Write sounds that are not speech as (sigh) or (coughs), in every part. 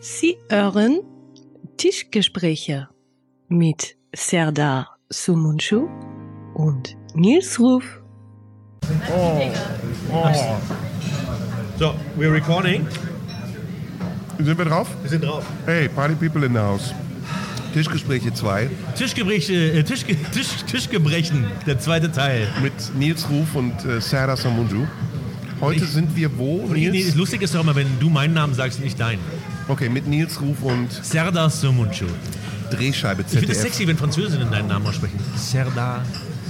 Sie hören Tischgespräche mit Serdar Sumunchu und Nils Ruf. Oh, oh. So, we're recording. Sind wir drauf? Wir sind drauf. Hey, Party People in the House. Tischgespräche 2 Tischgebreche, äh, Tischge Tisch, Tischgebrechen, der zweite Teil. mit Nils Ruf und äh, Sarah Samunju. Heute Ich- sind wir wo? Und nee, Nils? lustig ist doch immer, wenn du meinen Namen sagst, nicht deinen. Okay, mit Nils Ruf und Serdar Somuncu. Drehscheibe Ich finde es ZDF. sexy, wenn Französinnen deinen Namen aussprechen. Serdar,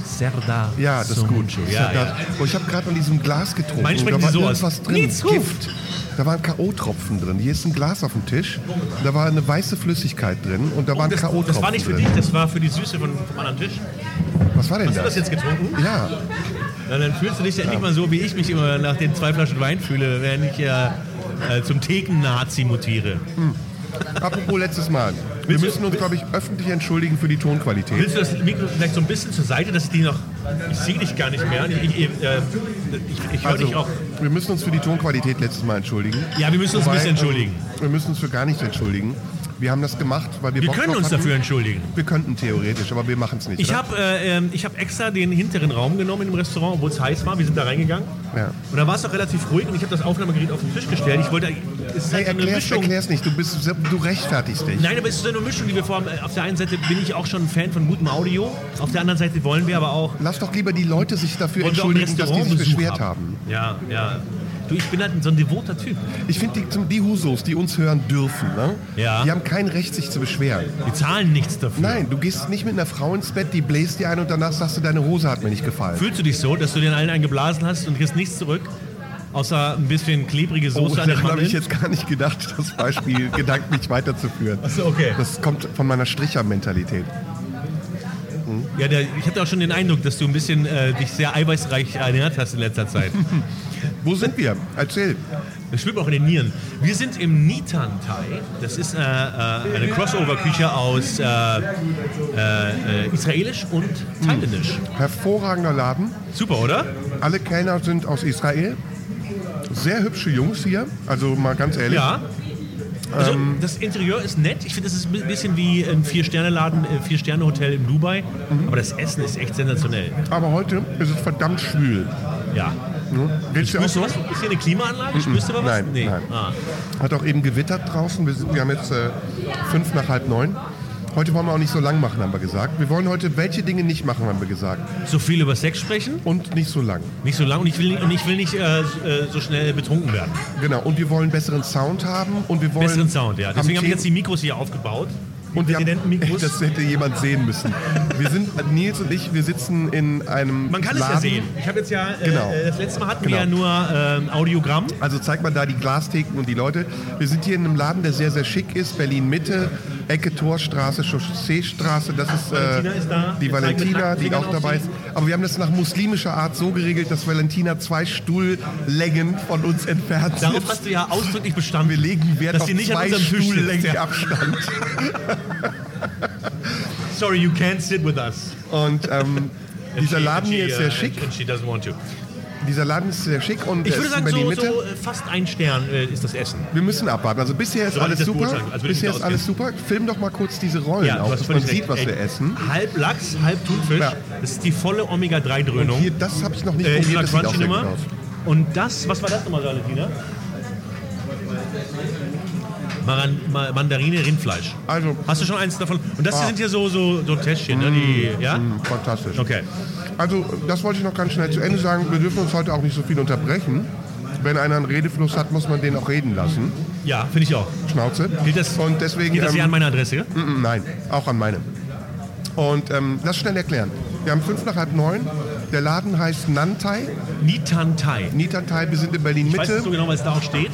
Serdar Ja, das ist gut. Ja, Da- ja. Oh, ich habe gerade an diesem Glas getrunken. Sprechen da war so irgendwas drin. Nils Ruf. Gift. Da waren K.O.-Tropfen drin. Hier ist ein Glas auf dem Tisch. Da war eine weiße Flüssigkeit drin und da waren Das, K.O.-Tropfen das war nicht für drin. dich, das war für die Süße von, vom anderen Tisch. Was war denn Hast du das das? jetzt getrunken? Ja, Ja, dann fühlst du dich ja nicht mal so, wie ich mich immer nach den zwei Flaschen Wein fühle, während ich äh, äh, zum Theken-Nazi mutiere. apropos letztes Mal. Wir Willst müssen uns, glaube ich, öffentlich entschuldigen für die Tonqualität. Willst du das Mikro vielleicht so ein bisschen zur Seite, dass ich die noch. Ich sehe dich gar nicht mehr. Ich, ich, äh, ich, ich höre dich auch. Also, wir müssen uns für die Tonqualität letztes Mal entschuldigen. Ja, wir müssen uns ein Wobei, bisschen entschuldigen. ähm, Wir müssen uns für gar nichts entschuldigen. Wir haben das gemacht, weil wir Wir Bock können uns hatten. dafür entschuldigen. Wir könnten theoretisch, aber wir machen es nicht. Ich habe äh, ähm, ich hab extra den hinteren Raum genommen im Restaurant, obwohl es heiß war. Wir sind da reingegangen. Ja. Und da war es auch relativ ruhig und ich habe das Aufnahmegerät auf den Tisch gestellt. Ich wollte. Es ist Hey, halt erklär's, erklär's nicht. Du, bist, du rechtfertigst dich. Nein, aber es ist eine Mischung, die wir vor äh, Auf der einen Seite bin ich auch schon ein Fan von gutem Audio. Auf der anderen Seite wollen wir aber auch. Lass doch lieber die Leute sich dafür entschuldigen, dass die sich beschwert haben. Ja, ja. Du, ich bin halt so ein devoter Typ. Ich finde, die, die Husos, die uns hören dürfen, ne? Ja. die haben kein Recht, sich zu beschweren. Die zahlen nichts dafür. Nein, du gehst nicht mit einer Frau ins Bett, die bläst dir ein und danach sagst du, deine Hose hat mir nicht gefallen. Fühlst du dich so, dass du den allen einen geblasen hast und kriegst nichts zurück? Außer ein bisschen klebrige Oh, Soße an den daran habe ich jetzt gar nicht gedacht, das Beispiel (laughs) gedanklich weiterzuführen. Achso, okay. Das kommt von meiner Strichermentalität. Ja, der, ich hatte auch schon den Eindruck, dass du ein bisschen äh, dich sehr eiweißreich ernährt hast in letzter Zeit. (laughs) Wo sind wir? Erzähl. Das schwimmt auch in den Nieren. Wir sind im Nitan-Thai. Das ist äh, äh, eine Crossover-Küche aus äh, äh, äh, Israelisch und Thailändisch. Hervorragender Laden. Super, oder? Alle Kellner sind aus Israel. Sehr hübsche Jungs hier. Also mal ganz ehrlich. Ja. Also Ähm. das Interieur ist nett. Ich finde, das ist ein bisschen wie ein Vier-Sterne-Laden, äh, Vier-Sterne-Hotel in Dubai. Mhm. Aber das Essen ist echt sensationell. Aber heute ist es verdammt schwül. Ja. Dir auch Spürst du so? was? Ist hier eine Klimaanlage? Spürst du was? Nein, nee. nein. Ah. Hat auch eben gewittert draußen. Wir, sind, wir haben jetzt äh, fünf nach halb neun. Heute wollen wir auch nicht so lang machen, haben wir gesagt. Wir wollen heute welche Dinge nicht machen, haben wir gesagt. So viel über Sex sprechen? Und nicht so lang. Nicht so lang und ich will, nicht- und ich will nicht äh, so- äh, so schnell betrunken werden. Genau. Und wir wollen besseren Sound haben. Und wir wollen Besseren Sound, ja. Deswegen haben wir jetzt die Mikros hier aufgebaut. Und wir haben, Präsidentenmikros. das hätte jemand sehen müssen. Wir sind, Nils und ich, wir sitzen in einem Man kann es Laden. ja sehen. Ich habe jetzt ja, äh, Genau. äh, das letzte Mal hatten Genau. wir ja nur ähm, Audiogramm. Also zeigt man da die Glastheken und die Leute. Wir sind hier in einem Laden, der sehr, sehr schick ist. Berlin Mitte, Ecke Torstraße, Chausseestraße. Das ist, äh, Valentina ist da. die Wir Valentina, die auch dabei ist. Aber wir haben das nach muslimischer Art so geregelt, dass Valentina zwei Stuhllängen von uns entfernt Darauf sitzt. hast du ja ausdrücklich bestanden. Wir legen Wert dass auf sie nicht zwei an. Stuhllängen. Abstand. Sorry, you can't sit with us. Und ähm, dieser She- Laden she, hier ist sehr uh, schick. Dieser Laden ist sehr schick und Ich würde in sagen, so, Mitte. so äh, fast ein Stern äh, ist das Essen. Wir müssen abwarten. Also bisher ist Soweit alles super. beurteilen, als würde ich Bisher ist alles super. Film doch mal kurz diese Rollen auf, dass man sieht, recht. was Ey, wir essen. Halb Lachs, halb Thunfisch. Ja. Das ist die volle Omega-3-Dröhnung. Hier, das habe ich noch nicht Äh, probiert. Das sieht auch sehr gut aus. Und das, was war das nochmal, Valentina? Maran, Ma Mandarine, Rindfleisch. Also, Hast du schon eins davon? Und das Ah. sind hier so, so, so Täschchen, ne? Die, ja? mh, fantastisch. Okay. Also, das wollte ich noch ganz schnell zu Ende sagen. Wir dürfen uns heute auch nicht so viel unterbrechen. Wenn einer einen Redefluss hat, muss man den auch reden lassen. Ja, finde ich auch. Schnauze. Gilt das, Und deswegen. gilt das hier ähm, an meine Adresse? ja? mm, mm, nein, auch an meine. Und ähm, das schnell erklären. Wir haben fünf nach halb neun. Der Laden heißt Nantai. Nitantai. Nitantai, wir sind in Berlin Ich weiß nicht Mitte. so genau, was da auch steht.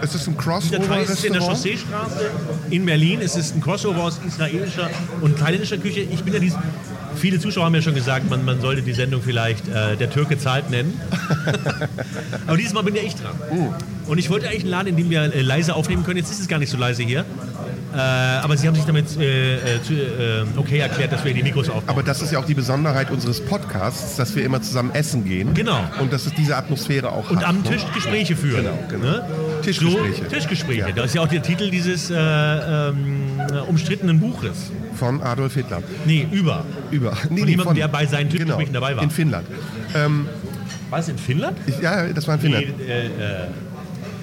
Es ist ein Nitantai ist in der. Chausseestraße in Berlin. Es ist ein Crossover aus israelischer und thailändischer Küche. Ich bin ja dies. Viele Zuschauer haben ja schon gesagt, man, man sollte die Sendung vielleicht äh, Der Türke zahlt nennen. (laughs) Aber dieses Mal bin ja ich dran. Uh. Und ich wollte eigentlich einen Laden, in dem wir äh, leise aufnehmen können. Jetzt ist es gar nicht so leise hier. Äh, aber sie haben sich damit äh, äh, äh, okay erklärt, dass wir die Mikros aufbauen. Aber das ist ja auch die Besonderheit unseres Podcasts, dass wir immer zusammen essen gehen. Genau. Und dass es diese Atmosphäre auch und hat. am ne? Tisch Gespräche führen. Genau, genau. Ne? Tischgespräche. So, Tischgespräche. Ja. Das ist ja auch der Titel dieses äh, ähm, umstrittenen Buches. Von Adolf Hitler. Nee, über. Über. Nee, Von jemandem, der bei seinen genau, Tischgesprächen dabei war. In Finnland. Ähm, War es in Finnland? ich, ja, das war in Finnland. Nee, äh,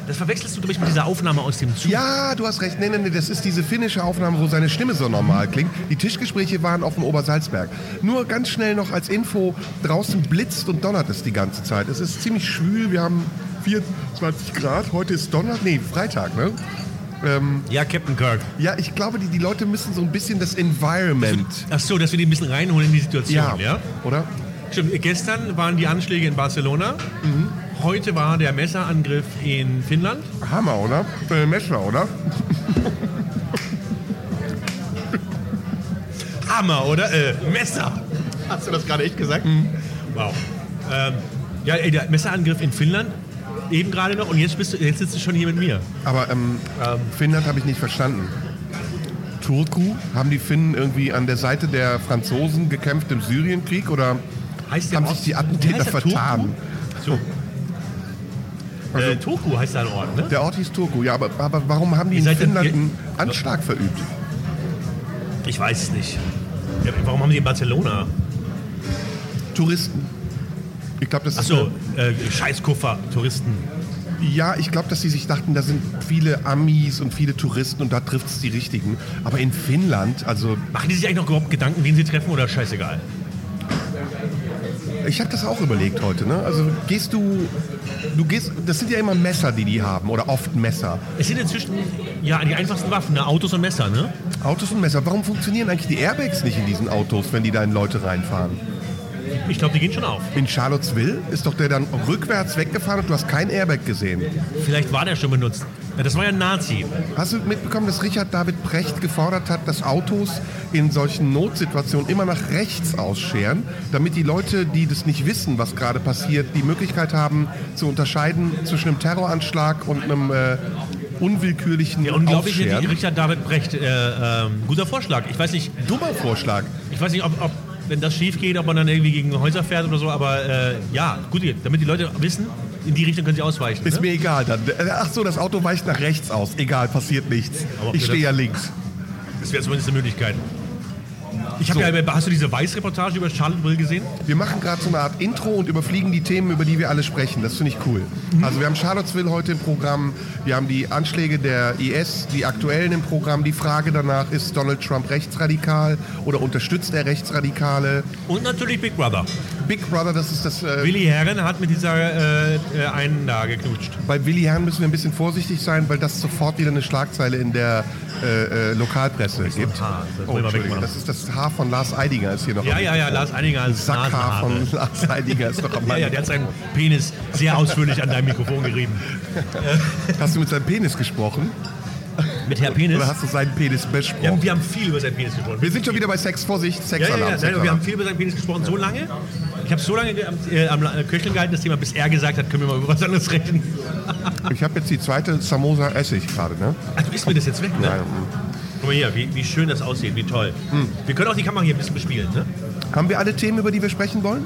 das verwechselst du, glaube ich, mit dieser Aufnahme aus dem Zug. Ja, du hast recht. Nee, nee, nee, das ist diese finnische Aufnahme, wo seine Stimme so normal klingt. Die Tischgespräche waren auf dem Obersalzberg. Nur ganz schnell noch als Info, draußen blitzt und donnert es die ganze Zeit. Es ist ziemlich schwül, wir haben 24 Grad. Heute ist Donner, nee, Freitag, ne? Ähm, Ja, Captain Kirk. ja, ich glaube, die, die Leute müssen so ein bisschen das Environment... Ach so, dass wir die ein bisschen reinholen in die Situation, Ja, ja? oder? Stimmt, gestern waren die Anschläge in Barcelona. Mhm. Heute war der Messerangriff in Finnland. Hammer, oder? Äh, Messer, oder? Hammer, oder? Äh, Messer. Hast du das gerade echt gesagt? Mhm. Wow. Ähm, ja, ey, der Messerangriff in Finnland, eben gerade noch, und jetzt, bist du, jetzt sitzt du schon hier mit mir. Aber ähm, Finnland habe ich nicht verstanden. Turku? Haben die Finnen irgendwie an der Seite der Franzosen gekämpft im Syrienkrieg oder Heißt der haben sich die Attentäter vertan? So. Äh, Toku heißt da ein Ort, ne? Der Ort hieß Turku, ja, aber, aber warum haben die in Finnland einen Anschlag verübt? Ich weiß es nicht. Ja, warum haben die in Barcelona? Touristen. Ich glaube, das Ach ist so, äh, Scheißkuffer, Touristen. ja, ich glaube, dass sie sich dachten, da sind viele Amis und viele Touristen und da trifft es die richtigen. Aber in Finnland, also Machen die sich eigentlich noch überhaupt Gedanken, wen sie treffen oder scheißegal? Ich habe das auch überlegt heute. Ne? Also gehst du, du gehst, das sind ja immer Messer, die die haben oder oft Messer. Es sind inzwischen ja die einfachsten Waffen, ne? Autos und Messer, ne? Autos und Messer. Warum funktionieren eigentlich die Airbags nicht in diesen Autos, wenn die da in Leute reinfahren? Ich glaube, die gehen schon auf. In Charlottesville ist doch der dann rückwärts weggefahren und du hast kein Airbag gesehen. Vielleicht war der schon benutzt. Ja, das war ja ein Nazi. Hast du mitbekommen, dass Richard David Precht gefordert hat, dass Autos in solchen Notsituationen immer nach rechts ausscheren, damit die Leute, die das nicht wissen, was gerade passiert, die Möglichkeit haben zu unterscheiden zwischen einem Terroranschlag und einem äh, unwillkürlichen unglaubliche Ausscheren? Richard David Brecht. Äh, ähm, guter Vorschlag. Ich weiß nicht, Dummer Vorschlag. ich weiß nicht ob, ob wenn das schief geht, ob man dann irgendwie gegen Häuser fährt oder so, aber äh, ja, gut, damit die Leute wissen, in die Richtung können sie ausweichen. Ist ne? mir egal dann. Ach so, das Auto weicht nach rechts aus. Egal, passiert nichts. Aber Ich stehe ja links. Das wäre zumindest eine Möglichkeit. Ich habe So. ja, hast du diese Weiß-Reportage über Charlottesville gesehen? Wir machen gerade so eine Art Intro und überfliegen die Themen, über die wir alle sprechen. Das finde ich cool. Also wir haben Charlottesville heute im Programm, wir haben die Anschläge der IS, die aktuellen im Programm. Die Frage danach, ist Donald Trump rechtsradikal oder unterstützt er Rechtsradikale? Und natürlich Big Brother. Big Brother, das ist das... Äh, Willi Herren hat mit dieser äh, äh, einen da geknutscht. bei Willi Herrn müssen wir ein bisschen vorsichtig sein, weil das sofort wieder eine Schlagzeile in der äh, äh, Lokalpresse gibt. Haar, das oh, das ist das Haar von Lars Eidinger ist hier noch. Ja, ja, ja, Lars Einiger als Sackhaar von. Lars Eidinger ist noch am (laughs) Ja, ja, der hat seinen Penis sehr ausführlich an deinem Mikrofon gerieben. Hast du mit seinem Penis gesprochen? Mit Herr Penis? Oder hast du seinen Penis Wir besprochen? haben, wir haben viel über seinen Penis gesprochen. Wir sind schon wieder bei Sex, Vorsicht, ja, ja, ja, Sexalarm. nein, wir haben Sexalarm. viel über seinen Penis gesprochen, so lange. Ich habe so lange ge- am, äh, am La- Köcheln gehalten, das Thema, bis er gesagt hat, können wir mal über was anderes reden. (laughs) Ich habe jetzt die zweite Samosa Essig gerade, ne? Ach, du isst mir das jetzt weg, ne? Nein, Guck mal hier, wie, wie schön das aussieht, wie toll. Wir können auch die Kamera hier ein bisschen bespielen, ne? Haben wir alle Themen, über die wir sprechen wollen?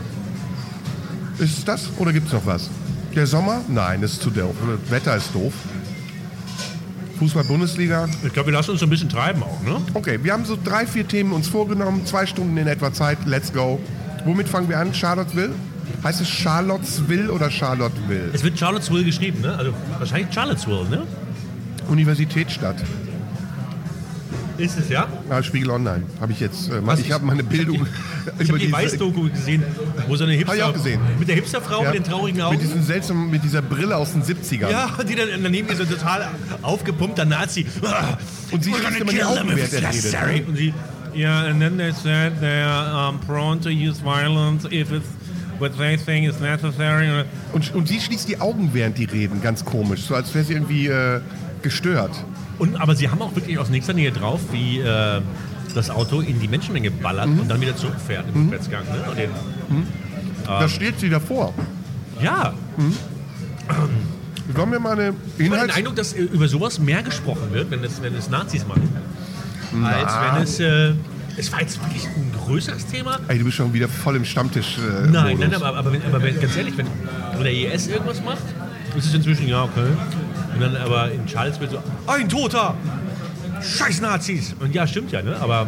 Ist es das oder gibt es noch was? Der Sommer? Nein, das ist zu doof. Das Wetter ist doof. Fußball-Bundesliga? Ich glaube, wir lassen uns so ein bisschen treiben auch, ne? Okay, wir haben so drei, vier Themen uns vorgenommen. Zwei Stunden in etwa Zeit. Let's go. Womit fangen wir an? Charlottesville? Heißt es Charlottesville oder Charlottesville? Es wird Charlottesville geschrieben, ne? Also wahrscheinlich Charlottesville, ne? Universitätsstadt. Ist es, ja? Ah, Spiegel Online. Habe ich jetzt. Äh, Was? ich habe meine Bildung (laughs) Ich habe (laughs) die diese- Weiß-Doku gesehen, wo so eine Hipster... Hab ich auch gesehen. Mit der Hipsterfrau Ja, mit den traurigen Augen. Mit diesem seltsamen, mit dieser Brille aus den 70ern. ja, die dann daneben ist so ein total aufgepumpter Nazi. (laughs) Und sie gonna immer die kill Augen, them if während it's er redet, necessary. ne? Und sie, yeah, and then they said they're um, prone to use violence if it's what they think is necessary. Und, und sie schließt die Augen, während die reden, ganz komisch. So als wäre sie irgendwie äh, gestört. Und, aber sie haben auch wirklich aus nächster Nähe drauf, wie äh, das Auto in die Menschenmenge ballert Mhm. und dann wieder zurückfährt im Rückwärtsgang. Ne? Und den, Da steht sie davor. ja, Sollen wir mal eine ich habe den Inhalts... Eindruck, dass über sowas mehr gesprochen wird, wenn es, wenn es Nazis machen. als wenn es. Äh, es war jetzt wirklich ein größeres Thema. Ey, du bist schon wieder voll im Stammtisch. Äh, Nein, nein, aber, aber, wenn, aber wenn, ganz ehrlich, wenn der IS irgendwas macht, ist es inzwischen, ja, okay. Und dann aber in Charlottesville so, ein Toter! Scheiß Nazis! Und ja, stimmt ja, ne? Aber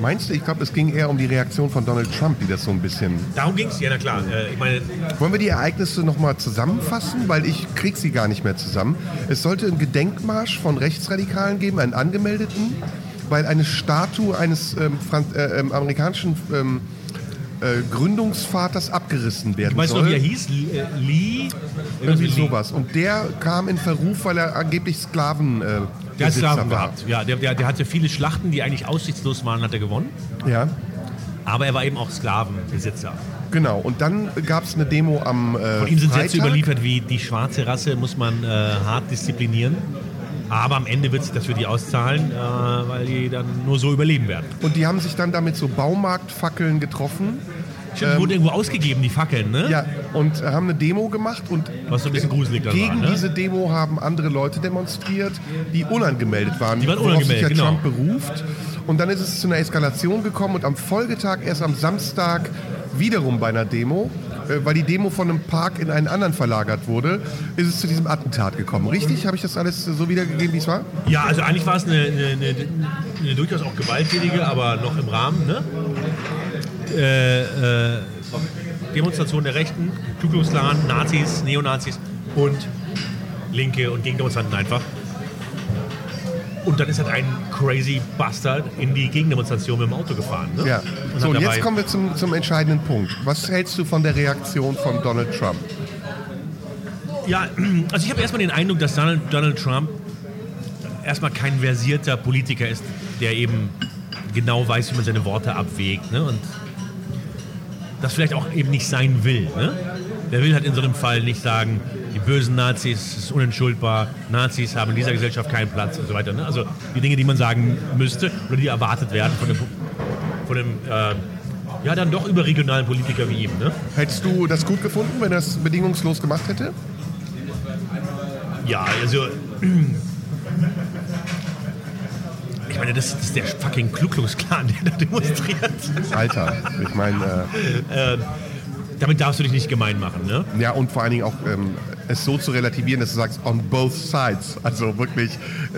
Meinst du, ich glaube, es ging eher um die Reaktion von Donald Trump, die das so ein bisschen. darum ging es, ja, na klar. Äh, ich meine, Wollen wir die Ereignisse nochmal zusammenfassen? Weil ich krieg sie gar nicht mehr zusammen. Es sollte einen Gedenkmarsch von Rechtsradikalen geben, einen angemeldeten, weil eine Statue eines ähm, Franz äh, ähm, amerikanischen ähm, äh, Gründungsvaters abgerissen werden weißt du soll. noch, wie er hieß? Lee? Äh, Lee? Irgendwie sowas. Und der kam in Verruf, weil er angeblich Sklaven. Äh, Der hat Sklaven war. gehabt. Ja, der, der, der hatte viele Schlachten, die eigentlich aussichtslos waren, hat er gewonnen. Ja, Aber er war eben auch Sklavenbesitzer. genau. Und dann gab es eine Demo am äh, Von ihm sind Freitag. Sätze überliefert wie, die schwarze Rasse muss man äh, hart disziplinieren. Aber am Ende wird sich das für die auszahlen, äh, weil die dann nur so überleben werden. Und die haben sich dann damit so Baumarktfackeln getroffen. Stimmt, wurden irgendwo ausgegeben, die Fackeln, ne? Ja, und haben eine Demo gemacht und Was so ein bisschen gruselig dann gegen war, ne? diese Demo haben andere Leute demonstriert, die unangemeldet waren, Die waren worauf sich ja unangemeldet, genau. Trump beruft. Und dann ist es zu einer Eskalation gekommen und am Folgetag, erst am Samstag, wiederum bei einer Demo, weil die Demo von einem Park in einen anderen verlagert wurde, ist es zu diesem Attentat gekommen. Richtig? Habe ich das alles so wiedergegeben, wie es war? Ja, also eigentlich war es eine, eine, eine, eine durchaus auch gewalttätige, aber noch im Rahmen, ne? Äh, äh, Demonstration der Rechten, Ku Klan, Nazis, Neonazis und Linke und Gegendemonstranten einfach. Und dann ist halt ein crazy Bastard in die Gegendemonstration mit dem Auto gefahren. Ne? Ja. Und So, und jetzt kommen wir zum, zum entscheidenden Punkt. Was hältst du von der Reaktion von Donald Trump? Ja, also ich habe erstmal den Eindruck, dass Donald, Donald Trump erstmal kein versierter Politiker ist, der eben genau weiß, wie man seine Worte abwägt. Ne? Und das vielleicht auch eben nicht sein will. Ne? Der will halt in so einem Fall nicht sagen, die bösen Nazis ist unentschuldbar, Nazis haben in dieser Gesellschaft keinen Platz und so weiter. Ne? Also die Dinge, die man sagen müsste oder die erwartet werden von dem, von dem äh, ja dann doch überregionalen Politiker wie ihm. Ne? Hättest du das gut gefunden, wenn er es bedingungslos gemacht hätte? Ja, also. (clears throat) Ich meine, das ist der fucking Ku Klux Klan, der da demonstriert. Alter, ich meine, äh, (laughs) Damit darfst du dich nicht gemein machen, ne? ja, und vor allen Dingen auch ähm, es so zu relativieren, dass du sagst, on both sides. Also wirklich,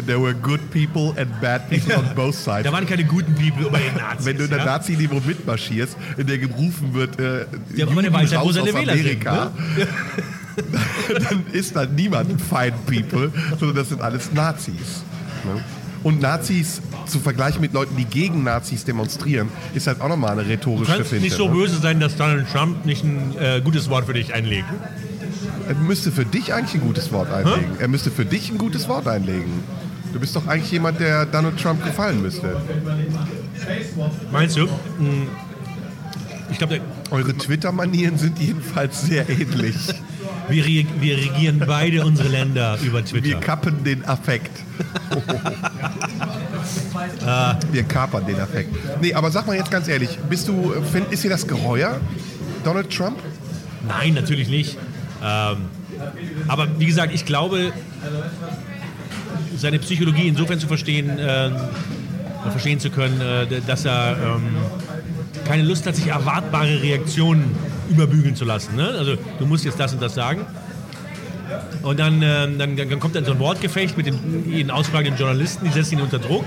there were good people and bad people on both sides. Da waren keine guten People über den Nazis. Wenn du in der ja? Nazi-Demo mitmarschierst, in der gerufen wird, äh, Ja, Juden ja, raus aus Amerika, sind, (laughs) dann ist da niemand fine people, sondern das sind alles Nazis. Ne? Und Nazis zu vergleichen mit Leuten, die gegen Nazis demonstrieren, ist halt auch nochmal eine Du rhetorische kannst Finte. nicht so ne? böse sein, dass Donald Trump nicht ein äh, gutes Wort für dich einlegt. Er müsste für dich eigentlich ein gutes Wort einlegen. Er müsste für dich ein gutes Wort einlegen. Du bist doch eigentlich jemand, der Donald Trump gefallen müsste. Meinst du? Hm. Ich glaube, Eure Twitter-Manieren sind jedenfalls sehr ähnlich. wir, re wir regieren beide unsere Länder über Wir Twitter. kappen den Affekt. (laughs) Wir kapern den Affekt. Nee, aber sag mal jetzt ganz ehrlich, bist du, find, ist dir das geheuer, Donald Trump? Nein, natürlich nicht. Ähm, aber wie gesagt, ich glaube, seine Psychologie insofern zu verstehen, äh, verstehen zu können, äh, dass er ähm, keine Lust hat, sich erwartbare Reaktionen überbügeln zu lassen. Ne? Also du musst jetzt das und das sagen. Und dann, ähm, dann, dann kommt dann so ein Wortgefecht mit den, den ausfragenden Journalisten, die setzen ihn unter Druck.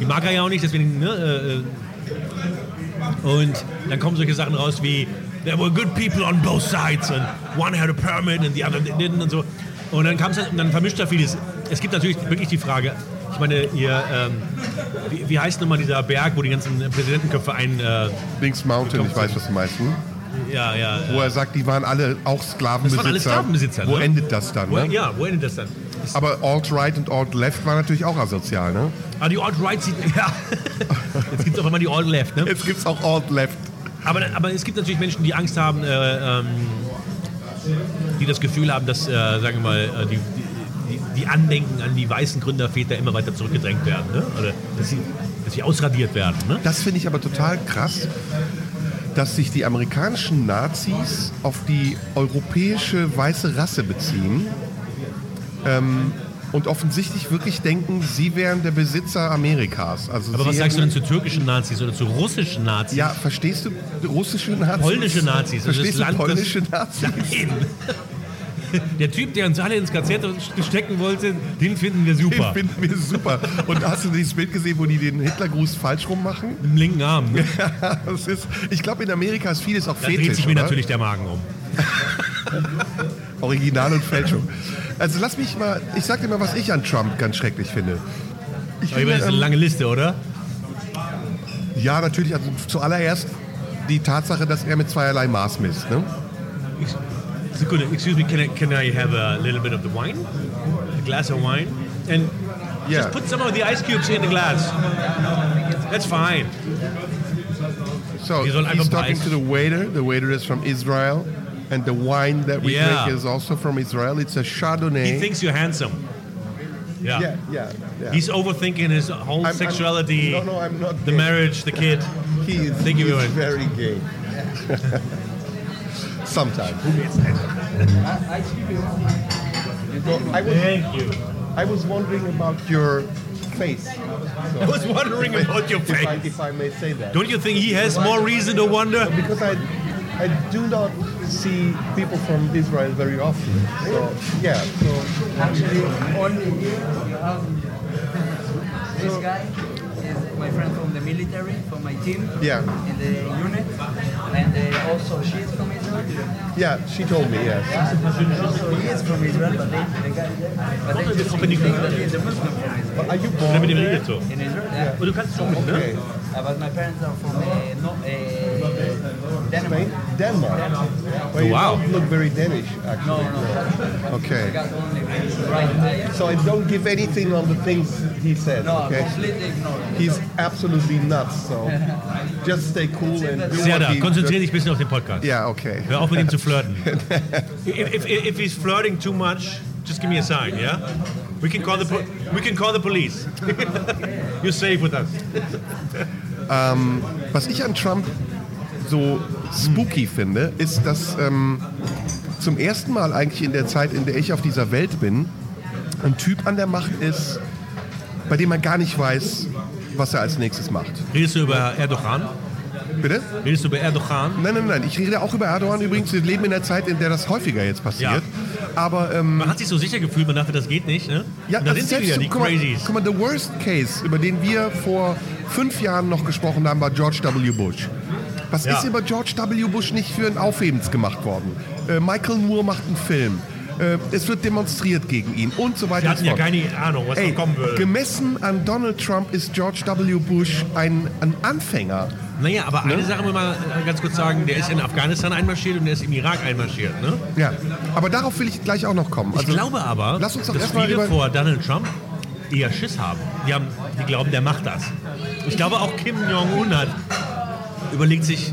Die mag er ja auch nicht, deswegen. Ne, äh, und dann kommen solche Sachen raus wie There were good people on both sides and one had a permit and the other didn't und so. Und dann kam es dann vermischt da vieles. Es gibt natürlich wirklich die Frage, ich meine, ihr, ähm, wie, wie heißt nochmal dieser Berg, wo die ganzen Präsidentenköpfe ein, äh, Links Mountain, ich weiß, was du meinst. Hm? ja, ja, Wo er sagt, die waren alle auch Sklavenbesitzer. Das waren alle Sklavenbesitzer, Wo ne? endet das dann? wo, Ne? ja, wo endet das dann? Aber Alt-Right und Alt-Left waren natürlich auch asozial. Ne? Ah, die Alt-Right sieht, (laughs) ja. Jetzt gibt es auch immer die Alt-Left, ne? Jetzt gibt es auch Alt-Left. Aber, aber es gibt natürlich Menschen, die Angst haben, äh, ähm, die das Gefühl haben, dass, äh, sagen wir mal, äh, die, die, Andenken an die weißen Gründerväter immer weiter zurückgedrängt werden. Ne? Oder dass sie, dass sie ausradiert werden. Ne? Das finde ich aber total krass, dass sich die amerikanischen Nazis auf die europäische weiße Rasse beziehen. Ähm, und offensichtlich wirklich denken, sie wären der Besitzer Amerikas. Also Aber was sagst du denn zu türkischen Nazis oder zu russischen Nazis? Ja, verstehst du russische Nazis? Polnische Nazis. also Verstehst das du Land, polnische Nazis? Nein. (laughs) Der Typ, der uns alle ins KZ stecken wollte, den finden wir Den super. finden wir super. Und hast du dieses Bild gesehen, wo die den Hitlergruß falsch rummachen? Im linken Arm. (laughs) Ne? Das ist, ich glaube, in Amerika ist vieles auch Da Fetisch, dreht sich mir oder? natürlich der Magen um. (laughs) Original und Fälschung. Also lass mich mal, ich sag dir mal, was ich an Trump ganz schrecklich finde. Ich Aber das ist eine ähm, lange Liste, oder? ja, natürlich, also zuallererst die Tatsache, dass er mit zweierlei Maß misst. Ne? Excuse me, can I, can I have a little bit of the wine? A glass of wine? And Yeah. just put some of the ice cubes in the glass. That's fine. So sollen he's talking to the waiter. The waiter is from Israel. And the wine that we Yeah. drink is also from Israel. It's a Chardonnay. He thinks you're handsome. Yeah. yeah, yeah, yeah. He's overthinking his whole I'm- I'm- sexuality, no, no, I'm not the gay. marriage, the kid. he is, Thank he you is very much. very gay. (laughs) Sometimes. Well, I was Thank you. I was wondering about your face. I was wondering about your If I, face. if I may say that. Don't you think he has more reason to wonder? Because I, I do not see people from Israel very often. So, yeah, so Actually, only here you have (laughs) this guy is my friend from the military, from my team Yeah. in the unit, and uh, also she's from Israel. yeah, she told me, yes. Also, he is from Israel, but they, the guy, but they just think that he's a Muslim from Israel. Are you born mit dem there? redet so. In Israel, yeah. Aber du kannst schon mit, Okay. Uh, but my parents are from uh, no, uh, Denmark. Spain? Denmark. Well, you Wow. don't look very Danish, actually. no, I Okay. got only right eye. So I don't give anything on the things he says, No, okay? completely ignore. He's absolutely nuts, so (laughs) just stay cool and do Sehr what da, he konzentriere dich ein bisschen auf den Podcast. Yeah, okay. Hör auf mit ihm zu flirten. (laughs) if, if, if he's flirting too much, just give me a sign, yeah? We can call the, po- we can call the police. (laughs) You're safe with us. Um, was ich an Trump so spooky finde, ist, dass ähm, zum ersten Mal eigentlich in der Zeit, in der ich auf dieser Welt bin, ein Typ an der Macht ist, bei dem man gar nicht weiß, was er als nächstes macht. Redest du über Erdogan? Bitte? Redest du über Erdogan? Nein, nein, nein. Ich rede auch über Erdogan übrigens. Wir leben in einer Zeit, in der das häufiger jetzt passiert. Aber ähm, Man hat sich so sicher gefühlt, man dachte, das geht nicht, ne? Ja, da also sind sie wieder, die guck mal, Crazies. Guck mal, the worst case, über den wir vor fünf Jahren noch gesprochen haben, war George W. Bush. Was Ja. ist über George W. Bush nicht für ein Aufhebens gemacht worden? Äh, Michael Moore macht einen Film. Äh, es wird demonstriert gegen ihn und so weiter Wir hatten ja keine Ahnung, was Ey, kommen würde. gemessen an Donald Trump ist George W. Bush ein, ein Anfänger. Naja, aber Ne? eine Sache muss man ganz kurz sagen, der ist in Afghanistan einmarschiert und der ist im Irak einmarschiert, ne? Ja, aber darauf will ich gleich auch noch kommen. Ich glaube aber, Also, lass uns doch dass viele vor Donald Trump eher Schiss haben. Die, haben. die glauben, der macht das. Ich glaube auch Kim Jong-un hat überlegt sich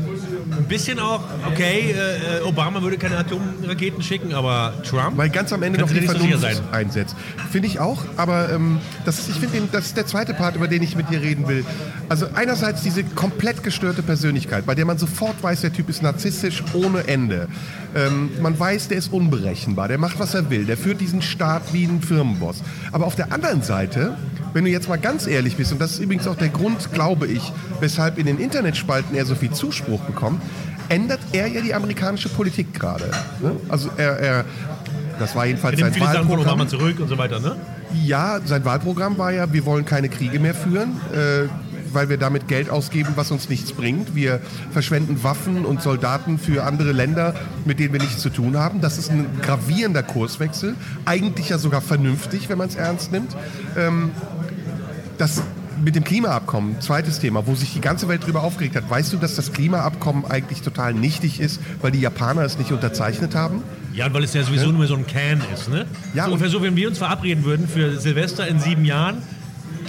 ein bisschen auch, okay, äh, Obama würde keine Atomraketen schicken, aber Trump? Weil ganz am Ende noch die Vernunft sein. einsetzt. Finde ich auch, aber ähm, das ist, ich finde, das ist der zweite Part, über den ich mit dir reden will. Also einerseits diese komplett gestörte Persönlichkeit, bei der man sofort weiß, der Typ ist narzisstisch ohne Ende. Ähm, man weiß, der ist unberechenbar, der macht, was er will, der führt diesen Staat wie ein Firmenboss. Aber auf der anderen Seite, wenn du jetzt mal ganz ehrlich bist, und das ist übrigens auch der Grund, glaube ich, weshalb in den Internetspalten er so viel Zuspruch bekommt, ändert er ja die amerikanische Politik gerade. Ne? Also er, er, das war jedenfalls sein viele Sachen von Wahlprogramm. Obama zurück und so weiter, ne? Ja, sein Wahlprogramm war ja, wir wollen keine Kriege mehr führen, äh, weil wir damit Geld ausgeben, was uns nichts bringt. Wir verschwenden Waffen und Soldaten für andere Länder, mit denen wir nichts zu tun haben. Das ist ein gravierender Kurswechsel. Eigentlich ja sogar vernünftig, wenn man es ernst nimmt. Ähm, das mit dem Klimaabkommen, zweites Thema, wo sich die ganze Welt drüber aufgeregt hat. Weißt du, dass das Klimaabkommen eigentlich total nichtig ist, weil die Japaner es nicht unterzeichnet haben? Ja, weil es ja sowieso nur so ein Can ist, ne? Ja, so ungefähr so, wenn wir uns verabreden würden für Silvester in sieben Jahren,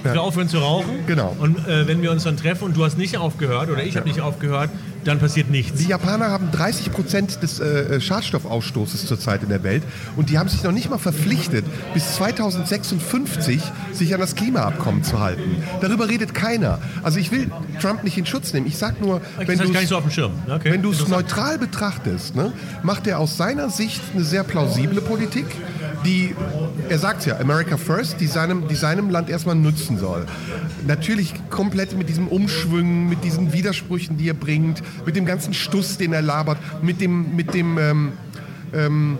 dass wir aufhören zu rauchen. Genau. Und äh, wenn wir uns dann treffen und du hast nicht aufgehört oder ich habe nicht aufgehört, dann passiert nichts. Die Japaner haben 30 Prozent des äh, Schadstoffausstoßes zurzeit in der Welt und die haben sich noch nicht mal verpflichtet, bis 2056 sich an das Klimaabkommen zu halten. Darüber redet keiner. Also ich will Trump nicht in Schutz nehmen. Ich sag nur, das wenn du so. Okay. wenn du es neutral betrachtest, ne, macht er aus seiner Sicht eine sehr plausible Politik. Die, er sagt ja, America First, die seinem, die seinem Land erstmal nutzen soll. Natürlich komplett mit diesem Umschwüngen, mit diesen Widersprüchen, die er bringt, mit dem ganzen Stuss, den er labert, mit dem, mit dem, ähm, ähm,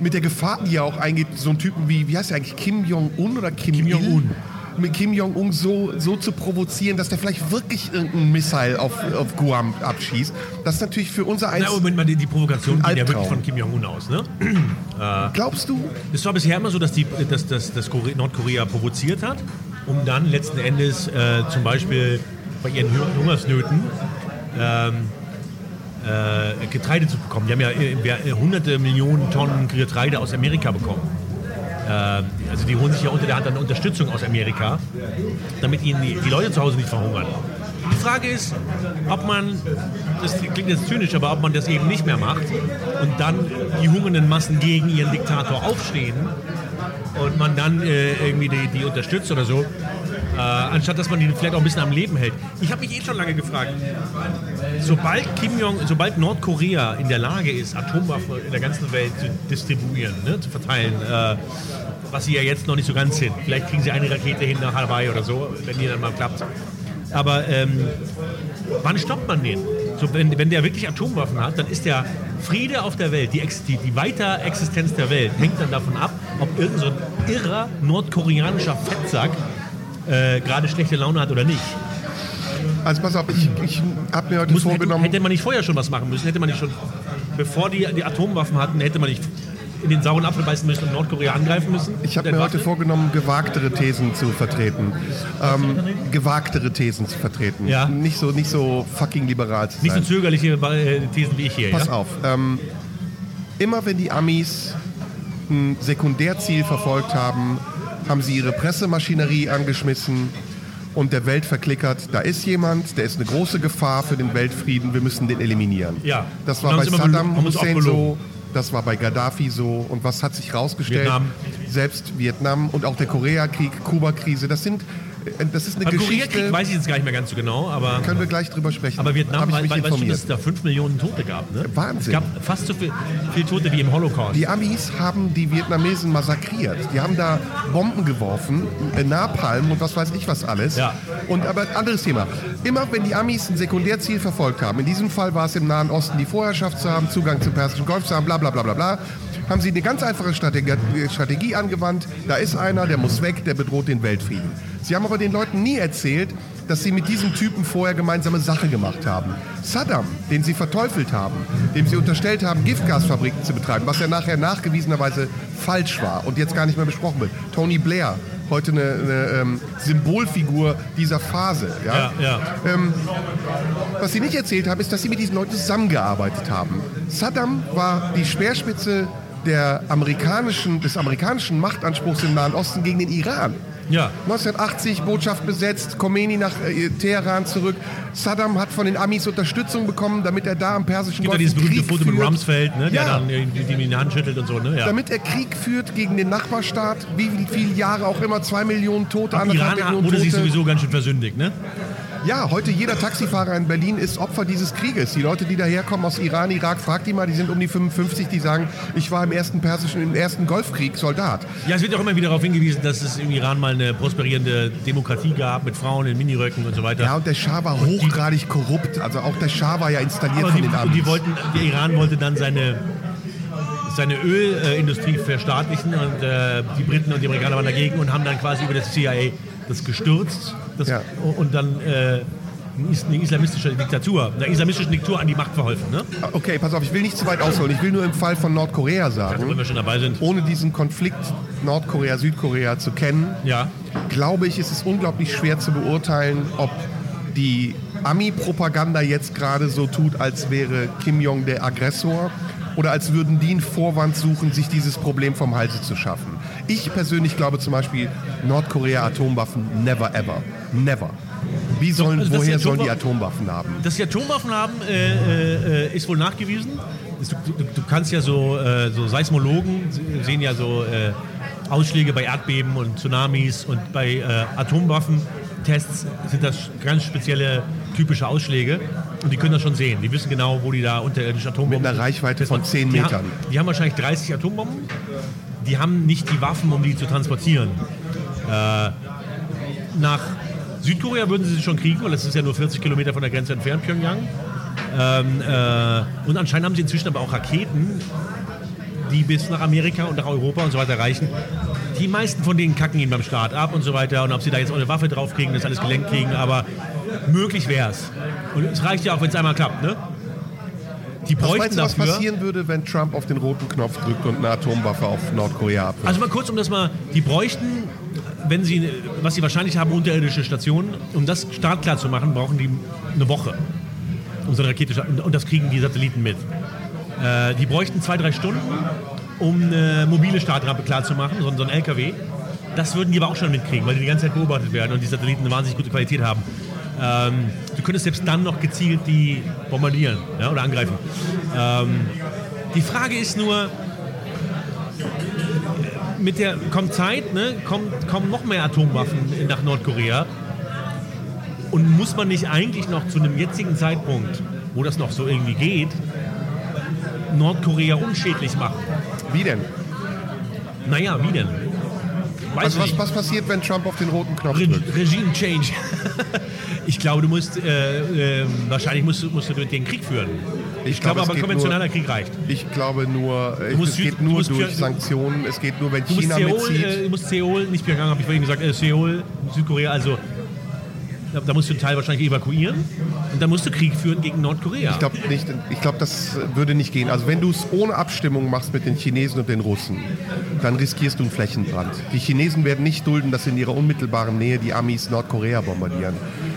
mit der Gefahr, die er auch eingeht, so einen Typen wie, wie heißt er eigentlich, Kim Jong-un oder Kim, Kim Il? Jong-un. Mit Kim Jong-un so, so zu provozieren, dass der vielleicht wirklich irgendein Missile auf, auf Guam abschießt. Das ist natürlich für unser Na, eins. Moment mal, die, die Provokation geht ja wirklich von Kim Jong-un aus. Ne? (clears throat) Glaubst du? Es war bisher immer so, dass, die, dass, dass, dass Kore- Nordkorea provoziert hat, um dann letzten Endes äh, zum Beispiel bei ihren Hu- Hungersnöten ähm, äh, Getreide zu bekommen. Die haben ja äh, wir- hunderte Millionen Tonnen Getreide aus Amerika bekommen. Äh, also die holen sich ja unter der Hand dann Unterstützung aus Amerika, damit ihnen die, die Leute zu Hause nicht verhungern. Die Frage ist, ob man, das klingt jetzt zynisch, aber ob man das eben nicht mehr macht und dann die hungernden Massen gegen ihren Diktator aufstehen und man dann äh, irgendwie die, die unterstützt oder so, äh, anstatt dass man die vielleicht auch ein bisschen am Leben hält. Ich habe mich eh schon lange gefragt, sobald Kim Jong, sobald Nordkorea in der Lage ist, Atomwaffen in der ganzen Welt zu distribuieren, ne, zu verteilen, äh, was sie ja jetzt noch nicht so ganz sind. Vielleicht kriegen sie eine Rakete hin nach Hawaii oder so, wenn die dann mal klappt. Aber ähm, wann stoppt man den? So, wenn, wenn der wirklich Atomwaffen hat, dann ist der Friede auf der Welt, die, die, die Weiterexistenz der Welt, hängt dann davon ab, ob irgendein so irrer nordkoreanischer Fettsack äh, gerade schlechte Laune hat oder nicht. Also pass auf, ich, ich habe mir heute Muss, hätte, vorgenommen. hätte man nicht vorher schon was machen müssen? Hätte man nicht schon, bevor die, die Atomwaffen hatten, hätte man nicht in den sauren Apfel beißen müssen und Nordkorea angreifen müssen? Ich habe mir heute vorgenommen, gewagtere Thesen zu vertreten. Ähm, gewagtere Thesen zu vertreten. Ja. Nicht, so, nicht so fucking liberal zu Nicht so sein. zögerliche äh, Thesen wie ich hier. Pass ja? auf. Ähm, immer wenn die Amis ein Sekundärziel verfolgt haben, haben sie ihre Pressemaschinerie angeschmissen und der Welt verklickert, da ist jemand, der ist eine große Gefahr für den Weltfrieden, wir müssen den eliminieren. Ja. Das war bei Saddam Hussein so, das war bei Gaddafi so und was hat sich rausgestellt? Vietnam. Selbst Vietnam und auch der Koreakrieg, Kuba-Krise, das sind, das ist eine Beim Geschichte, Koreakrieg weiß ich jetzt gar nicht mehr ganz so genau, aber, können wir gleich drüber sprechen. aber Vietnam, ich weil, mich weil, dass es da 5 Millionen Tote gab. Ne? Wahnsinn. Es gab fast so viel, viel Tote wie im Holocaust. Die Amis haben die Vietnamesen massakriert. Die haben da Bomben geworfen, äh, Napalm und was weiß ich was alles. Ja. Und aber anderes Thema. Immer wenn die Amis ein Sekundärziel verfolgt haben, in diesem Fall war es im Nahen Osten die Vorherrschaft zu haben, Zugang zum Persischen Golf zu haben, bla bla bla bla bla, haben sie eine ganz einfache Strategie, Strategie angewandt. Da ist einer, der muss weg, der bedroht den Weltfrieden. Sie haben aber den Leuten nie erzählt, dass sie mit diesem Typen vorher gemeinsame Sache gemacht haben. Saddam, den sie verteufelt haben, dem sie unterstellt haben, Giftgasfabriken zu betreiben, was ja nachher nachgewiesenerweise falsch war und jetzt gar nicht mehr besprochen wird. Tony Blair, heute eine, eine ähm, Symbolfigur dieser Phase. Ja? Ja, ja. Ähm, was sie nicht erzählt haben, ist, dass sie mit diesen Leuten zusammengearbeitet haben. Saddam war die Speerspitze der amerikanischen, des amerikanischen Machtanspruchs im Nahen Osten gegen den Iran. Ja. 1980 Botschaft besetzt, Khomeini nach äh, Teheran zurück. Saddam hat von den Amis Unterstützung bekommen, damit er da am Persischen gibt ja Golf dieses berühmte Krieg Foto mit führt. Rumsfeld, ne, der Ja. dann die, die, die in die Hand schüttelt und so. Ne? Ja. Damit er Krieg führt gegen den Nachbarstaat, wie viele Jahre auch immer, zwei Millionen Tote, Am anderthalb Iran Millionen wurde sich Tote. sowieso ganz schön versündigt. Ne? Ja, heute jeder Taxifahrer in Berlin ist Opfer dieses Krieges. Die Leute, die daherkommen aus Iran, Irak, fragt die mal, die sind um die 55, die sagen, ich war im ersten persischen, im ersten Golfkrieg Soldat. Ja, es wird auch immer wieder darauf hingewiesen, dass es im Iran mal eine prosperierende Demokratie gab mit Frauen in Miniröcken und so weiter. Ja, und der Schah war hochgradig korrupt. Also auch der Schah war ja installiert Aber von die, den und Amis. die wollten, der Iran wollte dann seine, seine Ölindustrie verstaatlichen und äh, die Briten und die Amerikaner waren dagegen und haben dann quasi über das CIA das gestürzt das, Ja. und dann äh, eine islamistische Diktatur, einer islamistischen Diktatur an die Macht verholfen. Ne? Okay, pass auf, ich will nicht zu weit ausholen. Ich will nur im Fall von Nordkorea Also, wenn sagen, wir schon dabei sind. ohne diesen Konflikt Nordkorea-Südkorea zu kennen, Ja, glaube ich, ist es unglaublich schwer zu beurteilen, ob die Ami-Propaganda jetzt gerade so tut, als wäre Kim Jong der Aggressor oder als würden die einen Vorwand suchen, sich dieses Problem vom Halse zu schaffen. Ich persönlich glaube zum Beispiel, Nordkorea Atomwaffen, never ever. Never. Wie sollen, also, woher die sollen die Atomwa- Atomwaffen haben? Dass sie Atomwaffen haben, äh, äh, ist wohl nachgewiesen. Du, du, du kannst ja so, äh, so Seismologen sehen ja so äh, Ausschläge bei Erdbeben und Tsunamis und bei äh, Atomwaffentests sind das ganz spezielle typische Ausschläge und die können das schon sehen. Die wissen genau, wo die da unterirdische Atombomben Mit einer Reichweite von 10 die Metern. Haben, die haben wahrscheinlich 30 Atombomben die haben nicht die Waffen, um die zu transportieren. Äh, nach Südkorea würden sie schon kriegen, weil das ist ja nur 40 Kilometer von der Grenze entfernt, Pyongyang. Ähm, äh, und anscheinend haben sie inzwischen aber auch Raketen, die bis nach Amerika und nach Europa und so weiter reichen. Die meisten von denen kacken ihn beim Start ab und so weiter. Und ob sie da jetzt auch eine Waffe draufkriegen, das alles gelenkt kriegen, aber möglich wäre es. Und es reicht ja auch, wenn es einmal klappt, ne? Die Was bräuchten meinst du, was dafür. passieren würde, wenn Trump auf den roten Knopf drückt und eine Atomwaffe auf Nordkorea abwirft? Also mal kurz, um das mal, die bräuchten, wenn sie, was sie wahrscheinlich haben, unterirdische Stationen, um das startklar zu machen, brauchen die eine Woche. Um so eine Rakete, und das kriegen die Satelliten mit. Äh, die bräuchten zwei, drei Stunden, um eine mobile Startrampe klar zu machen, so, so ein LKW. Das würden die aber auch schon mitkriegen, weil die die ganze Zeit beobachtet werden und die Satelliten eine wahnsinnig gute Qualität haben. Ähm, du könntest selbst dann noch gezielt die bombardieren ja, oder angreifen. Ähm, die Frage ist nur, mit der kommt Zeit, ne? kommt, kommen noch mehr Atomwaffen nach Nordkorea. Und muss man nicht eigentlich noch zu einem jetzigen Zeitpunkt, wo das noch so irgendwie geht, Nordkorea unschädlich machen? Wie denn? Naja, wie denn? Weiß Also was, was passiert, wenn Trump auf den roten Knopf Re drückt? Regime Change. (laughs) ich glaube, du musst, äh, äh, wahrscheinlich musst, du- musst du den Krieg führen. Ich, glaube, glaube, es aber konventioneller Krieg reicht. Ich glaube nur, musst es geht nur durch Sanktionen. Es geht nur, wenn Du China Seoul, mitzieht. äh, du musst Seoul, nicht Pyongyang, habe ich vorhin gesagt, äh, Seoul, Südkorea, also da, da musst du einen Teil wahrscheinlich evakuieren und dann musst du Krieg führen gegen Nordkorea. Ich glaube nicht, ich glaube, das würde nicht gehen. Also wenn du es ohne Abstimmung machst mit den Chinesen und den Russen, dann riskierst du einen Flächenbrand. Die Chinesen werden nicht dulden, dass in ihrer unmittelbaren Nähe die Amis Nordkorea bombardieren.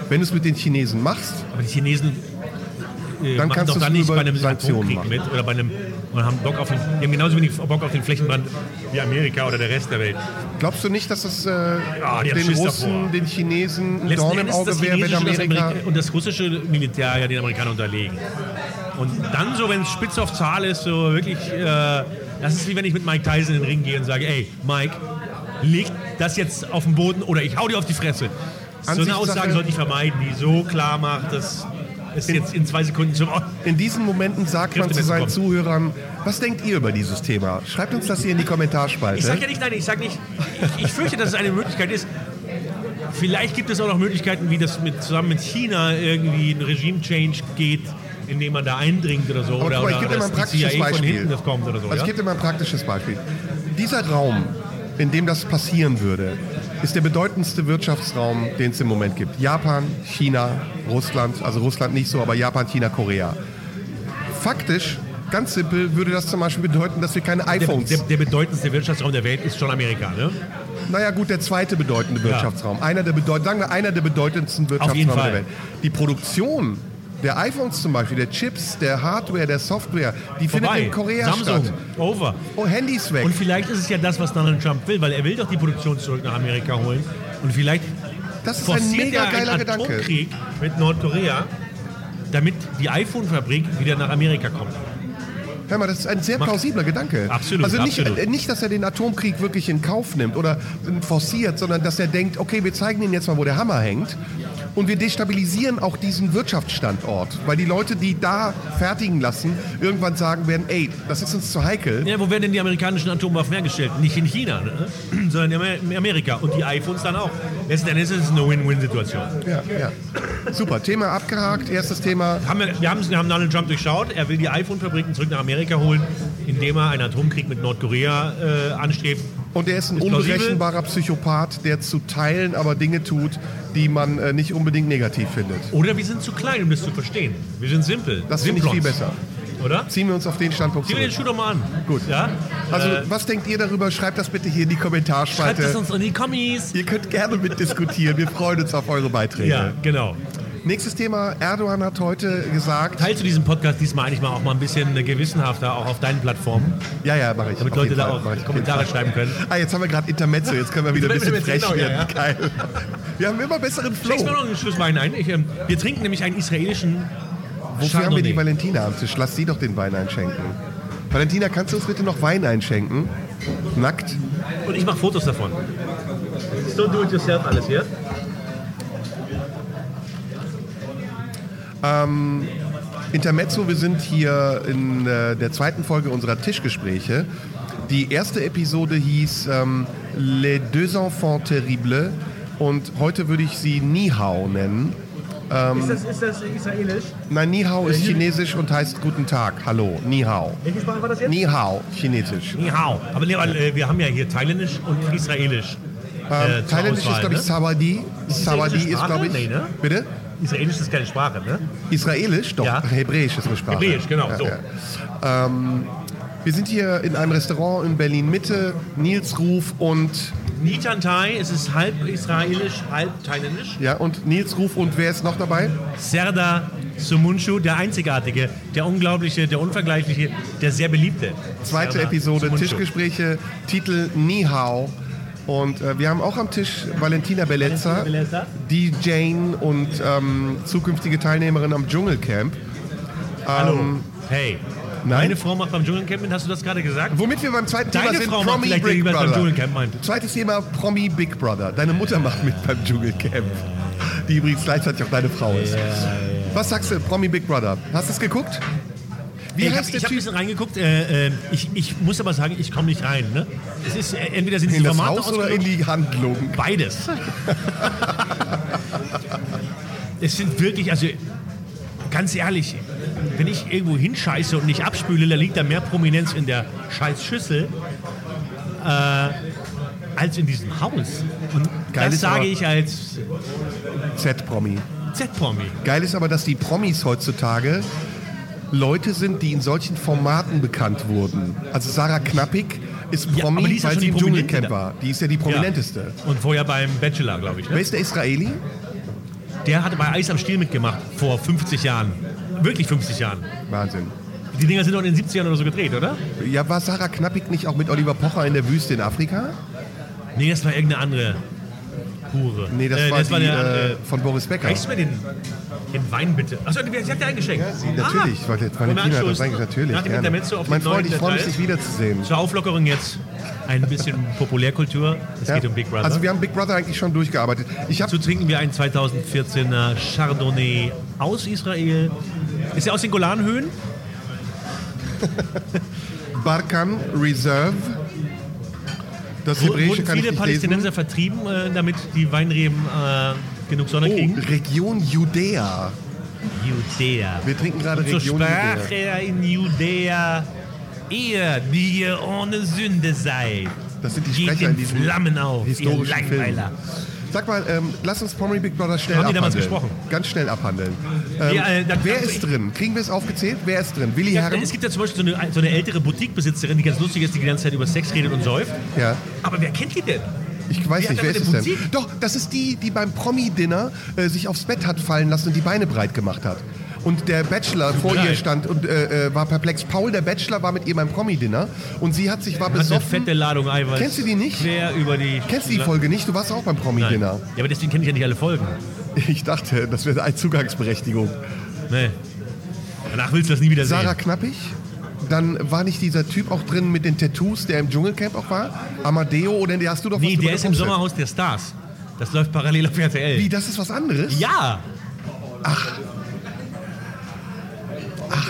Wenn du es mit den Chinesen machst, aber die Chinesen äh, Dann kannst doch dann nicht bei einem Sanktionen machen. mit oder bei einem und haben Bock auf den, die haben genauso wenig Bock auf den Flächenbrand wie Amerika oder der Rest der Welt. glaubst du nicht, dass das äh, Ja, haben den Russen, davor. den Chinesen ein Dorn im Auge wäre, wenn chinesische und das Amerika... Und das russische Militär ja den Amerikanern unterlegen. Und dann so, wenn es spitz auf Zahl ist, so wirklich, äh, das ist wie wenn ich mit Mike Tyson in den Ring gehe und sage, ey, Mike, leg das jetzt auf den Boden oder ich hau dir auf die Fresse. So eine Aussage sollte ich vermeiden, die so klar macht, dass es jetzt in zwei Sekunden zum... In diesen Momenten sagt man zu seinen kommen. Zuhörern, was denkt ihr über dieses Thema? Schreibt uns das hier in die Kommentarspalte. Ich sage ja nicht, nein, ich sage nicht, ich, ich fürchte, dass es eine Möglichkeit ist. Vielleicht gibt es auch noch Möglichkeiten, wie das mit, zusammen mit China irgendwie ein Regime-Change geht, indem man da eindringt oder so. Aber oder mal, ich gebe dir mal ein praktisches Beispiel. so. Also ich ja? gebe dir mal ein praktisches Beispiel. Dieser Raum, in dem das passieren würde, ist der bedeutendste Wirtschaftsraum, den es im Moment gibt. Japan, China, Russland, also Russland nicht so, aber Japan, China, Korea. Faktisch, ganz simpel, würde das zum Beispiel bedeuten, dass wir keine der, iPhones... der, der bedeutendste Wirtschaftsraum der Welt ist schon Amerika. Ne? Naja gut, der zweite bedeutende Wirtschaftsraum. Einer der bedeut sagen wir, einer der bedeutendsten Wirtschaftsräume der Welt. Die Produktion der iPhones zum Beispiel, der Chips, der Hardware, der Software, die findet Vorbei. in Korea Samsung, statt. over. Oh, Handys weg. Und vielleicht ist es ja das, was Donald Trump will, weil er will doch die Produktion zurück nach Amerika holen. Und vielleicht Das ist ein mega er geiler einen Gedanke. Atomkrieg mit Nordkorea, damit die iPhone-Fabrik wieder nach Amerika kommt. Hör mal, das ist ein sehr plausibler Gedanke. Absolut, Also nicht, absolut. äh, nicht, dass er den Atomkrieg wirklich in Kauf nimmt oder äh, forciert, sondern dass er denkt, okay, wir zeigen ihnen jetzt mal, wo der Hammer hängt. Und wir destabilisieren auch diesen Wirtschaftsstandort. Weil die Leute, die da fertigen lassen, irgendwann sagen werden, ey, das ist uns zu heikel. Ja, wo werden denn die amerikanischen Atomwaffen hergestellt? Nicht in China, ne? (clears throat) sondern in Amer- in Amerika. Und die iPhones dann auch. Letzten Endes ist es eine Win-Win-Situation. Ja, ja. Super, Thema abgehakt. Erstes Thema. Haben wir, wir, haben, wir haben Donald Trump durchschaut. Er will die iPhone-Fabriken zurück nach Amerika holen, indem er einen Atomkrieg mit Nordkorea äh, anstrebt. Und er ist ein Ist plausibel. unberechenbarer Psychopath, der zu Teilen aber Dinge tut, die man äh, nicht unbedingt negativ findet. Oder wir sind zu klein, um das zu verstehen. Wir sind simpel. Das finde ich viel besser. Oder? Ziehen wir uns auf den Standpunkt Ziehen wir den. Schuh doch mal an. Gut. Ja? Also, äh, was denkt ihr darüber? Schreibt das bitte hier in die schreibt Kommentarspalte. es uns in die Kommis. Ihr könnt gerne mitdiskutieren. Wir freuen uns auf eure Beiträge. Ja, genau. Nächstes Thema. Erdogan hat heute gesagt. Teilst du diesen Podcast diesmal eigentlich mal auch mal ein bisschen gewissenhafter, auch auf deinen Plattformen, Ja, ja, mache ich. damit Auf Leute da auch Kommentare schreiben können? Ah, jetzt haben wir gerade Intermezzo. Jetzt können wir wieder ein bisschen frech Genau, ja, werden. Geil. Wir haben immer besseren Schließ Flow. mal noch einen Schluss Wein ein. Ich, ähm, wir trinken nämlich einen israelischen Wofür haben wir die. Valentina am Tisch? Lass sie doch den Wein einschenken. Valentina, kannst du uns bitte noch Wein einschenken? Nackt? Und ich mache Fotos davon. So do it yourself alles hier. Intermezzo, wir sind hier in äh, der zweiten Folge unserer Tischgespräche. Die erste Episode hieß ähm, Les deux enfants terribles und heute würde ich sie Nihao nennen. ist, das, ist das israelisch? Nein, Nihao ist chinesisch und heißt Guten Tag. Hallo, Nihao. Welche Sprache war das jetzt? Nihao, chinesisch. Ni hao. Aber äh, wir haben ja hier Thailändisch und Israelisch. Ähm, zur Thailändisch ist, Auswahl, glaube ich, ne? Ist Sawadee israelische ist, glaube ich. Nee, ne? Bitte? Israelisch ist keine Sprache, ne? Israelisch? Doch, Ja. Hebräisch ist eine Sprache. Hebräisch, genau, so. Ähm, wir sind hier in einem Restaurant in Berlin-Mitte. Nils Ruf und, Nitantai, es ist halb israelisch, halb thailändisch. ja, und Nils Ruf und wer ist noch dabei? Serdar Sumunchu, der Einzigartige, der Unglaubliche, der Unvergleichliche, der sehr Beliebte. Zweite Serdar Episode, Sumunchu. Tischgespräche, Titel Nihao. Und äh, wir haben auch am Tisch Valentina Bellezza, die Jane und ähm, zukünftige Teilnehmerin am Dschungelcamp. Hallo. Ähm, Hey. Nein? Meine Frau macht beim Dschungelcamp mit, hast du das gerade gesagt? Womit wir beim zweiten Thema Deine sind, Frau macht Promi vielleicht Big irgendwas beim Brother. Dschungelcamp, meint. Zweites Thema, Promi Big Brother. Deine Mutter macht mit beim Dschungelcamp. Die übrigens gleichzeitig auch deine Frau ist. Was sagst du, Promi Big Brother? Hast du es geguckt? Wie ich habe heißt der hab ein Typ? bisschen reingeguckt. Äh, äh, ich, ich muss aber sagen, ich komme nicht rein. Ne? Es ist, äh, entweder sind In das Formate Haus oder in die Handlung? Beides. es sind wirklich, also ganz ehrlich, wenn ich irgendwo hinscheiße und nicht abspüle, da liegt da mehr Prominenz in der Scheißschüssel äh, als in diesem Haus. Und Geil das sage ich als Z-Promi. Z-Promi. Geil ist aber, dass die Promis heutzutage Leute sind, die in solchen Formaten bekannt wurden. Also Sarah Knappig ist Ja, Promi, die ist ja weil schon sie die im Dschungelcamp war. Die ist ja die prominenteste. Ja. Und vorher beim Bachelor, glaube ich. Wer Ne? ist der Israeli? Der hatte bei Eis am Stiel mitgemacht, vor 50 Jahren. Wirklich 50 Jahren. Wahnsinn. Die Dinger sind doch in den 70ern oder so gedreht, oder? Ja, war Sarah Knappig nicht auch mit Oliver Pocher in der Wüste in Afrika? Nee, das war irgendeine andere Hure. Nee, das Äh, war die der äh, andere. von Boris Becker. Reichst du mir den, den Wein bitte? Achso, sie hat dir eingeschenkt. Natürlich, Ah, weil Valentina hat das eigentlich natürlich. Nach dem gerne. Auf mein Freund, ich freue mich, dich wiederzusehen. Zur Auflockerung jetzt ein bisschen Populärkultur. Es Ja. geht um Big Brother. Also wir haben Big Brother eigentlich schon durchgearbeitet. Ich Dazu trinken wir einen 2014er Chardonnay aus Israel. Ist er aus den Golanhöhen? Barkan Reserve. Das Hebräische Wurden viele Palästinenser vertrieben, äh, damit die Weinreben äh, genug Sonne Oh, kriegen? Region Judäa. Judäa. Wir trinken gerade Und so Region sprach Judäa. er in Judäa, ihr, die ihr ohne Sünde seid. Das sind die Geht Sprecher in diesem Flammen auf, ihr historischen Film. Sag mal, ähm, lass uns Promi Big Brother schnell Haben die damals abhandeln. gesprochen? Ganz schnell abhandeln. Ähm, Ja, äh, dann- wer dann- ist drin? Kriegen wir es aufgezählt? Wer ist drin? Willi Ja, Herren? es gibt ja zum Beispiel so eine, so eine ältere Boutiquebesitzerin, die ganz lustig ist, die die ganze Zeit über Sex redet und säuft. Ja. Aber wer kennt die denn? Ich weiß Wer nicht, wer ist es denn? Doch, das ist die, die beim Promi-Dinner äh, sich aufs Bett hat fallen lassen und die Beine breit gemacht hat. Und der Bachelor vor geil. ihr stand und äh, äh, war perplex. Paul, der Bachelor, war mit ihr beim Promi-Dinner und sie hat sich, war Hat eine besoffen. fette Ladung Eiweiß. Kennst du die nicht? Quer über die... Kennst du die Folge nicht? Du warst auch beim. Promi-Dinner. Ja, aber deswegen kenne ich ja nicht alle Folgen. (laughs) Ich dachte, das wäre eine Zugangsberechtigung. Nee. Danach willst du das nie wieder Sarah sehen. Knappig. Dann war nicht dieser Typ auch drin mit den Tattoos, der im Dschungelcamp auch war? Amadeo, oder den hast du doch Nee, der ist im. Sommerhaus der Stars. Das läuft parallel auf RTL. Wie, das ist was anderes? Ja! Ach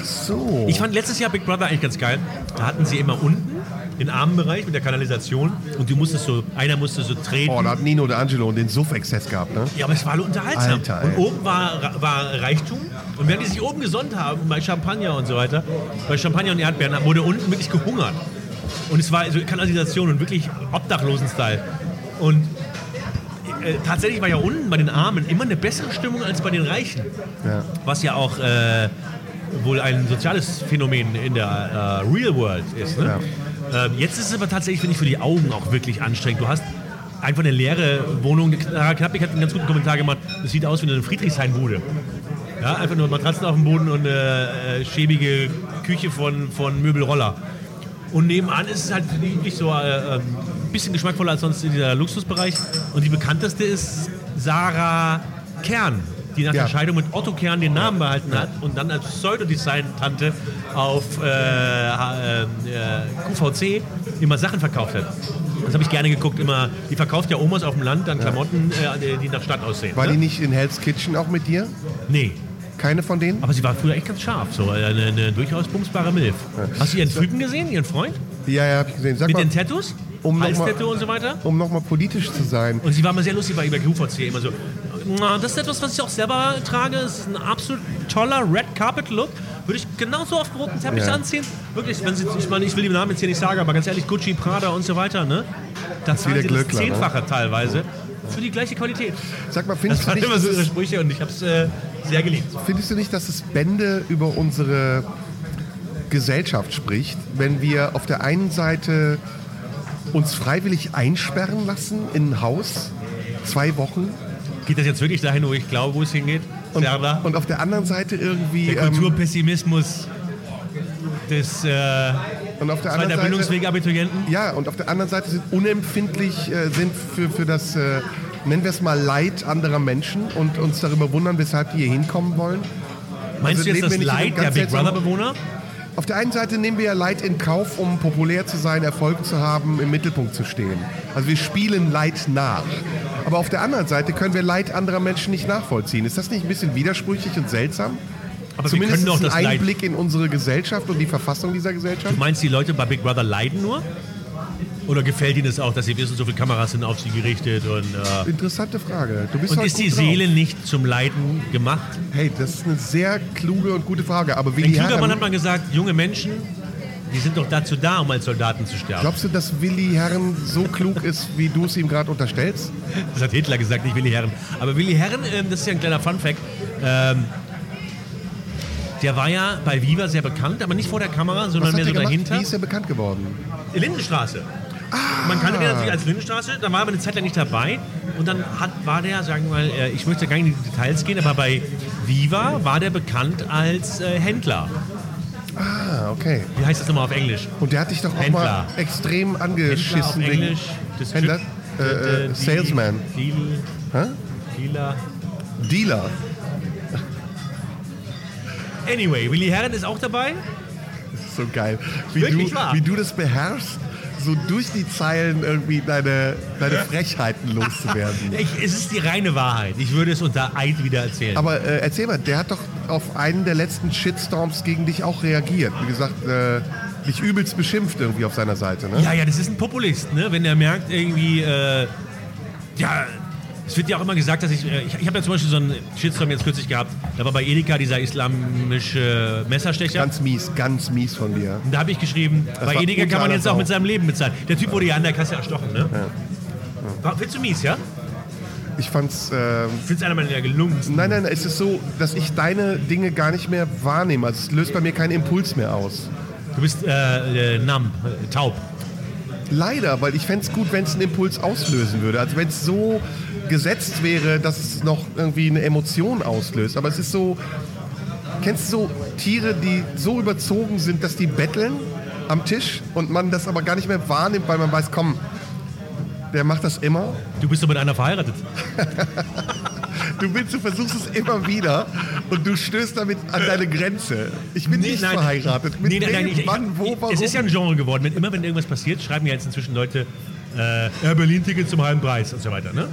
so. Ich fand letztes Jahr Big Brother eigentlich ganz geil. Da hatten sie immer unten den Armenbereich mit der Kanalisation und du musstest so, einer musste so treten. Oh, da hat Nino de Angelo den Suff-Exzess gehabt, ne? Ja, aber es war alle unterhaltsam. Alter, und oben war, war Reichtum. Und während die sich oben gesonnt haben, bei Champagner und so weiter, bei Champagner und Erdbeeren, wurde unten wirklich gehungert. Und es war so Kanalisation und wirklich Obdachlosen-Style. Und äh, tatsächlich war ja unten bei den Armen immer eine bessere Stimmung als bei den Reichen. Ja. Was ja auch äh, wohl ein soziales Phänomen in der äh, Real World ist. Ne? Ähm, jetzt ist es aber tatsächlich, finde ich, für die Augen auch wirklich anstrengend. Du hast einfach eine leere Wohnung. Sarah Knappig hat einen ganz guten Kommentar gemacht. Das sieht aus wie eine Friedrichshain-Bude. Ja, einfach nur Matratzen auf dem Boden und eine äh, schäbige Küche von, von Möbelroller. Und nebenan ist es halt wie üblich so äh, ein bisschen geschmackvoller als sonst in dieser Luxusbereich. Und die bekannteste ist Sarah Kern, die nach Ja. der Scheidung mit Otto Kern den Namen behalten hat und dann als Pseudodesign-Tante auf äh, äh, äh, QVC immer Sachen verkauft hat. Das habe ich gerne geguckt. Immer, die verkauft ja Omas auf dem Land dann Klamotten, äh, die nach Stadt aussehen. War ne? die nicht in Hell's Kitchen auch mit dir? Nee. Keine von denen? Aber sie war früher echt ganz scharf, so eine, eine durchaus bumsbare Milf. Hast du ihren Typen gesehen, ihren Freund? Ja, ja, hab ich gesehen. Sag Mit mal, den Tattoos, um Halstattoo und so weiter. um nochmal politisch zu sein. Und sie war mal sehr lustig bei über QVC immer so. "Na, Das ist etwas, was ich auch selber trage. Es ist ein absolut toller Red Carpet Look. Würde ich genauso auf roten Teppich Ja. anziehen. Wirklich, wenn sie, ich meine, ich will die Namen jetzt hier nicht sagen, aber ganz ehrlich, Gucci, Prada und so weiter, ne? Da zahlen sie das ne? Zehnfache teilweise für die gleiche Qualität. Sag mal, Das findest du, waren nicht, immer so ihre Sprüche und ich habe es äh, sehr geliebt. findest du nicht, dass es Bände über unsere Gesellschaft spricht, wenn wir auf der einen Seite uns freiwillig einsperren lassen in ein Haus, zwei Wochen, Geht das jetzt wirklich dahin, wo ich glaube, wo es hingeht? und, und auf der anderen Seite irgendwie... Der ähm, Kulturpessimismus des äh, und auf der anderen Seite, Bildungsweg-Abiturienten? Ja, und auf der anderen Seite sind unempfindlich äh, sind für, für das, äh, nennen wir es mal, Leid anderer Menschen und uns darüber wundern, weshalb die hier hinkommen wollen. Meinst Also du jetzt das Leid der Big Brother-Bewohner? Auf der einen Seite nehmen wir ja Leid in Kauf, um populär zu sein, Erfolg zu haben, im Mittelpunkt zu stehen. Also wir spielen Leid nach. Aber auf der anderen Seite können wir Leid anderer Menschen nicht nachvollziehen. Ist das nicht ein bisschen widersprüchlich und seltsam? Aber Zumindest wir können doch ein das Leid. Einblick in unsere Gesellschaft und die Verfassung dieser Gesellschaft. Du meinst, die Leute bei Big Brother leiden nur? Oder gefällt ihnen es auch, dass sie wissen, so viele Kameras sind auf sie gerichtet und, äh, Interessante Frage. Du bist und heute ist die drauf. Seele nicht zum Leiden gemacht? Hey, das ist eine sehr kluge und gute Frage. Aber Ein Willi kluger Mann hat mal gesagt, junge Menschen, die sind doch dazu da, um als Soldaten zu sterben. glaubst du, dass Willi Herren so klug ist, wie du es ihm gerade unterstellst? Das hat Hitler gesagt, nicht Willi Herren. Aber Willi Herren, ähm, das ist ja ein kleiner Funfact, ähm, der war ja bei Viva sehr bekannt, aber nicht vor der Kamera, sondern mehr so dahinter. Wie ist er bekannt geworden? Lindenstraße. Man kannte den natürlich als Lindenstraße, da war er aber eine Zeit lang nicht dabei. Und dann hat, war der, sagen wir mal, äh, ich möchte gar nicht in die Details gehen, aber bei Viva war der bekannt als äh, Händler. Ah, okay. Wie heißt das nochmal auf Englisch? Und der hat dich doch auch Händler. mal extrem Händler auf angeschissen. Englisch. Distrib- Händler? Äh, äh, Salesman. Deal, Hä? Dealer. Dealer. Anyway, Willi Herren ist auch dabei. So geil. Wie Wirklich du, wahr? wie du das beherrschst, so durch die Zeilen irgendwie deine, deine Frechheiten loszuwerden. Ich, es ist die reine Wahrheit. Ich würde es unter Eid wieder erzählen. Aber äh, erzähl mal, der hat doch auf einen der letzten Shitstorms gegen dich auch reagiert. Wie gesagt, äh, dich übelst beschimpft irgendwie auf seiner Seite, ne? ja, ja, das ist ein Populist, ne? wenn er merkt, irgendwie, äh, ja, es wird ja auch immer gesagt, dass ich, äh, ich, ich habe ja zum Beispiel so einen Shitstorm jetzt kürzlich gehabt, da war bei Edeka dieser islamische Messerstecher. Ganz mies, ganz mies von dir. und da habe ich geschrieben, bei war Edeka kann man jetzt auch mit seinem Leben bezahlen. Der Typ wurde ja an der Kasse erstochen, ne? War, findest du mies, ja? Ich fand's. Äh, Ich finde es einer meiner gelungensten. nein, nein, es ist so, dass ich deine Dinge gar nicht mehr wahrnehme. Also es löst bei mir keinen Impuls mehr aus. Du bist äh, äh, numb, äh, taub. Leider, weil ich fände es gut, wenn es einen Impuls auslösen würde. Also wenn es so gesetzt wäre, dass es noch irgendwie eine Emotion auslöst. Aber es ist so, kennst du so Tiere, die so überzogen sind, dass die betteln am Tisch und man das aber gar nicht mehr wahrnimmt, weil man weiß, komm, der macht das immer. Du bist doch mit einer verheiratet. (laughs) Du willst, du versuchst es immer wieder und du stößt damit an deine Grenze. Ich bin nicht verheiratet. Mit nee, nein, nein, ich, wann, wo, warum? Es ist ja ein Genre geworden. Wenn, immer wenn irgendwas passiert, schreiben ja jetzt inzwischen Leute äh, Berlin-Ticket zum halben Preis und so weiter. Ne?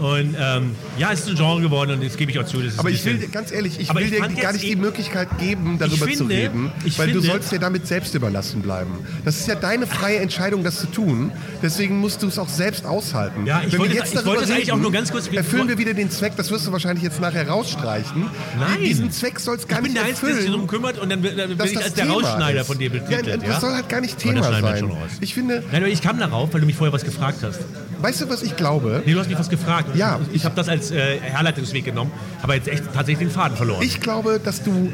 Und ähm, ja, es ist ein Genre geworden und das gebe ich auch zu. Das ist Aber ich will, ganz ehrlich, ich will ich dir gar nicht die eben- Möglichkeit geben, darüber zu finde- reden, ich weil du finde- sollst dir damit selbst überlassen bleiben. Das ist ja deine freie Entscheidung, das zu tun. Deswegen musst du es auch selbst aushalten. Ja, ich Wenn wir wollte jetzt es- ich wollte es eigentlich reden, auch nur ganz kurz- Erfüllen wir wieder den Zweck, das wirst du wahrscheinlich jetzt nachher rausstreichen. Nein. Diesen Zweck soll es gar ich bin nicht der Einzige, der sich erfüllen. darum kümmert und dann, wird- dann bin ich das als der Thema Rausschneider ist. von dir betitelt. Ja, das ja? soll halt gar nicht Aber Thema sein. Ich finde, Nein, ich kam darauf, weil du mich vorher was gefragt hast. weißt du, was ich glaube? Nee, du hast mich was gefragt. Ja. Ich, ich habe das als äh, Herleitungsweg genommen, aber jetzt echt tatsächlich den Faden verloren. Ich glaube, dass du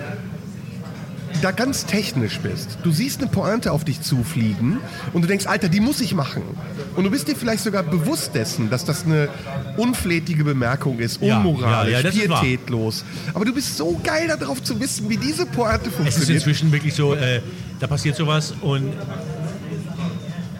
da ganz technisch bist. Du siehst eine Pointe auf dich zufliegen und du denkst, Alter, die muss ich machen. Und du bist dir vielleicht sogar bewusst dessen, dass das eine unflätige Bemerkung ist, Ja, unmoralisch, ja, ja, wahr. pietätlos. Aber du bist so geil darauf zu wissen, wie diese Pointe Es ist funktioniert. inzwischen wirklich so, äh, da passiert sowas und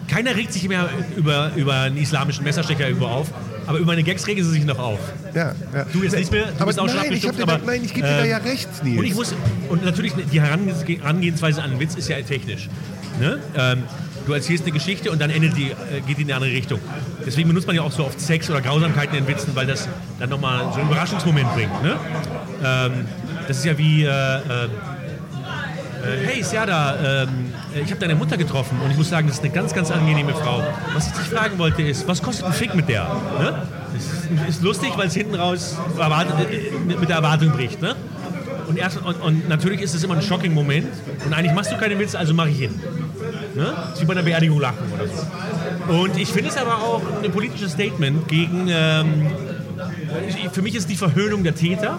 keiner regt sich mehr über, über einen islamischen Messerstecher irgendwo auf, aber über meine Gags regen sie sich noch auf. Ja, ja. Du jetzt nicht mehr, du aber bist auch schon nein, ich, hab aber, nein, ich gebe dir da ja recht, Nils. Und ich muss, und natürlich die Herange- Herangehensweise an den Witz ist ja technisch. Ne? Ähm, du erzählst eine Geschichte und dann endet die, äh, geht die in eine andere Richtung. Deswegen benutzt man ja auch so oft Sex oder Grausamkeiten in Witzen, weil das dann nochmal so einen Überraschungsmoment bringt. Ne? Ähm, das ist ja wie, äh, äh, äh, hey, Serda, ähm, äh, ich habe deine Mutter getroffen und ich muss sagen, das ist eine ganz, ganz angenehme Frau. Was ich dich fragen wollte ist, was kostet ein Fick mit der? Ne? Das ist, lustig, weil es hinten raus äh, mit der Erwartung bricht. Ne? Und, erst, und, und natürlich ist es immer ein shocking Moment. Und eigentlich machst du keine Witze, also mache ich hin. Ne? Wie bei einer Beerdigung lachen oder so. Und ich finde es aber auch ein politisches Statement gegen, ähm, für mich ist die Verhöhnung der Täter,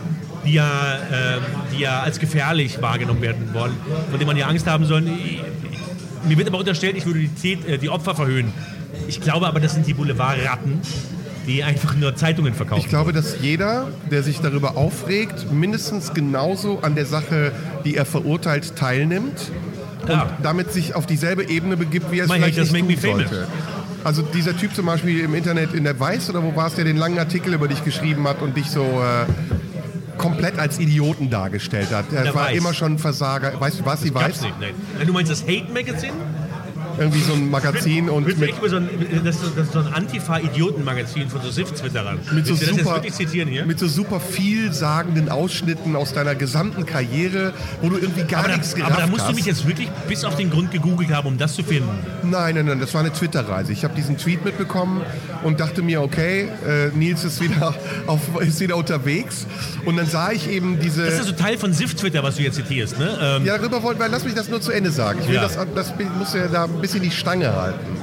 die ja, ähm, die ja als gefährlich wahrgenommen werden wollen, von denen man ja Angst haben soll. Mir wird aber unterstellt, ich würde die, Tät, äh, die Opfer verhöhnen. Ich glaube aber, das sind die Boulevardratten, die einfach nur Zeitungen verkaufen. Ich glaube, dass jeder, der sich darüber aufregt, mindestens genauso an der Sache, die er verurteilt, teilnimmt und Ja. damit sich auf dieselbe Ebene begibt, wie er es My vielleicht nicht tun sollte. Also dieser Typ zum Beispiel im Internet in der Weiß oder wo war es, der den langen Artikel über dich geschrieben hat und dich so äh, komplett als Idioten dargestellt hat. Er war Weiß. immer schon ein Versager. Weißt du, was sie weiß? nicht, nein. Du meinst das Hate Magazine? Irgendwie so ein Magazin und mit, so ein, das, ist so, das ist so ein Antifa-Idioten-Magazin von so SIF-Twitterern. mit so Willst super, mit so super vielsagenden Ausschnitten aus deiner gesamten Karriere, wo du irgendwie gar aber, nichts da, gerafft aber da musst hast. du mich jetzt wirklich bis auf den Grund gegoogelt haben, um das zu finden. Nein, nein, nein, das war eine Twitter-Reise. Ich habe diesen Tweet mitbekommen und dachte mir, okay, äh, Nils ist wieder, (laughs) auf, ist wieder unterwegs. Und dann sah ich eben diese... Das ist so Teil von SIF-Twitter, was du jetzt zitierst, ne? Ähm, ja, darüber wollten wir, lass mich das nur zu Ende sagen. Ich will Ja. das, das muss ja da ein bisschen die Stange halten.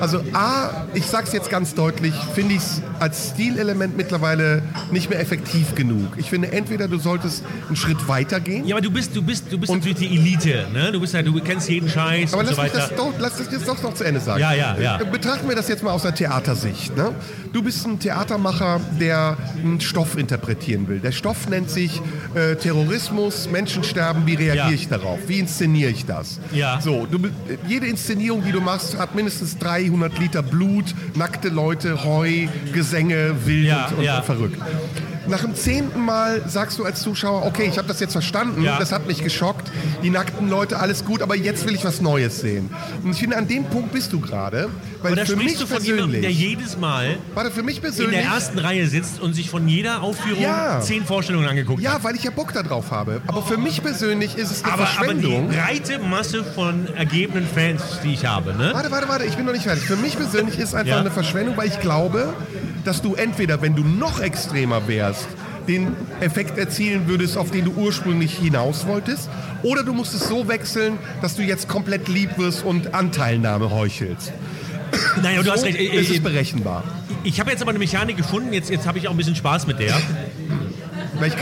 Also A, ich sag's jetzt ganz deutlich, finde ich es als Stilelement mittlerweile nicht mehr effektiv genug. Ich finde, entweder du solltest einen Schritt weiter gehen, Ja, aber du bist, du bist, du bist Und- natürlich die Elite, ne? Du bist ja, du kennst jeden Scheiß Aber und lass, so mich weiter. das doch, lass das jetzt doch noch zu Ende sagen. Ja, ja, ja. Betrachten wir das jetzt mal aus der Theatersicht. Ne? Du bist ein Theatermacher, der einen Stoff interpretieren will. Der Stoff nennt sich äh, Terrorismus, Menschensterben. Wie reagiere Ja. ich darauf? Wie inszeniere ich das? Ja. So, du, jede Inszenierung, die du machst, hat mindestens 300 Liter Blut, nackte Leute, Heu, Gesänge, wild Ja, und, und ja. verrückt. Nach dem zehnten Mal sagst du als Zuschauer, okay, ich habe das jetzt verstanden, Ja. das hat mich geschockt, die nackten Leute, alles gut, aber jetzt will ich was Neues sehen. Und ich finde, an dem Punkt bist du gerade, weil Aber da für sprichst mich du von jemandem, der persönlich, jedes Mal warte, für mich in der persönlich, ersten Reihe sitzt und sich von jeder Aufführung Ja. zehn Vorstellungen angeguckt ja, hat. weil ich ja Bock da drauf habe, aber für mich persönlich ist es eine Aber, aber die Verschwendung. breite Masse von ergebenen Fans, die ich habe, ne? Warte, warte, warte, ich bin noch nicht fertig. Für mich persönlich ist einfach Ja. eine Verschwendung, weil ich glaube, dass du entweder, wenn du noch extremer wärst, den Effekt erzielen würdest, auf den du ursprünglich hinaus wolltest, oder du musst es so wechseln, dass du jetzt komplett lieb wirst und Anteilnahme heuchelst. Naja, du hast So recht. Äh, ist es berechenbar. Ich habe jetzt aber eine Mechanik gefunden, jetzt, jetzt habe ich auch ein bisschen Spaß mit der.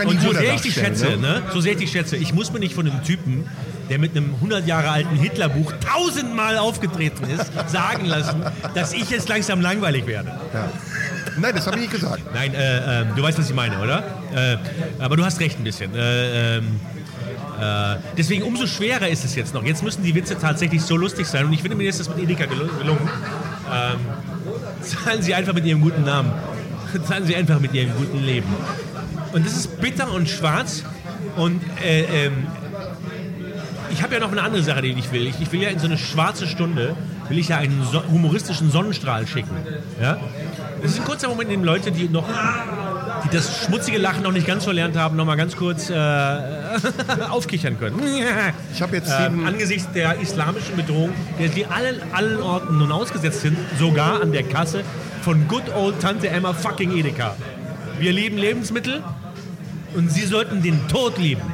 Und so sehr ich die schätze, ne? ne? so sehr ich die schätze, ich muss mir nicht von einem Typen, der mit einem 100 Jahre alten Hitlerbuch tausendmal aufgetreten ist, sagen lassen, dass ich jetzt langsam langweilig werde. Ja. Nein, das habe ich nicht gesagt. Nein, äh, äh, du weißt, was ich meine, oder? Äh, aber du hast recht ein bisschen. Äh, ähm, äh, deswegen umso schwerer ist es jetzt noch. Jetzt müssen die Witze tatsächlich so lustig sein. Und ich finde, mir ist das mit Edeka gelu- gelungen. Ähm, zahlen Sie einfach mit Ihrem guten Namen. Zahlen Sie einfach mit Ihrem guten Leben. Und das ist bitter und schwarz. Und äh, ähm, ich habe ja noch eine andere Sache, die ich will. Ich, ich will ja in so eine schwarze Stunde, will ich ja einen so humoristischen Sonnenstrahl schicken. Ja? Das ist ein kurzer Moment, in dem Leute, die noch die das schmutzige Lachen noch nicht ganz verlernt haben, noch mal ganz kurz äh, (laughs) aufkichern können. Ich habe jetzt Äh, sieben, angesichts der islamischen Bedrohung, der die allen, allen Orten nun ausgesetzt sind, sogar an der Kasse von Good Old Tante Emma fucking Edeka. Wir lieben Lebensmittel und Sie sollten den Tod lieben.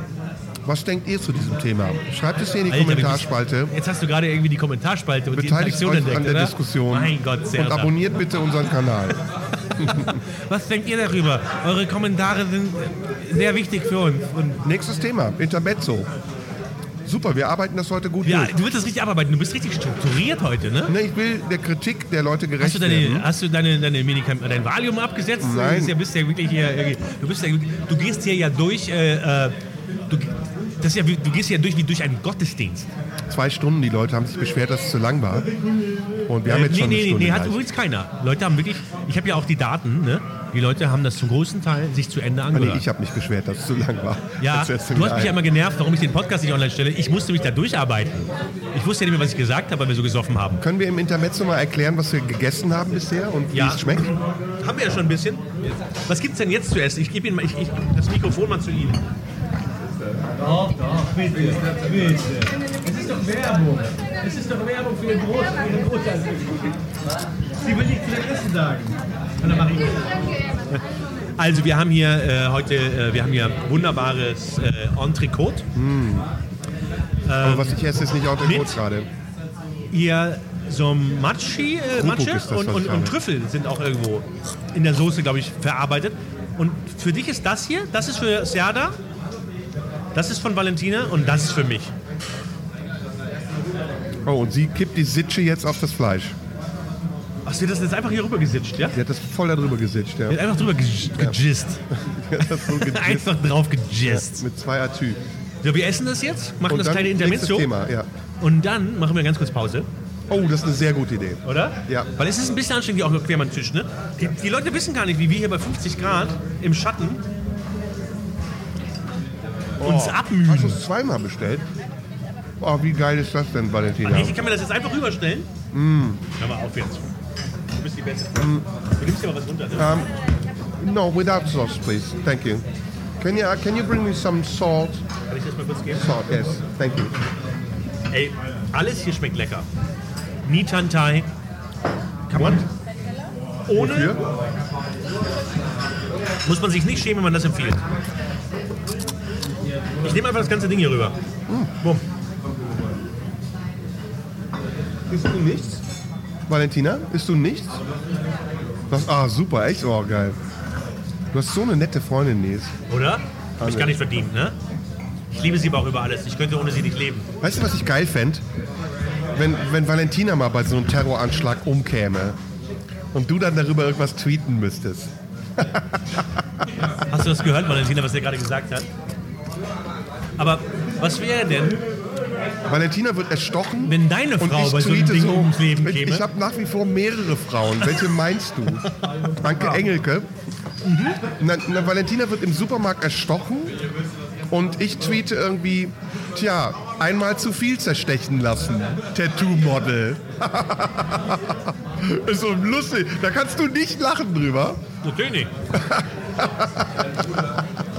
Was denkt ihr zu diesem Thema? Schreibt es hier in die Alter, Kommentarspalte. Jetzt hast du gerade irgendwie die Kommentarspalte und die Beteiligt Interaktion euch entdeckt, an der oder? Diskussion Mein Gott, sehr und abonniert bitte unseren Kanal. (laughs) Was denkt ihr darüber? Eure Kommentare sind sehr wichtig für uns. Und Nächstes Thema, Intermezzo. Super, wir arbeiten das heute gut ja, durch. du wirst das richtig abarbeiten. Du bist richtig strukturiert heute, ne? Ne, ich will der Kritik der Leute Hast gerecht du deine, werden. hast du deine, deine Medikam dein Valium abgesetzt? Nein. Du bist ja, bist ja wirklich hier, du, bist ja, du gehst hier ja durch, äh, äh, du, das ja, wie- du gehst ja durch wie durch einen Gottesdienst. Zwei Stunden, die Leute haben sich beschwert, dass es zu lang war. Und wir haben jetzt nee, schon eine nee, nee, Stunde. nee, hat gleich. übrigens keiner. Leute haben wirklich, ich habe ja auch die Daten, ne? Die Leute haben das zum großen Teil sich zu Ende Ah, nee, angehört. ich habe mich beschwert, dass es zu lang war. Ja, du hast mich ja immer genervt, warum ich den Podcast nicht online stelle. Ich musste mich da durcharbeiten. Ich wusste ja nicht mehr, was ich gesagt habe, weil wir so gesoffen haben. Können wir im Intermezzo mal erklären, was wir gegessen haben bisher und wie Ja. es schmeckt? Haben wir ja schon ein bisschen. Was gibt's denn jetzt zu essen? Ich gebe Ihnen mal, ich, ich, das Mikrofon mal zu Ihnen. Doch, doch, bitte, bitte. Es ist doch Werbung. Es ist doch Werbung für den Brot, für den Brot. Sie will nichts zu Essen sagen. Und dann mache ich Also wir haben hier äh, heute, äh, wir haben hier wunderbares äh, Entrecote. Aber was ich esse, ist nicht Entrecote gerade. Hier so Matschi, äh, Matsche das, und, und, und. Trüffel sind auch irgendwo in der Soße, glaube ich, verarbeitet. Und für dich ist das hier, das ist für Serda, das ist von Valentina und das ist für mich. Oh, und sie kippt die Sitsche jetzt auf das Fleisch. Ach, sie hat das jetzt einfach hier rüber gesitzt, ja? Sie hat das voll darüber gesitcht, ja. Sie hat einfach drüber ge- gejist. (laughs) Sie hat das so (laughs) gejist. Einfach drauf gejist. Mit zwei Atü. So, wir essen das jetzt, machen Und das kleine Intermezzo Thema, ja. und dann machen wir ganz kurz Pause, Oh, das ist eine sehr gute Idee. oder? Ja. Weil es ist ein bisschen anstrengend hier auch quer am Tisch, ne? Die, die Leute wissen gar nicht, wie wir hier bei 50 Grad im Schatten uns Oh, Hast du abmühen. es zweimal bestellt? Oh, wie geil ist das denn, Valentina? Ich kann mir das jetzt einfach rüberstellen. Hör mal auf jetzt. Du bist die Beste. Du nimmst dir mal was runter, ne? No, without sauce, please. Thank you. Can you, uh, can you bring me some salt? Kann ich das mal kurz geben? Salt, yes. Thank you. Ey, alles hier schmeckt lecker. Nitantai. Kann man ohne, Wofür? muss man sich nicht schämen, wenn man das empfiehlt. Ich nehme einfach das ganze Ding hier rüber. Bumm. Isst du nichts? Valentina, isst du nichts? Das, ah, super, echt? Oh, geil. Du hast so eine nette Freundin, Nils. Oder? Hab ich gar nicht verdient, ne? Ich liebe sie aber auch über alles. Ich könnte ohne sie nicht leben. Weißt du, was ich geil fände? Wenn, wenn Valentina mal bei so einem Terroranschlag umkäme und du dann darüber irgendwas tweeten müsstest. (laughs) Hast du das gehört, Valentina, was er gerade gesagt hat? Aber was wäre denn, Valentina wird erstochen. wenn deine und Frau ich bei so einem Ding so, ums Leben ich, käme? ich habe nach wie vor mehrere Frauen. Welche meinst du? (laughs) Anke Engelke. Na, na, Valentina wird im Supermarkt erstochen und ich tweete irgendwie, tja, einmal zu viel zerstechen lassen. Tattoo-Model. (laughs) Ist so lustig. Da kannst du nicht lachen drüber. Natürlich nicht. (laughs)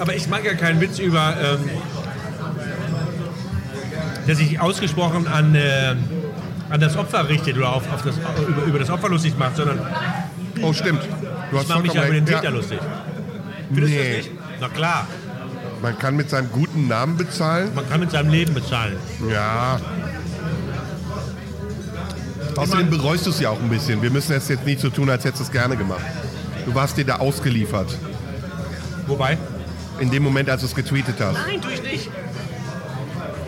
Aber ich mag ja keinen Witz über, ähm, der sich ausgesprochen an, äh, an das Opfer richtet oder auf, auf das, über, über das Opfer lustig macht, sondern Oh, stimmt. Du ich hast mache mich ja über den. Täter lustig. Findest du Nee. das nicht? Na klar, Man kann mit seinem guten Namen bezahlen. man kann mit seinem Leben bezahlen. Ja. Außerdem bereust du es ja auch ein bisschen. Wir müssen es jetzt nicht so tun, als hättest du es gerne gemacht. Du warst dir da ausgeliefert. Wobei? In dem Moment, als du es getweetet hast. Nein, tue ich nicht.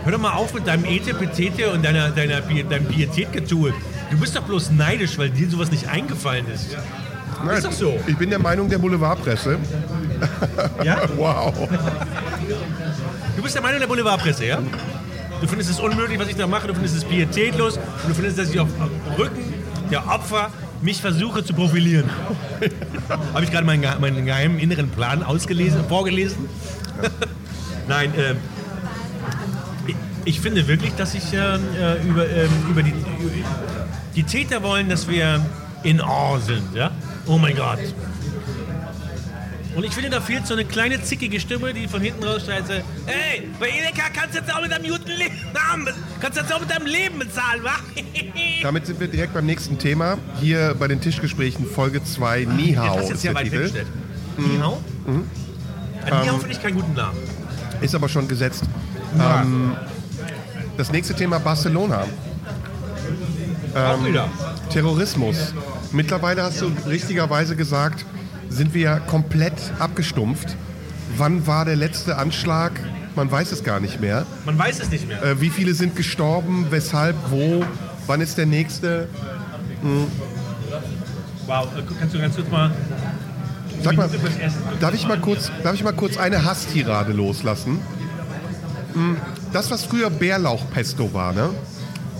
Hör doch mal auf mit deinem Ete, Petete und deiner, deiner, deinem Pietätgetue. Du bist doch bloß neidisch, weil dir sowas nicht eingefallen ist. Nein, Ist doch so. Ich bin der Meinung der Boulevardpresse. (laughs) Ja? (laughs) Wow. Du bist der Meinung der Boulevardpresse, ja? Du findest es unmöglich, was ich da mache. Du findest es pietätlos. Und du findest, dass ich auf Rücken der Opfer mich versuche zu profilieren. (laughs) Habe ich gerade meinen, meinen geheimen inneren Plan ausgelesen, vorgelesen? (laughs) Nein, ähm, ich, ich finde wirklich, dass ich ähm, äh, über, ähm, über die, die Täter wollen, dass wir in Awe sind, ja? Oh mein Gott. Und ich finde, da fehlt so eine kleine zickige Stimme, die von hinten raus schreit, hey, bei Edeka kannst du jetzt auch mit deinem guten Leben, kannst du jetzt auch mit deinem Leben bezahlen, wa? (laughs) Damit sind wir direkt beim nächsten Thema. Hier bei den Tischgesprächen Folge 2 Nihao Das ist jetzt der weit Titel. weggestellt. Nihau? Ja, Nihau finde ich keinen guten Namen. Ist aber schon gesetzt. Ähm, das nächste Thema Barcelona. Auch wieder. Terrorismus. Mittlerweile hast du richtigerweise gesagt, sind wir komplett abgestumpft. Wann war der letzte Anschlag? Man weiß es gar nicht mehr. Man weiß es nicht mehr. Äh, wie viele sind gestorben? Weshalb? Wo? Wann ist der nächste? Wow, äh, kannst du ganz kurz mal... Sag mal, darf ich mal kurz, darf ich mal kurz eine Hasstirade loslassen? Hm, Das, was früher Bärlauchpesto war, ne,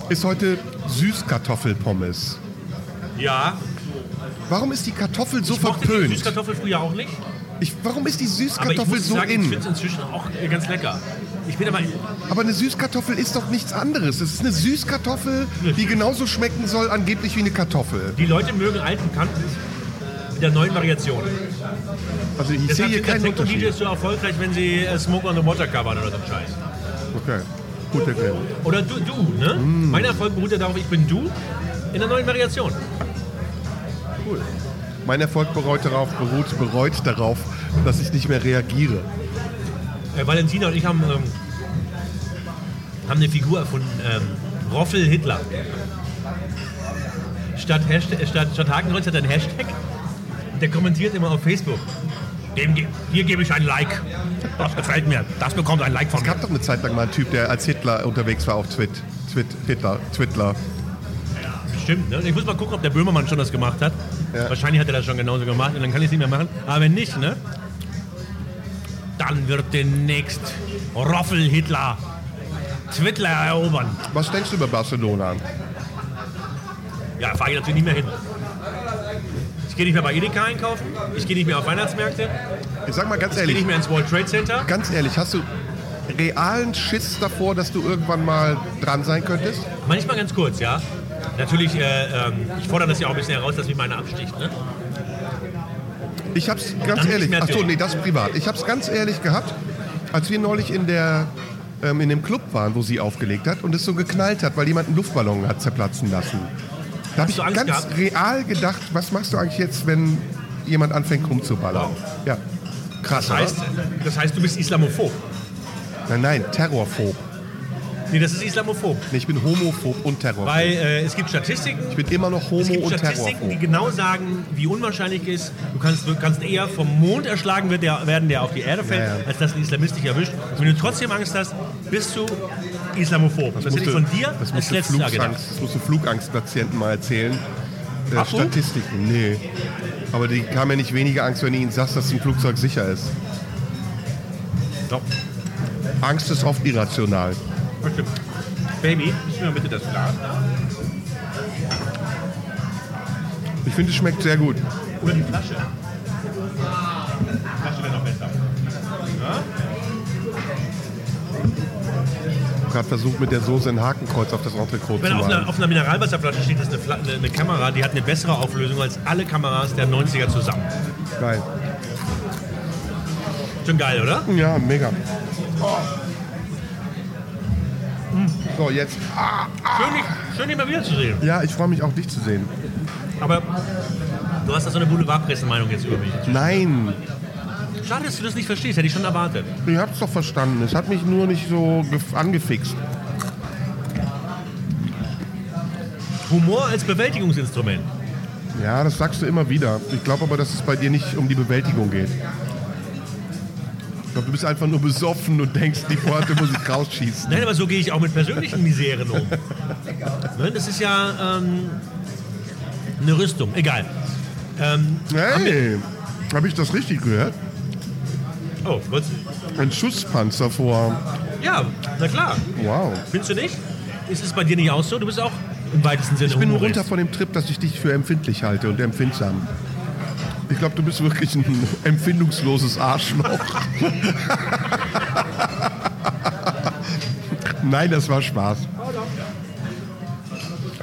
ist heute Süßkartoffelpommes. Ja, Warum ist die Kartoffel so ich mochte die verpönt? Süßkartoffel früher auch nicht. Ich, warum ist die ich Süßkartoffel so sagen, ich in? finde es inzwischen auch äh, ganz lecker. Ich bin aber... Aber eine Süßkartoffel ist doch nichts anderes. Es ist eine Süßkartoffel, die genauso schmecken soll, angeblich wie eine Kartoffel. Die Leute mögen alten Kanten mit der neuen Variation. Also ich sehe Deshalb hier sind keinen Unterschied. so erfolgreich, wenn sie äh, Smoke on the Water covern oder so ein Scheiß. Okay, gute Erklärung. Oder du, du ne? Mein Erfolg beruht ja darauf, ich bin du in einer neuen Variation. Cool. Mein Erfolg bereut darauf, beruht, bereut darauf, dass ich nicht mehr reagiere. Äh, Valentina und ich haben, ähm, haben eine Figur erfunden, ähm, Roffel Hitler. Statt, Hashtag, äh, statt, statt Hakenkreuz hat er einen Hashtag und der kommentiert immer auf Facebook. Dem, hier gebe ich ein Like. Das gefällt mir. Das bekommt ein Like von Es mir. gab doch eine Zeit lang mal einen Typ, der als Hitler unterwegs war auf Twit. Twit Hitler, Twittler. Stimmt, ne? Ich muss mal gucken, ob der Böhmermann schon das gemacht hat. Ja. Wahrscheinlich hat er das schon genauso gemacht und dann kann ich es nicht mehr machen. Aber wenn nicht, ne? Dann wird demnächst Roffel Hitler Twitter erobern. Was denkst du über Barcelona? Ja, fahre ich natürlich nicht mehr hin. Ich gehe nicht mehr bei Edeka einkaufen. Ich gehe nicht mehr auf Weihnachtsmärkte. Ich sag mal ganz Ich gehe ehrlich, nicht mehr ins World Trade Center. ganz ehrlich, hast du realen Schiss davor, dass du irgendwann mal dran sein könntest? Manchmal ganz kurz, ja. Natürlich, äh, ähm, ich fordere das ja auch ein bisschen heraus, dass mich meine absticht. Ne? Ich hab's ganz ehrlich, mehr ach so, Teddy. nee, das ist privat. Ich hab's ganz ehrlich gehabt, als wir neulich in der ähm, in dem Club waren, wo sie aufgelegt hat und es so geknallt hat, weil jemand einen Luftballon hat zerplatzen lassen. Da habe ich ganz gehabt? real gedacht, was machst du eigentlich jetzt, wenn jemand anfängt rumzuballern? Ja. Krass, Das heißt, das heißt, du bist Islamophob. oder? Nein, nein, Terrorphob. Nee, das ist Islamophob. Nee, ich bin homophob und Terrorphob. Weil äh, es gibt Statistiken, ich bin immer noch es homo gibt und Statistiken, die Terrorphob. genau sagen, wie unwahrscheinlich ist. Du kannst, du kannst eher vom Mond erschlagen wird der, werden, der auf die Erde fällt, Ja, ja. als dass ein Islamist dich erwischt. Und wenn du trotzdem Angst hast, bist du Islamophob. Das, hätte ich von dir das als musst du letztes Jahr gedacht. Das musst du Flugangstpatienten mal erzählen. Äh? Statistiken, nee. Aber die haben ja nicht weniger Angst, wenn du ihnen sagst, dass ein Flugzeug sicher ist. Doch, Angst ist oft irrational. Bestimmt. Baby, gib mir bitte das Glas. Ich finde, es schmeckt sehr gut. Oder die Flasche. Die Flasche wäre noch besser. Ich habe gerade versucht, mit der Soße ein Hakenkreuz auf das Entrecot zu Wenn auf einer, auf einer Mineralwasserflasche steht, das ist eine, eine, eine Kamera, die hat eine bessere Auflösung als alle Kameras der 90er zusammen. Geil. Schon geil, oder? Ja, mega. So, jetzt. Ah, Schön, dich, schön, dich mal wiederzusehen. ja, ich freue mich auch, dich zu sehen. Aber du hast da so eine Boulevardpressemeinung jetzt über mich. Nein, Schade, dass du das nicht verstehst. Hätte ich schon erwartet. ich hab's doch verstanden. Es hat mich nur nicht so gef- angefixt. Humor als Bewältigungsinstrument. Ja, das sagst du immer wieder. Ich glaube aber, dass es bei dir nicht um die Bewältigung geht. Ich glaube, du bist einfach nur besoffen und denkst, die Pointe muss ich rausschießen. Nein, aber so gehe ich auch mit persönlichen Miseren um. ne, das ist ja ähm, eine Rüstung. Egal. Ähm, Hey, habe ich das richtig gehört? oh, kurz. Ein Schusspanzer vor. Ja, na klar. Wow. Findest du nicht? Ist es bei dir nicht auch so? Du bist auch im weitesten Sinne Ich bin nur runter von dem Trip, dass ich dich für empfindlich halte und empfindsam. Ich glaube, du bist wirklich ein empfindungsloses Arschloch. Nein, das war Spaß.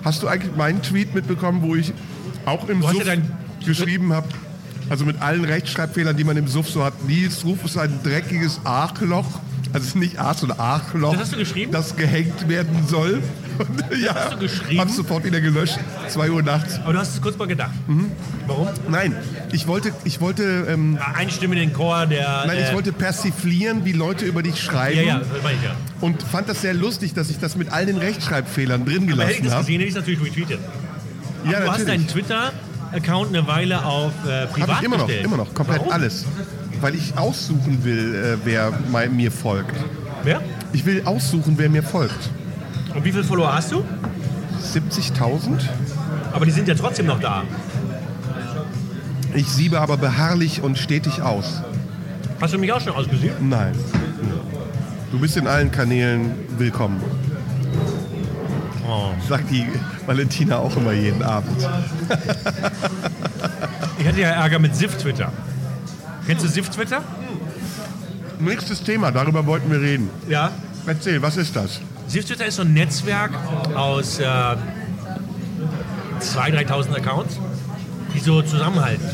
Hast du eigentlich meinen Tweet mitbekommen, wo ich auch im Suff ja geschrieben habe, also mit allen Rechtschreibfehlern, die man im Suff so hat, Nils Ruf ist ein dreckiges Arschloch. Also es ist nicht Arsch, sondern Arschloch. Das hast du geschrieben? Das gehängt werden soll. Und, ja, hast du geschrieben? Hab's sofort wieder gelöscht. 2 Uhr nachts. Aber du hast es kurz mal gedacht. Warum? Nein, ich wollte, ich wollte, ähm, Einstimmen in den Chor der. nein, ich wollte persiflieren, wie Leute über dich schreiben. Ja, ja, das meine ich ja. Und fand das sehr lustig, dass ich das mit all den Rechtschreibfehlern drin Aber hätte ich gelassen das habe. gesehen, hätte ich es natürlich retweetet. Ja, du hast deinen natürlich. Twitter-Account eine Weile auf äh, privat Habe ich immer noch, gestellt. immer noch, komplett Warum? alles. Weil ich aussuchen will, äh, wer mei- mir folgt. Wer? Ich will aussuchen, wer mir folgt. Und wie viele Follower hast du? 70.000? Aber die sind ja trotzdem noch da. Ich siebe aber beharrlich und stetig aus. Hast du mich auch schon ausgesehen? Nein. Du bist in allen Kanälen willkommen. Oh. Sagt die Valentina auch immer jeden Abend. Ich hatte ja Ärger mit Sif-Twitter. Kennst du Sif-Twitter? Nächstes Thema, darüber wollten wir reden. Ja. Erzähl, was ist das? Sif-Twitter ist so ein Netzwerk aus äh, 2.000, 3.000 Accounts, die so zusammenhalten.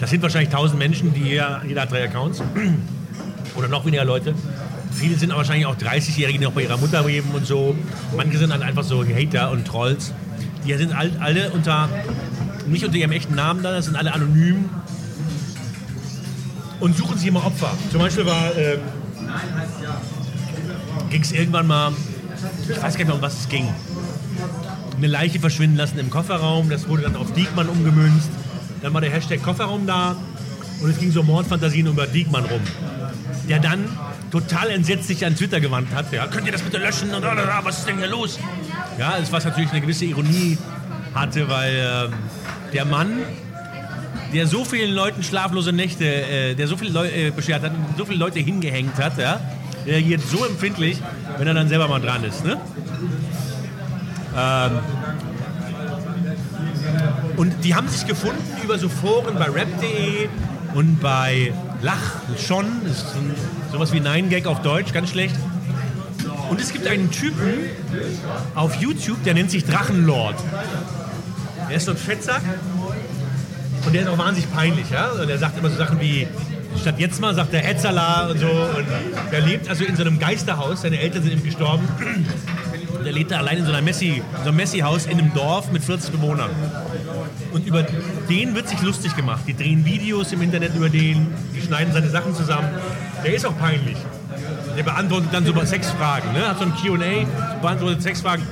Das sind wahrscheinlich 1.000 Menschen, die jeder, jeder hat drei Accounts. (clears throat) Oder noch weniger Leute. Viele sind wahrscheinlich auch 30-Jährige, die noch bei ihrer Mutter leben und so. Manche sind dann einfach so Hater und Trolls. Die sind all, alle unter, nicht unter ihrem echten Namen da, das sind alle anonym und suchen sich immer Opfer. Zum Beispiel war, ähm, ging es irgendwann mal, ich weiß gar nicht mehr, um was es ging. Eine Leiche verschwinden lassen im Kofferraum, das wurde dann auf Diekmann umgemünzt. Dann war der Hashtag Kofferraum da und es ging so Mordfantasien über Diekmann rum. Der dann total entsetzt sich an Twitter gewandt hat. Ja, könnt ihr das bitte löschen? Und was ist denn hier los? Ja, es was natürlich eine gewisse Ironie hatte, weil äh, der Mann, der so vielen Leuten schlaflose Nächte, äh, der so viele Leute äh, beschert hat, so viele Leute hingehängt hat, ja, reagiert so empfindlich, wenn er dann selber mal dran ist. Ne? Ähm, und die haben sich gefunden über so Foren bei rap.de und bei Lach schon, das ist ein, sowas wie Nine Gag auf Deutsch, ganz schlecht. Und es gibt einen Typen auf YouTube, der nennt sich Drachenlord. Er ist so ein Fettsack und der ist auch wahnsinnig peinlich. Ja? Und er sagt immer so Sachen wie, statt jetzt mal sagt er Hetzala und so. Und der lebt also in so einem Geisterhaus, seine Eltern sind ihm gestorben. Und er lebt da allein in so, einer Messi, so einem Messi-Haus in einem Dorf mit 40 Bewohnern. Und über den wird sich lustig gemacht. Die drehen Videos im Internet über den, die schneiden seine Sachen zusammen. Der ist auch peinlich. Der beantwortet dann so Sexfragen. Ne? Hat so ein QA, beantwortet Sexfragen.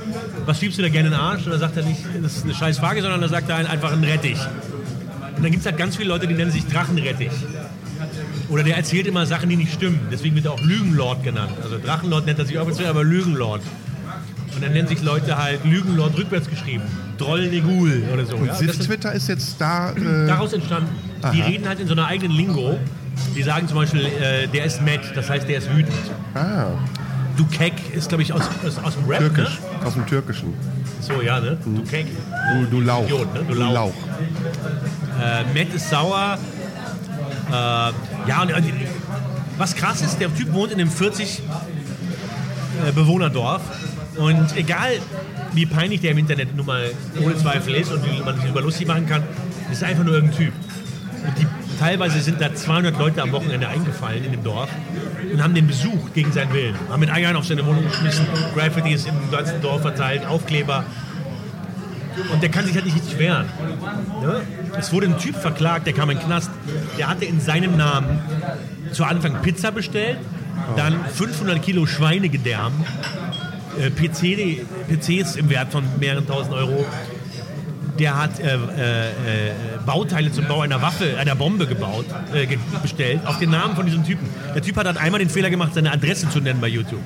Was schiebst du da gerne in den Arsch? Und da sagt er nicht, das ist eine scheiß Frage, sondern da sagt er einfach ein Rettich. Und dann gibt es halt ganz viele Leute, die nennen sich Drachenrettich. Oder der erzählt immer Sachen, die nicht stimmen. Deswegen wird er auch Lügenlord genannt. Also Drachenlord nennt er sich offiziell, aber Lügenlord. Und dann nennen sich Leute halt Lügenlord rückwärts geschrieben. Droll Negul oder so. Und ja? Ist Twitter ist jetzt da. Äh, daraus entstanden. Die Aha. reden halt in so einer eigenen Lingo. Die sagen zum Beispiel, äh, der ist mad, das heißt, der ist wütend. ah, Du Kek ist, glaube ich, aus, aus, aus dem Rap, türkisch. Aus dem Türkischen. ne? So, ja, ne? Du Kek. Du, du Lauch. Idiot, ne? Du Du Lauch. Lauch. Äh, Matt ist sauer. Äh, ja, und, und was krass ist, der Typ wohnt in einem 40 äh, Bewohnerdorf. Und egal, wie peinlich der im Internet nun mal ohne Zweifel ist und wie man sich über lustig machen kann, ist einfach nur irgendein Typ. Und die, teilweise sind da 200 Leute am Wochenende eingefallen in dem Dorf und haben den besucht gegen seinen Willen. Haben mit Eiern auf seine Wohnung geschmissen, Graffitis im ganzen Dorf verteilt, Aufkleber. Und der kann sich halt nicht richtig wehren. Ja? Es wurde ein Typ verklagt, der kam in den Knast. Der hatte in seinem Namen zu Anfang Pizza bestellt, dann 500 Kilo Schweinegedärm, äh, PC, PCs im Wert von mehreren tausend Euro. Der hat äh, äh, äh, Bauteile zum Bau einer Waffe, einer Bombe gebaut, äh, bestellt, auf den Namen von diesem Typen. Der Typ hat dann einmal den Fehler gemacht, seine Adresse zu nennen bei YouTube.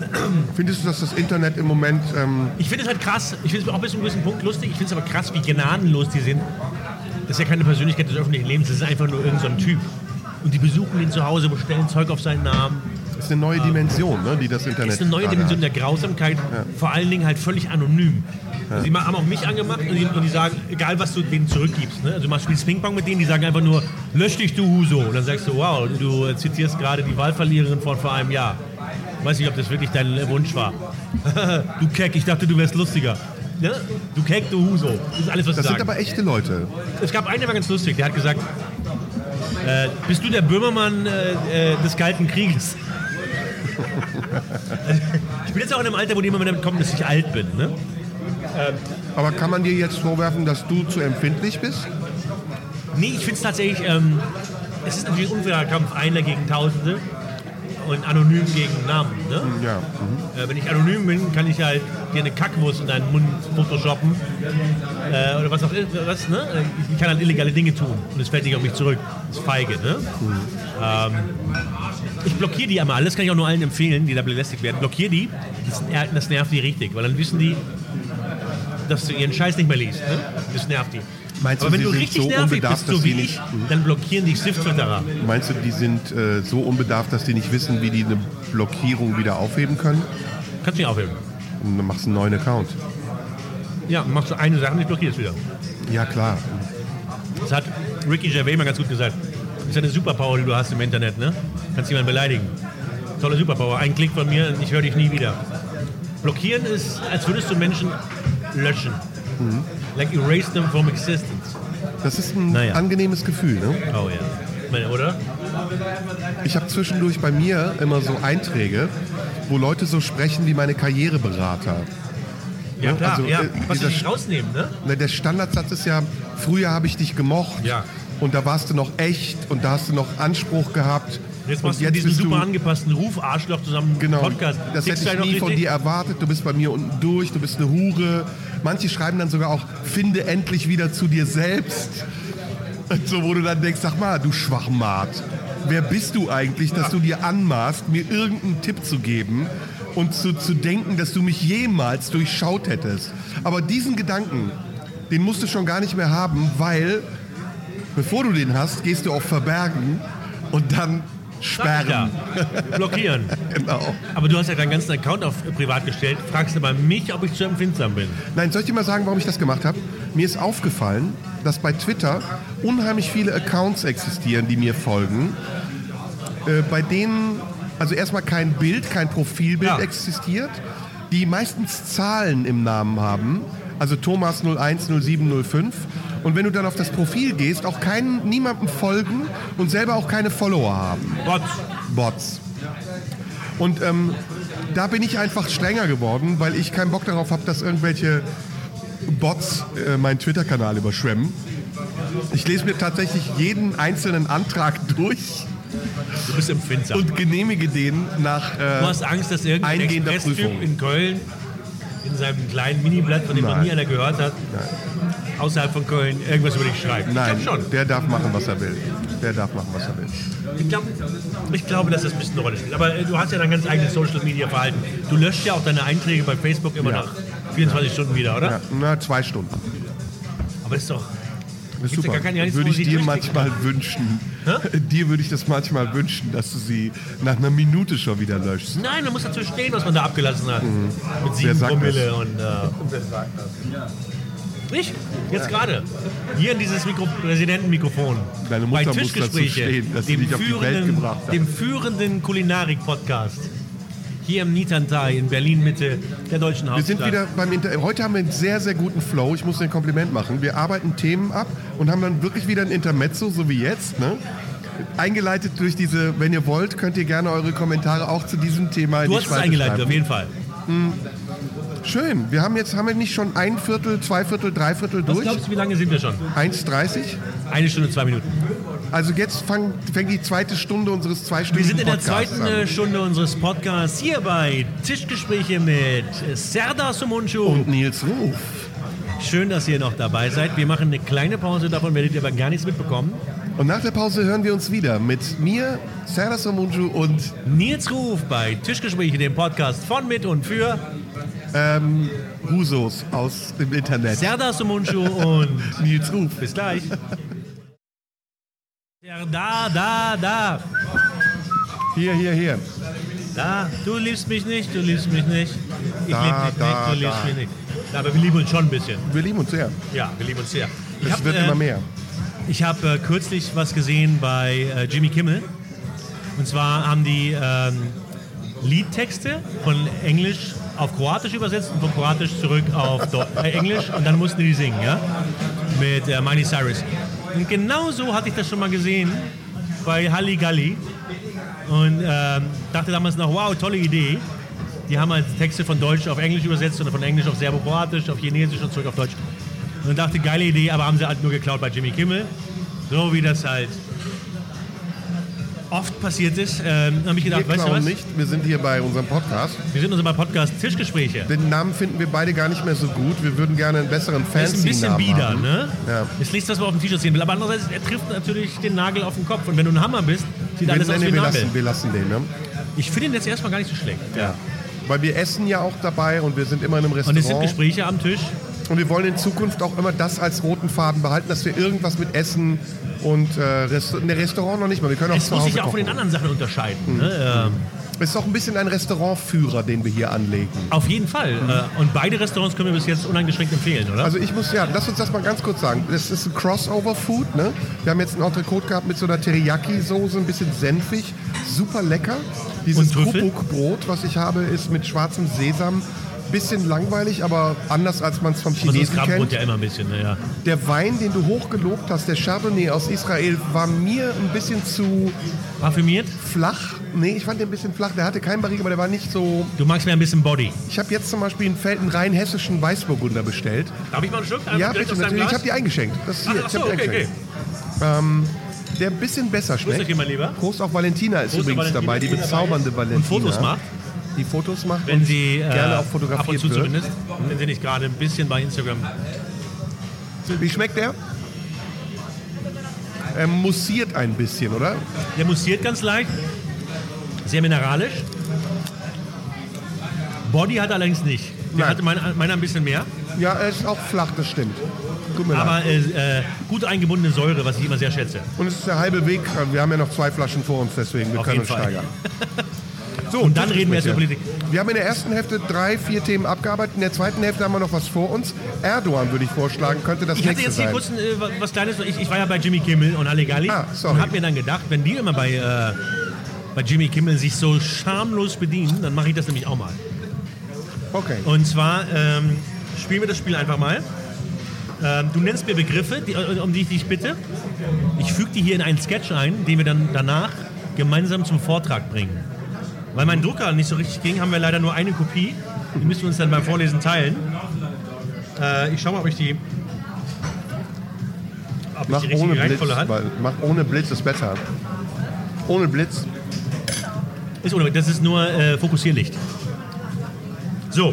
(clears throat) Findest du, dass das Internet im Moment. Ähm, Ich finde es halt krass, ich finde es auch bis zu einem gewissen Punkt lustig, ich finde es aber krass, wie gnadenlos die sind. Das ist ja keine Persönlichkeit des öffentlichen Lebens, das ist einfach nur irgendein so ein Typ. Und die besuchen ihn zu Hause, bestellen Zeug auf seinen Namen. Ist eine neue Dimension, ne, die das Internet. Das ist eine neue Dimension der Grausamkeit, vor allen Dingen halt völlig anonym. Sie haben auch mich angemacht und die, und die sagen, egal was du denen zurückgibst, ne? also du machst spielst Ping-Pong mit denen, die sagen einfach nur, lösch dich du Huso. Und dann sagst du, wow, du zitierst gerade die Wahlverliererin von vor einem Jahr. Ich weiß nicht, ob das wirklich dein Wunsch war. (laughs) du Keck, ich dachte, du wärst lustiger. Ne? Du Keck, du Huso. Das ist alles, was Das sind aber echte Leute. Es gab einen, der war ganz lustig, der hat gesagt, äh, bist du der Böhmermann äh, äh, des Kalten Krieges? Ich bin jetzt auch in einem Alter, wo jemand damit kommt, dass ich alt bin. Ne? Aber kann man dir jetzt vorwerfen, dass du zu empfindlich bist? Nee, ich finde es tatsächlich, ähm, es ist natürlich ein unfairer Kampf, einer gegen Tausende und anonym gegen Namen. Ne? Ja. Mhm. Äh, wenn ich anonym bin, kann ich halt dir eine Kackwurst in deinen Mund photoshoppen äh, oder was auch immer. Was, ne? Ich kann halt illegale Dinge tun und es fällt nicht auf mich zurück. Das ist feige. Ne? Ähm, ich blockiere die einmal alle, das kann ich auch nur allen empfehlen, die da belästigt werden. Blockiere die, das, das nervt die richtig, weil dann wissen die, dass du ihren Scheiß nicht mehr liest. Ne? Das nervt die. Meinst du, Aber wenn sie du sind richtig so nervig bist, so dass wie sie ich, nicht- dann blockieren dich Stift-Twitterer. Meinst du, die sind äh, so unbedarft, dass die nicht wissen, wie die eine Blockierung wieder aufheben können? Kannst du nicht aufheben. Und dann machst du einen neuen Account. Ja, machst du eine Sache und ich blockiere es wieder. Ja, klar. Das hat Ricky Gervais mal ganz gut gesagt. Das ist eine Superpower, die du hast im Internet, ne? Kannst jemanden beleidigen. Tolle Superpower. Ein Klick von mir und ich höre dich nie wieder. Blockieren ist, als würdest du Menschen löschen. Like erase them from existence. Das ist ein Naja. angenehmes Gefühl, ne? Oh ja. Oder? ich habe zwischendurch bei mir immer so Einträge, wo Leute so sprechen wie meine Karriereberater. Ja, klar. Also, ja. äh, Was sie rausnehmen, ne? Ne, Der Standardsatz ist ja, früher habe ich dich gemocht Ja. und da warst du noch echt und da hast du noch Anspruch gehabt. Jetzt machst du diesen super du, angepassten Ruf, Arschloch zusammen Genau, Podcast. das Kriegst hätte ich einen nie von dir erwartet. Du bist bei mir unten durch, du bist eine Hure. Manche schreiben dann sogar auch, finde endlich wieder zu dir selbst. So, wo du dann denkst, sag mal, du Schwachmat, wer bist du eigentlich, dass du dir anmaßt, mir irgendeinen Tipp zu geben und zu, zu denken, dass du mich jemals durchschaut hättest. Aber diesen Gedanken, den musst du schon gar nicht mehr haben, weil bevor du den hast, gehst du auf Verbergen und dann sperren. Ja. (laughs) Blockieren. Genau. Aber du hast ja deinen ganzen Account auf privat gestellt. Fragst du mal mich, ob ich zu empfindsam bin. Nein, soll ich dir mal sagen, warum ich das gemacht habe? Mir ist aufgefallen, dass bei Twitter unheimlich viele Accounts existieren, die mir folgen, äh, bei denen also erstmal kein Bild, kein Profilbild Ja. existiert, die meistens Zahlen im Namen haben, also Thomas 010705. Und wenn du dann auf das Profil gehst, auch keinen, niemandem folgen und selber auch keine Follower haben. Gott. Bots. Und ähm, da bin ich einfach strenger geworden, weil ich keinen Bock darauf habe, dass irgendwelche Bots äh, meinen Twitter-Kanal überschwemmen. Ich lese mir tatsächlich jeden einzelnen Antrag (laughs) durch Du bist empfindsam. und genehmige den nach. du Äh, hast Angst, dass irgendein Eingehender Express-Typ Prüfung. in Köln in seinem kleinen Miniblatt, von dem noch Nein. nie einer gehört hat, außerhalb von Köln irgendwas über dich schreibt. nein, Ich glaub schon. der darf machen, was er will. Der darf machen, was er will. Ich glaube, ich glaube, dass das ein bisschen eine Rolle spielt. Aber äh, du hast ja dein ganz eigenes Social-Media-Verhalten. Du löscht ja auch deine Einträge bei Facebook immer Ja. nach 24 Stunden wieder, oder? Ja, na, zwei Stunden. Aber ist doch... Das ist Gibt's ja super. gar keine- ja würde ich dir manchmal wünschen. (laughs) Dir würde ich das manchmal wünschen, dass du sie nach einer Minute schon wieder löschst. Nein, man muss dazu stehen, was man da abgelassen hat. Mit Mhm. Wer sieben sagt Promille und... Äh, ich? Jetzt gerade. Hier in dieses Mikro Präsidentenmikrofon. Deine Mutter Bei muss dazu Tischgespräche, stehen, dass sie dem dich auf die Welt gebracht hat. dem führenden Kulinarik-Podcast. Hier im Nitantai in Berlin-Mitte, der deutschen Wir Hauptstadt. sind wieder beim Inter Heute haben wir einen sehr, sehr guten Flow. Ich muss dir ein Kompliment machen. Wir arbeiten Themen ab und haben dann wirklich wieder ein Intermezzo, so wie jetzt. Ne? Eingeleitet durch diese, wenn ihr wollt, könnt ihr gerne eure Kommentare auch zu diesem Thema in Du die hast es eingeleitet, auf schreiben. jeden Fall. Schön. Wir haben jetzt, haben wir nicht schon ein Viertel, zwei Viertel, drei Viertel Was durch? glaubst du, wie lange sind wir schon? 1,30? Eine Stunde, zwei Minuten. Also jetzt fang, fängt die zweite Stunde unseres Wir zweistündigen sind in der Podcasts zweiten an. äh, Stunde unseres Podcasts hier bei Tischgespräche mit Serdar Sumuncu. Und Nils Ruf. Schön, dass ihr noch dabei seid. Wir machen eine kleine Pause, davon werdet ihr aber gar nichts mitbekommen. Und nach der Pause hören wir uns wieder mit mir, Serdar Somunju und Nils Ruf bei Tischgespräche, dem Podcast von, mit und für ähm, Husos aus dem Internet. Serdar Sumuncu und (laughs) Nils Ruf. bis gleich. Serdar, da, da, Hier, hier, hier. da. Du liebst mich nicht, du liebst mich nicht. Ich Da, lieb dich da, nicht, du liebst da. mich nicht. Aber wir lieben uns schon ein bisschen. Wir lieben uns sehr. Ja, wir lieben uns sehr. Ich Es hab, wird äh, immer mehr. Ich habe äh, kürzlich was gesehen bei äh, Jimmy Kimmel. Und zwar haben die ähm, Liedtexte von Englisch auf Kroatisch übersetzt und von Kroatisch zurück auf äh, Englisch und dann mussten die singen, ja? Mit äh, Miley Cyrus. Und genau so hatte ich das schon mal gesehen bei Halligalli. Und ähm, dachte damals noch, wow, tolle Idee. Die haben halt Texte von Deutsch auf Englisch übersetzt oder von Englisch auf Serbokroatisch, auf Chinesisch und zurück auf Deutsch. Und dachte, geile Idee, aber haben sie halt nur geklaut bei Jimmy Kimmel. So wie das halt oft passiert ist. Ähm, habe ich gedacht, Wir weißt du was? nicht. Wir sind hier bei unserem Podcast. Wir sind unser Podcast Tischgespräche. Den Namen finden wir beide gar nicht mehr so gut. Wir würden gerne einen besseren Das ist ein bisschen bieder, haben. ne? Ja. Ist nichts, was man auf dem T-Shirt sehen will. Aber andererseits, er trifft natürlich den Nagel auf den Kopf. Und wenn du ein Hammer bist, sieht Wir, alles nee, aus wie ein wir, Nagel. lassen, wir lassen den, ne? Ich finde ihn jetzt erstmal gar nicht so schlecht. Ja. Weil wir essen ja auch dabei und wir sind immer in einem Und es sind Restaurant. Gespräche am Tisch. Und wir wollen in Zukunft auch immer das als roten Faden behalten, dass wir irgendwas mit Essen und äh, Rest ne, Restaurant noch nicht mal. Wir können auch Es muss sich ja auch von den anderen Sachen unterscheiden. Ne? Ähm, Es ist auch ein bisschen ein Restaurantführer, den wir hier anlegen. auf jeden Fall. Äh, und beide Restaurants können wir bis jetzt uneingeschränkt empfehlen, oder? Also ich muss, ja, lass uns das mal ganz kurz sagen. Das ist ein Crossover-Food, ne? Wir haben jetzt ein Entrecote gehabt mit so einer Teriyaki-Soße, ein bisschen senfig, super lecker. Dieses? Kubuk-Brot, was ich habe, ist mit schwarzem Sesam Bisschen langweilig, aber anders als man es vom Aber Chinesen Krabbenbrot kennt. ja immer ein bisschen, naja. Der Wein, den du hochgelobt hast, der Chardonnay aus Israel, war mir ein bisschen zu Parfümiert? flach. Nee, ich fand den ein bisschen flach. Der hatte keinen Barrique, aber der war nicht so. Du magst mir ein bisschen Body. Ich habe jetzt zum Beispiel einen Feld einen rein hessischen Weißburgunder bestellt. Darf ich mal einen Schluck? Einfach ja, bitte, natürlich. Ich habe die eingeschenkt. Das ist hier, ach ich so, okay, okay. eingeschenkt. Der ein bisschen besser schmeckt. dich, mein Lieber. Prost auch Valentina ist Prost, übrigens Valentina dabei, die bezaubernde Valentina. Und Fotos macht, Die Fotos macht wenn und sie äh, gerne auch ab und fotografiert zu wird. zumindest, wenn sie nicht gerade ein bisschen bei Instagram. Wie schmeckt der? Er mussiert ein bisschen, oder? Der mussiert ganz leicht, sehr mineralisch. Body hat er allerdings nicht. Der Nein. hatte meiner, meiner ein bisschen mehr, Ja, er ist auch flach, das stimmt. Aber äh, äh, gut eingebundene Säure, was ich immer sehr schätze. Und es ist der halbe Weg. Wir haben ja noch zwei Flaschen vor uns, deswegen wir Auf können uns Fall. steigern. (laughs) So, Und dann reden wir erst über. Politik. Wir haben in der ersten Hälfte drei, vier Themen abgearbeitet. In der zweiten Hälfte haben wir noch was vor uns. Erdogan, würde ich vorschlagen, könnte das Ich hatte nächste jetzt hier sein. kurz äh, wa- was Kleines. Ich, ich war ja bei Jimmy Kimmel und Halligalli Ah, sorry. und habe mir dann gedacht, wenn die immer bei, äh, bei Jimmy Kimmel sich so schamlos bedienen, dann mache ich das nämlich auch mal. Okay. Und zwar ähm, spielen wir das Spiel einfach mal. Ähm, du nennst mir Begriffe, die, äh, um die ich dich bitte. Ich füge die hier in einen Sketch ein, den wir dann danach gemeinsam zum Vortrag bringen. Weil mein Drucker nicht so richtig ging, haben wir leider nur eine Kopie. Die müssen wir uns dann beim Vorlesen teilen. Äh, ich schau mal, ob ich die, ob ich Mach die richtige ohne Blitz, hat. weil, mach ohne Blitz ist besser. Ohne Blitz. Ist ohne, das ist nur äh, Fokussierlicht. So.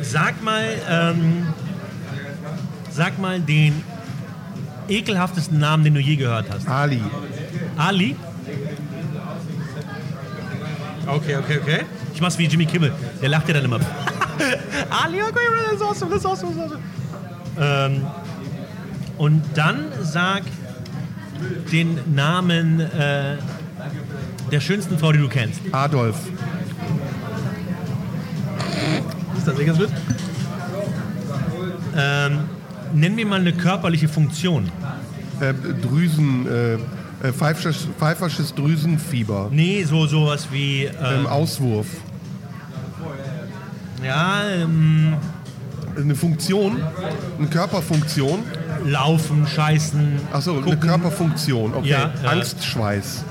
Sag mal, ähm, sag mal den ekelhaftesten Namen, den du je gehört hast. Ali. Ali? Okay, okay, okay. Ich mach's wie Jimmy Kimmel. Der lacht ja dann immer. (laughs) Ali, okay, das ist awesome, das ist awesome, das ist awesome. Ähm, und dann sag den Namen äh, der schönsten Frau, die du kennst. Adolf. Ist das ganz gut? Ähm, nenn mir mal eine körperliche Funktion. Äh, Drüsen. Äh, äh, pfeifisches, pfeifersches Drüsenfieber. Nee, so sowas wie Ähm, ähm, Auswurf. ja, ähm, Eine Funktion. Eine Körperfunktion. laufen, scheißen, Achso, eine gucken, Körperfunktion. Okay. Ja, ja. Angstschweiß.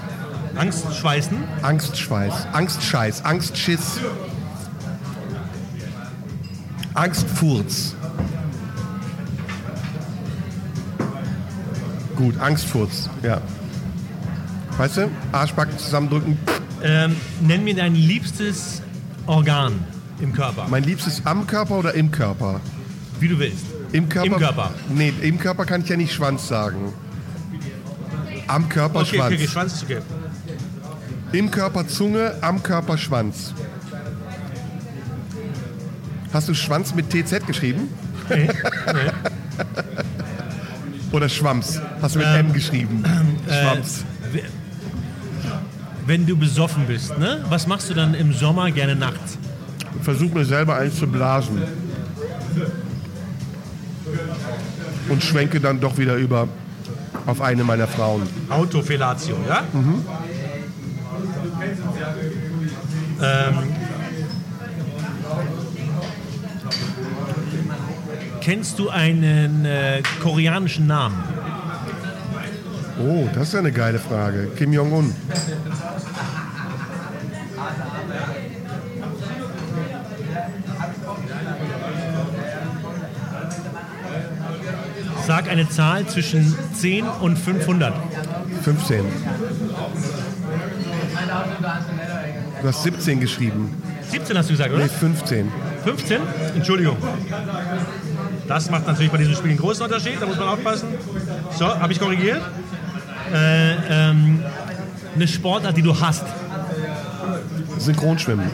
Angst, schweißen. Angstschweiß. Angstscheiß. Angstschiss. Angstfurz. Gut, Angstfurz, ja. Weißt du? Arschbacken zusammendrücken. Ähm, nenn mir dein liebstes Organ im Körper. Mein liebstes am Körper oder im Körper? Wie du willst. Im Körper? Im Körper. Nee, im Körper kann ich ja nicht Schwanz sagen. Am Körper Okay, Schwanz. okay, Schwanz ist okay. Im Körper Zunge, am Körper Schwanz. Hast du Schwanz mit TZ geschrieben? (laughs) Nee, Oder Schwamms? Hast du mit Ähm, M geschrieben? Schwamms. Wenn du besoffen bist, ne? was machst du dann im Sommer gerne nachts? Versuch mir selber eins zu blasen. Und schwenke dann doch wieder über auf eine meiner Frauen. Autofellatio, ja? Ähm, kennst du einen äh, koreanischen Namen? Oh, das ist ja eine geile Frage. Kim Jong-un. Sag eine Zahl zwischen 10 und 500. 15. Du hast 17 geschrieben. 17 hast du gesagt, oder? Nee, 15. 15? Entschuldigung. Das macht natürlich bei diesem Spiel einen großen Unterschied, da muss man aufpassen. So, habe ich korrigiert? Äh, ähm, eine Sportart, die du hast. Synchronschwimmen.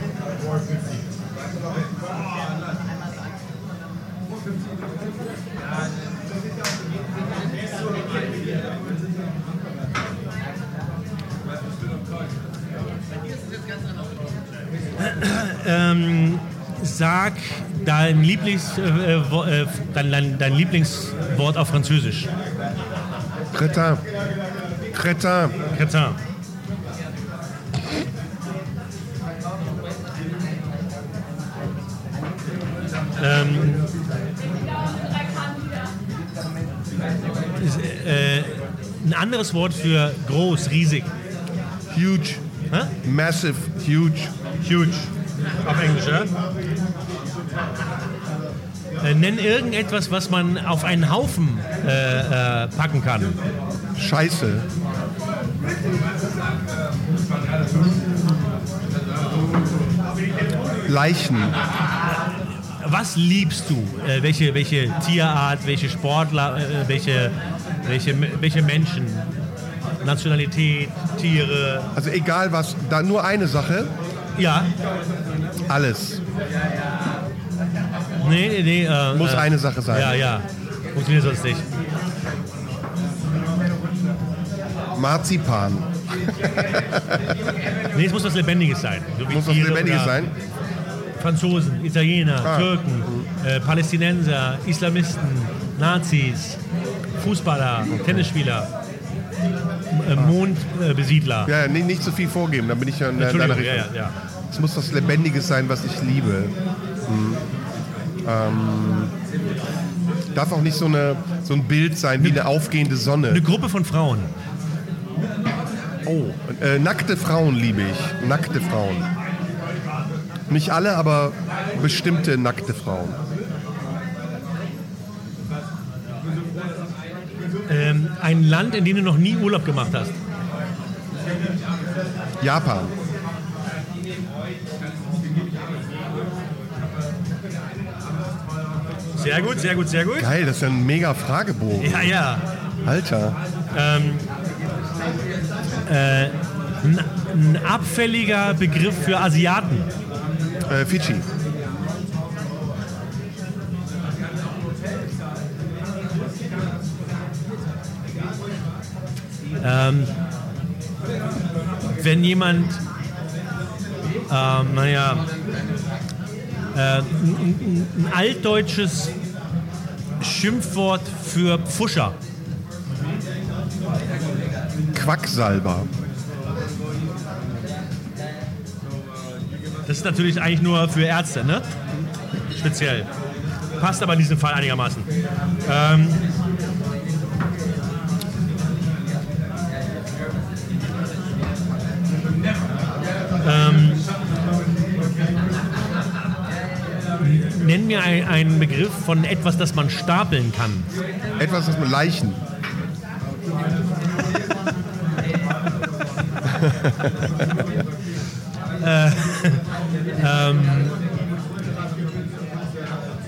Sag dein, Lieblings, äh, äh, äh, dein, dein, dein, Lieblingswort auf Französisch. Cretin. Cretin. Cretin. Ähm, ist, äh, ein anderes Wort für groß, riesig. Huge. Hä? Massive. Huge. Huge. Auf Englisch, ja? Äh, nenn irgendetwas, was man auf einen Haufen äh, äh, packen kann. Scheiße. Leichen. Was liebst du? Äh, welche, welche Tierart, welche Sportler, äh, welche, welche, welche Menschen? Nationalität, Tiere. Also egal was, da nur eine Sache, Ja, alles. Nee, nee, nee. Äh, Muss äh, eine Sache sein. Ja, ja. Funktioniert sonst nicht. Marzipan. Nee, es muss was Lebendiges sein. So Muss was Lebendiges sein. Franzosen, Italiener, Ah. Türken, äh, Palästinenser, Islamisten, Nazis, Fußballer, Tennisspieler, äh, Mondbesiedler. Ja, ja, nicht, nicht zu viel vorgeben, dann bin ich ja in deiner Richtung. ja, ja. Es muss was Lebendiges sein, was ich liebe. Hm. Ähm, darf auch nicht so, eine, so ein Bild sein wie eine aufgehende Sonne. Eine Gruppe von Frauen. Oh, äh, nackte Frauen liebe ich. Nackte Frauen. Nicht alle, aber bestimmte nackte Frauen. Ähm, ein Land, in dem du noch nie Urlaub gemacht hast. Japan. Sehr gut, sehr gut, sehr gut. Geil, das ist ja ein mega Fragebogen. Ja, ja. Alter. Ähm, äh, ein, abfälliger Begriff für Asiaten. Äh, Fidschi. Ähm, wenn jemand, ähm, naja, äh, ein, ein, altdeutsches Schimpfwort für Pfuscher. Quacksalber. Das ist natürlich eigentlich nur für Ärzte, ne? Speziell. Passt aber in diesem Fall einigermaßen. Ähm, ein- einen Begriff von etwas, das man stapeln kann. Etwas, was mit Leichen. (laughs)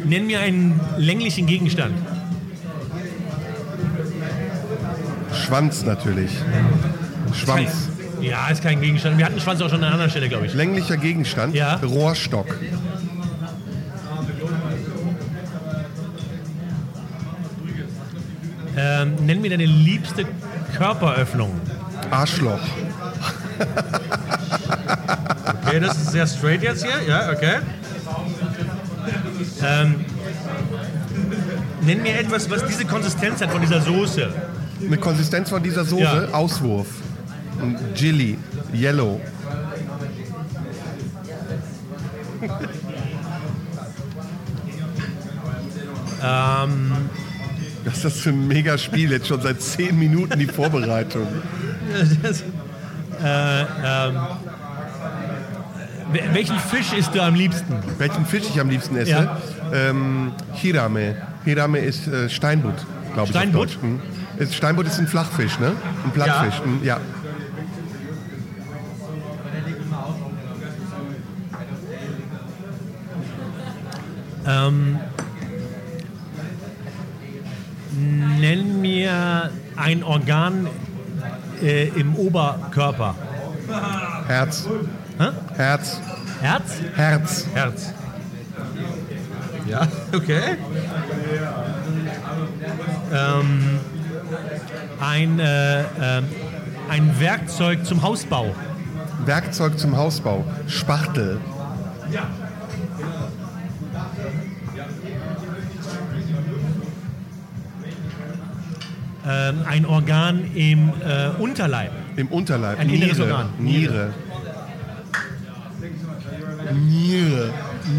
Nenn mir einen länglichen Gegenstand. Schwanz natürlich. Schwanz. Ja, ist kein Gegenstand. Wir hatten Schwanz auch schon an einer anderen Stelle, glaube ich. Länglicher Gegenstand. Ja. Rohrstock. Nenn mir deine liebste Körperöffnung. Arschloch. Okay, das ist sehr straight jetzt hier. Ja, okay. Ähm, nenn mir etwas, was diese Konsistenz hat von dieser Soße. Eine Konsistenz von dieser Soße. Ja. Auswurf. Chili. Yellow. Ist das für ein Megaspiel? Jetzt schon seit 10 Minuten die Vorbereitung. das, äh, ähm, wel- welchen Fisch isst du am liebsten? Welchen Fisch ich am liebsten esse? Ja. Ähm, Hirame. Hirame ist äh, Steinbutt, glaube ich. Steinbutt? Hm. Ist- Steinbutt ist ein Flachfisch, ne? Ein Plattfisch. Hm, Ja. Äh, im Oberkörper. Herz. Hä? Herz. Herz? Herz. Herz. Ja, (laughs) okay. Ähm, ein, äh, ähm, ein Werkzeug zum Hausbau. Werkzeug zum Hausbau. Spachtel. Ähm, ein Organ im äh, Unterleib. Im Unterleib. Ein inneres Niere. Organ. Niere. Nier.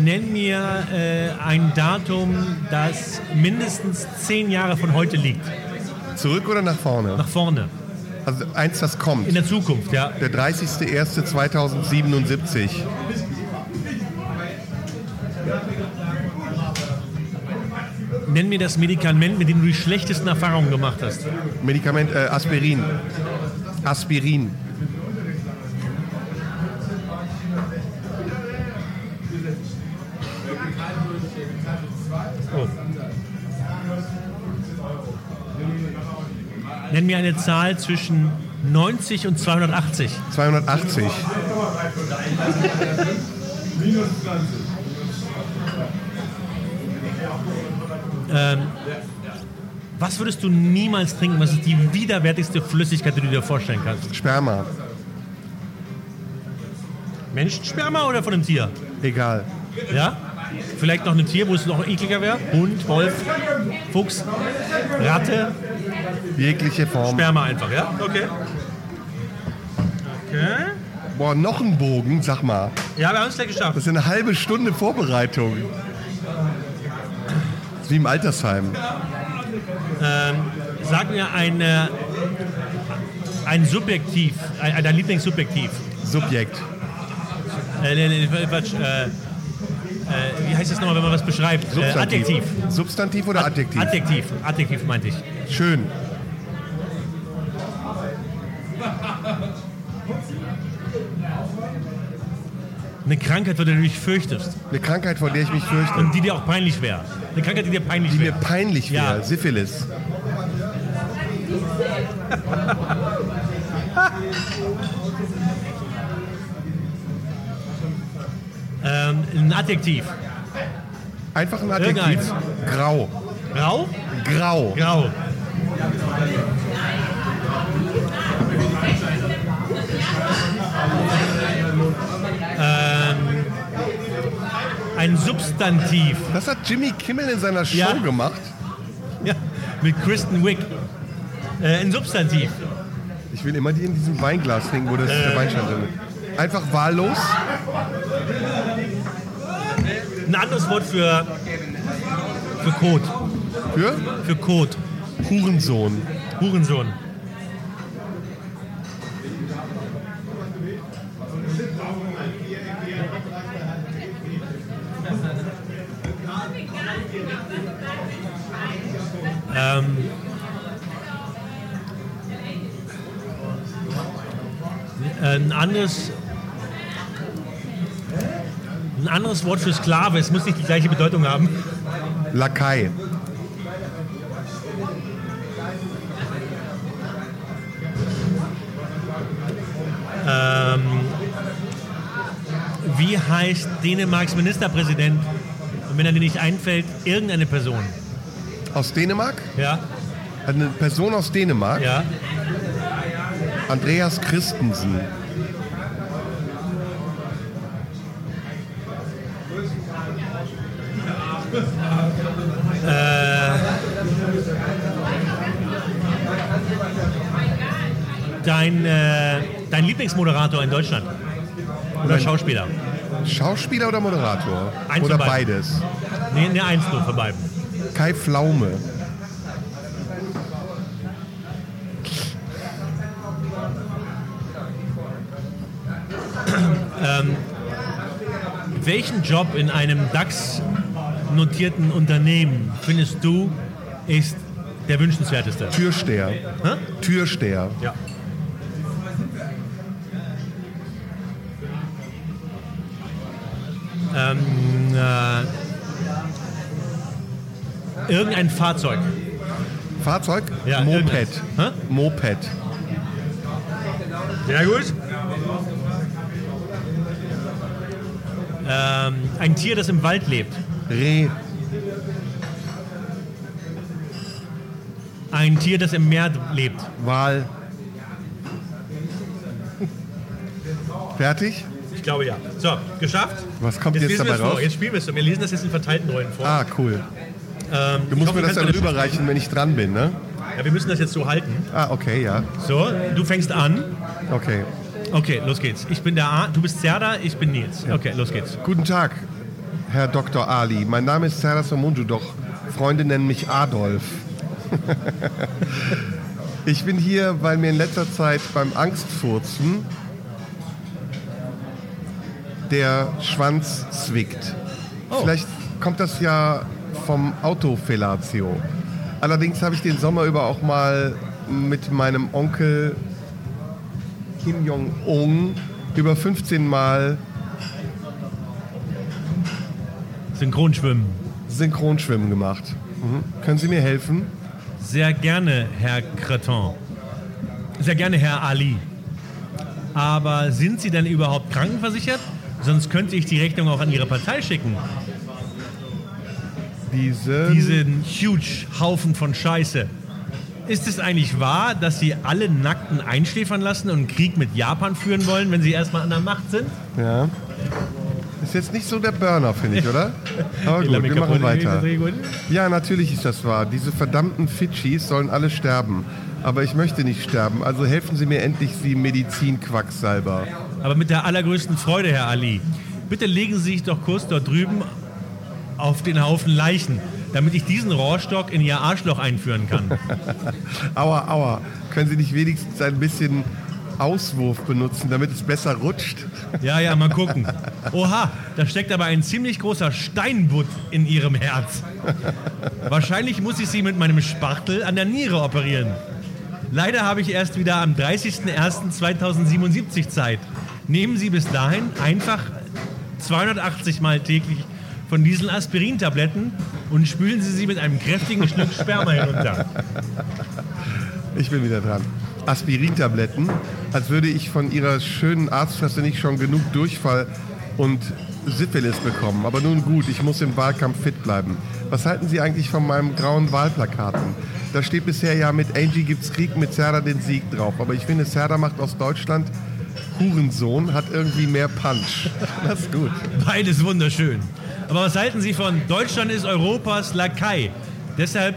Nenn mir äh, ein Datum, das mindestens zehn Jahre von heute liegt. Zurück oder nach vorne? Nach vorne. Also eins, das kommt. In der Zukunft, ja. Der 30.01.2077. Nenn mir das Medikament, mit dem du die schlechtesten Erfahrungen gemacht hast. Medikament, äh, Aspirin. Aspirin. Oh. Nenn mir eine Zahl zwischen 90 und 280. 280. (laughs) (laughs) Ähm, was würdest du niemals trinken? Was ist die widerwärtigste Flüssigkeit, die du dir vorstellen kannst? Sperma. Menschensperma oder von einem Tier? Egal. Ja? Vielleicht noch ein Tier, wo es noch ekliger wäre? Hund, Wolf, Fuchs, Ratte, Jegliche Form. Sperma einfach, ja? Okay. Okay. Boah, noch ein Bogen, sag mal. Ja, wir haben es gleich geschafft. Das ist eine halbe Stunde Vorbereitung. Wie im Altersheim. Ähm, sag mir eine, ein Subjektiv, ein, dein Lieblingssubjektiv. Subjekt. Äh, nee, nee, Quatsch, äh, äh, wie heißt das nochmal, wenn man was beschreibt? Äh, Substantiv. Adjektiv. Substantiv oder Adjektiv? Adjektiv. Adjektiv meinte ich. Schön. Eine Krankheit, vor der du dich fürchtest. Eine Krankheit, vor der ich mich fürchte. Und die dir auch peinlich wäre. Eine Krankheit, die dir peinlich Die mir wäre. peinlich Ja. wäre. Syphilis. (laughs) Ähm, ein Adjektiv. Einfach ein Adjektiv. Irgendeins. Grau. Grau? Grau. Grau. Ein Substantiv. Das hat Jimmy Kimmel in seiner Show Ja. gemacht. Ja, mit Kristen Wick. Äh, ein Substantiv. Ich will immer die in diesem Weinglas trinken, wo das der Weinstein drin ist. Einfach wahllos. Ein anderes Wort für, für Kot. Für Für Kot. Hurensohn. Hurensohn. Ähm, ein anderes ein anderes Wort für Sklave, es muss nicht die gleiche Bedeutung haben. Lakai. Ähm, wie heißt Dänemarks Ministerpräsident? Und wenn er dir nicht einfällt, irgendeine Person. Aus Dänemark? Ja, Eine Person aus Dänemark. ja. Andreas Christensen. Dein, äh, dein Lieblingsmoderator in Deutschland? Oder Mein- Schauspieler? Schauspieler oder Moderator? Eins oder beides? Nee, nee, eins nur von beiden. Kai Pflaume. Welchen Job in einem DAX-notierten Unternehmen findest du ist der wünschenswerteste? Türsteher. Hä? Türsteher. Ja. Irgendein Fahrzeug. Fahrzeug? Ja, Moped. Moped. Sehr gut. Ähm, ein Tier, das im Wald lebt. Reh. Ein Tier, das im Meer lebt. Wal. Fertig? Ich glaube ja. So, geschafft. Was kommt jetzt lesen dabei es vor. raus? Jetzt spielen wir es. Wir lesen das jetzt in verteilten Rollen vor. Ah, cool. Ähm, Du musst hoffe, mir das dann rüberreichen, wenn ich dran bin, ne? Ja, wir müssen das jetzt so halten. Ah, okay, ja. So, du fängst an. Okay. Okay, los geht's. Ich bin der A, du bist Serda, ich bin Nils. Okay, los geht's. Guten Tag, Herr Dr. Ali. Mein Name ist Serdar Somunju, doch Freunde nennen mich Adolf. (laughs) ich bin hier, weil mir in letzter Zeit beim Angstfurzen der Schwanz zwickt. Oh. Vielleicht kommt das ja vom Autofellatio. Allerdings habe ich den Sommer über auch mal mit meinem Onkel Kim Jong-un über 15 Mal Synchronschwimmen. Synchronschwimmen gemacht. Mhm. Können Sie mir helfen? Sehr gerne, Herr Creton. Sehr gerne, Herr Ali. Aber sind Sie denn überhaupt krankenversichert? Sonst könnte ich die Rechnung auch an Ihre Partei schicken. Diese. Diesen huge Haufen von Scheiße. Ist es eigentlich wahr, dass Sie alle Nackten einschläfern lassen und einen Krieg mit Japan führen wollen, wenn Sie erstmal an der Macht sind? Ja. Ist jetzt nicht so der Burner, finde ich, oder? (laughs) Aber gut, wir machen weiter. Ja, natürlich ist das wahr. Diese verdammten Fidschis sollen alle sterben. Aber ich möchte nicht sterben. Also helfen Sie mir endlich, Sie Medizinquacksalber. Aber mit der allergrößten Freude, Herr Ali. Bitte legen Sie sich doch kurz dort drüben auf den Haufen Leichen, damit ich diesen Rohrstock in Ihr Arschloch einführen kann. (laughs) Aua, aua. Können Sie nicht wenigstens ein bisschen Auswurf benutzen, damit es besser rutscht? Ja, ja, mal gucken. Oha, da steckt aber ein ziemlich großer Steinbutt in Ihrem Herz. Wahrscheinlich muss ich Sie mit meinem Spachtel an der Niere operieren. Leider habe ich erst wieder am 30.01.2077 Zeit. Nehmen Sie bis dahin einfach 280 Mal täglich von diesen Aspirintabletten und spülen Sie sie mit einem kräftigen Schluck Sperma hinunter. Ich bin wieder dran. Aspirintabletten, als würde ich von Ihrer schönen Arztfresse nicht schon genug Durchfall und Syphilis bekommen. Aber nun gut, ich muss im Wahlkampf fit bleiben. Was halten Sie eigentlich von meinem grauen Wahlplakaten? Da steht bisher ja mit Angie gibt's Krieg, mit Serda den Sieg drauf. Aber ich finde, Serda macht aus Deutschland Hurensohn, hat irgendwie mehr Punch. (laughs) Das ist gut. Beides wunderschön. Aber was halten Sie von Deutschland ist Europas Lakai? Deshalb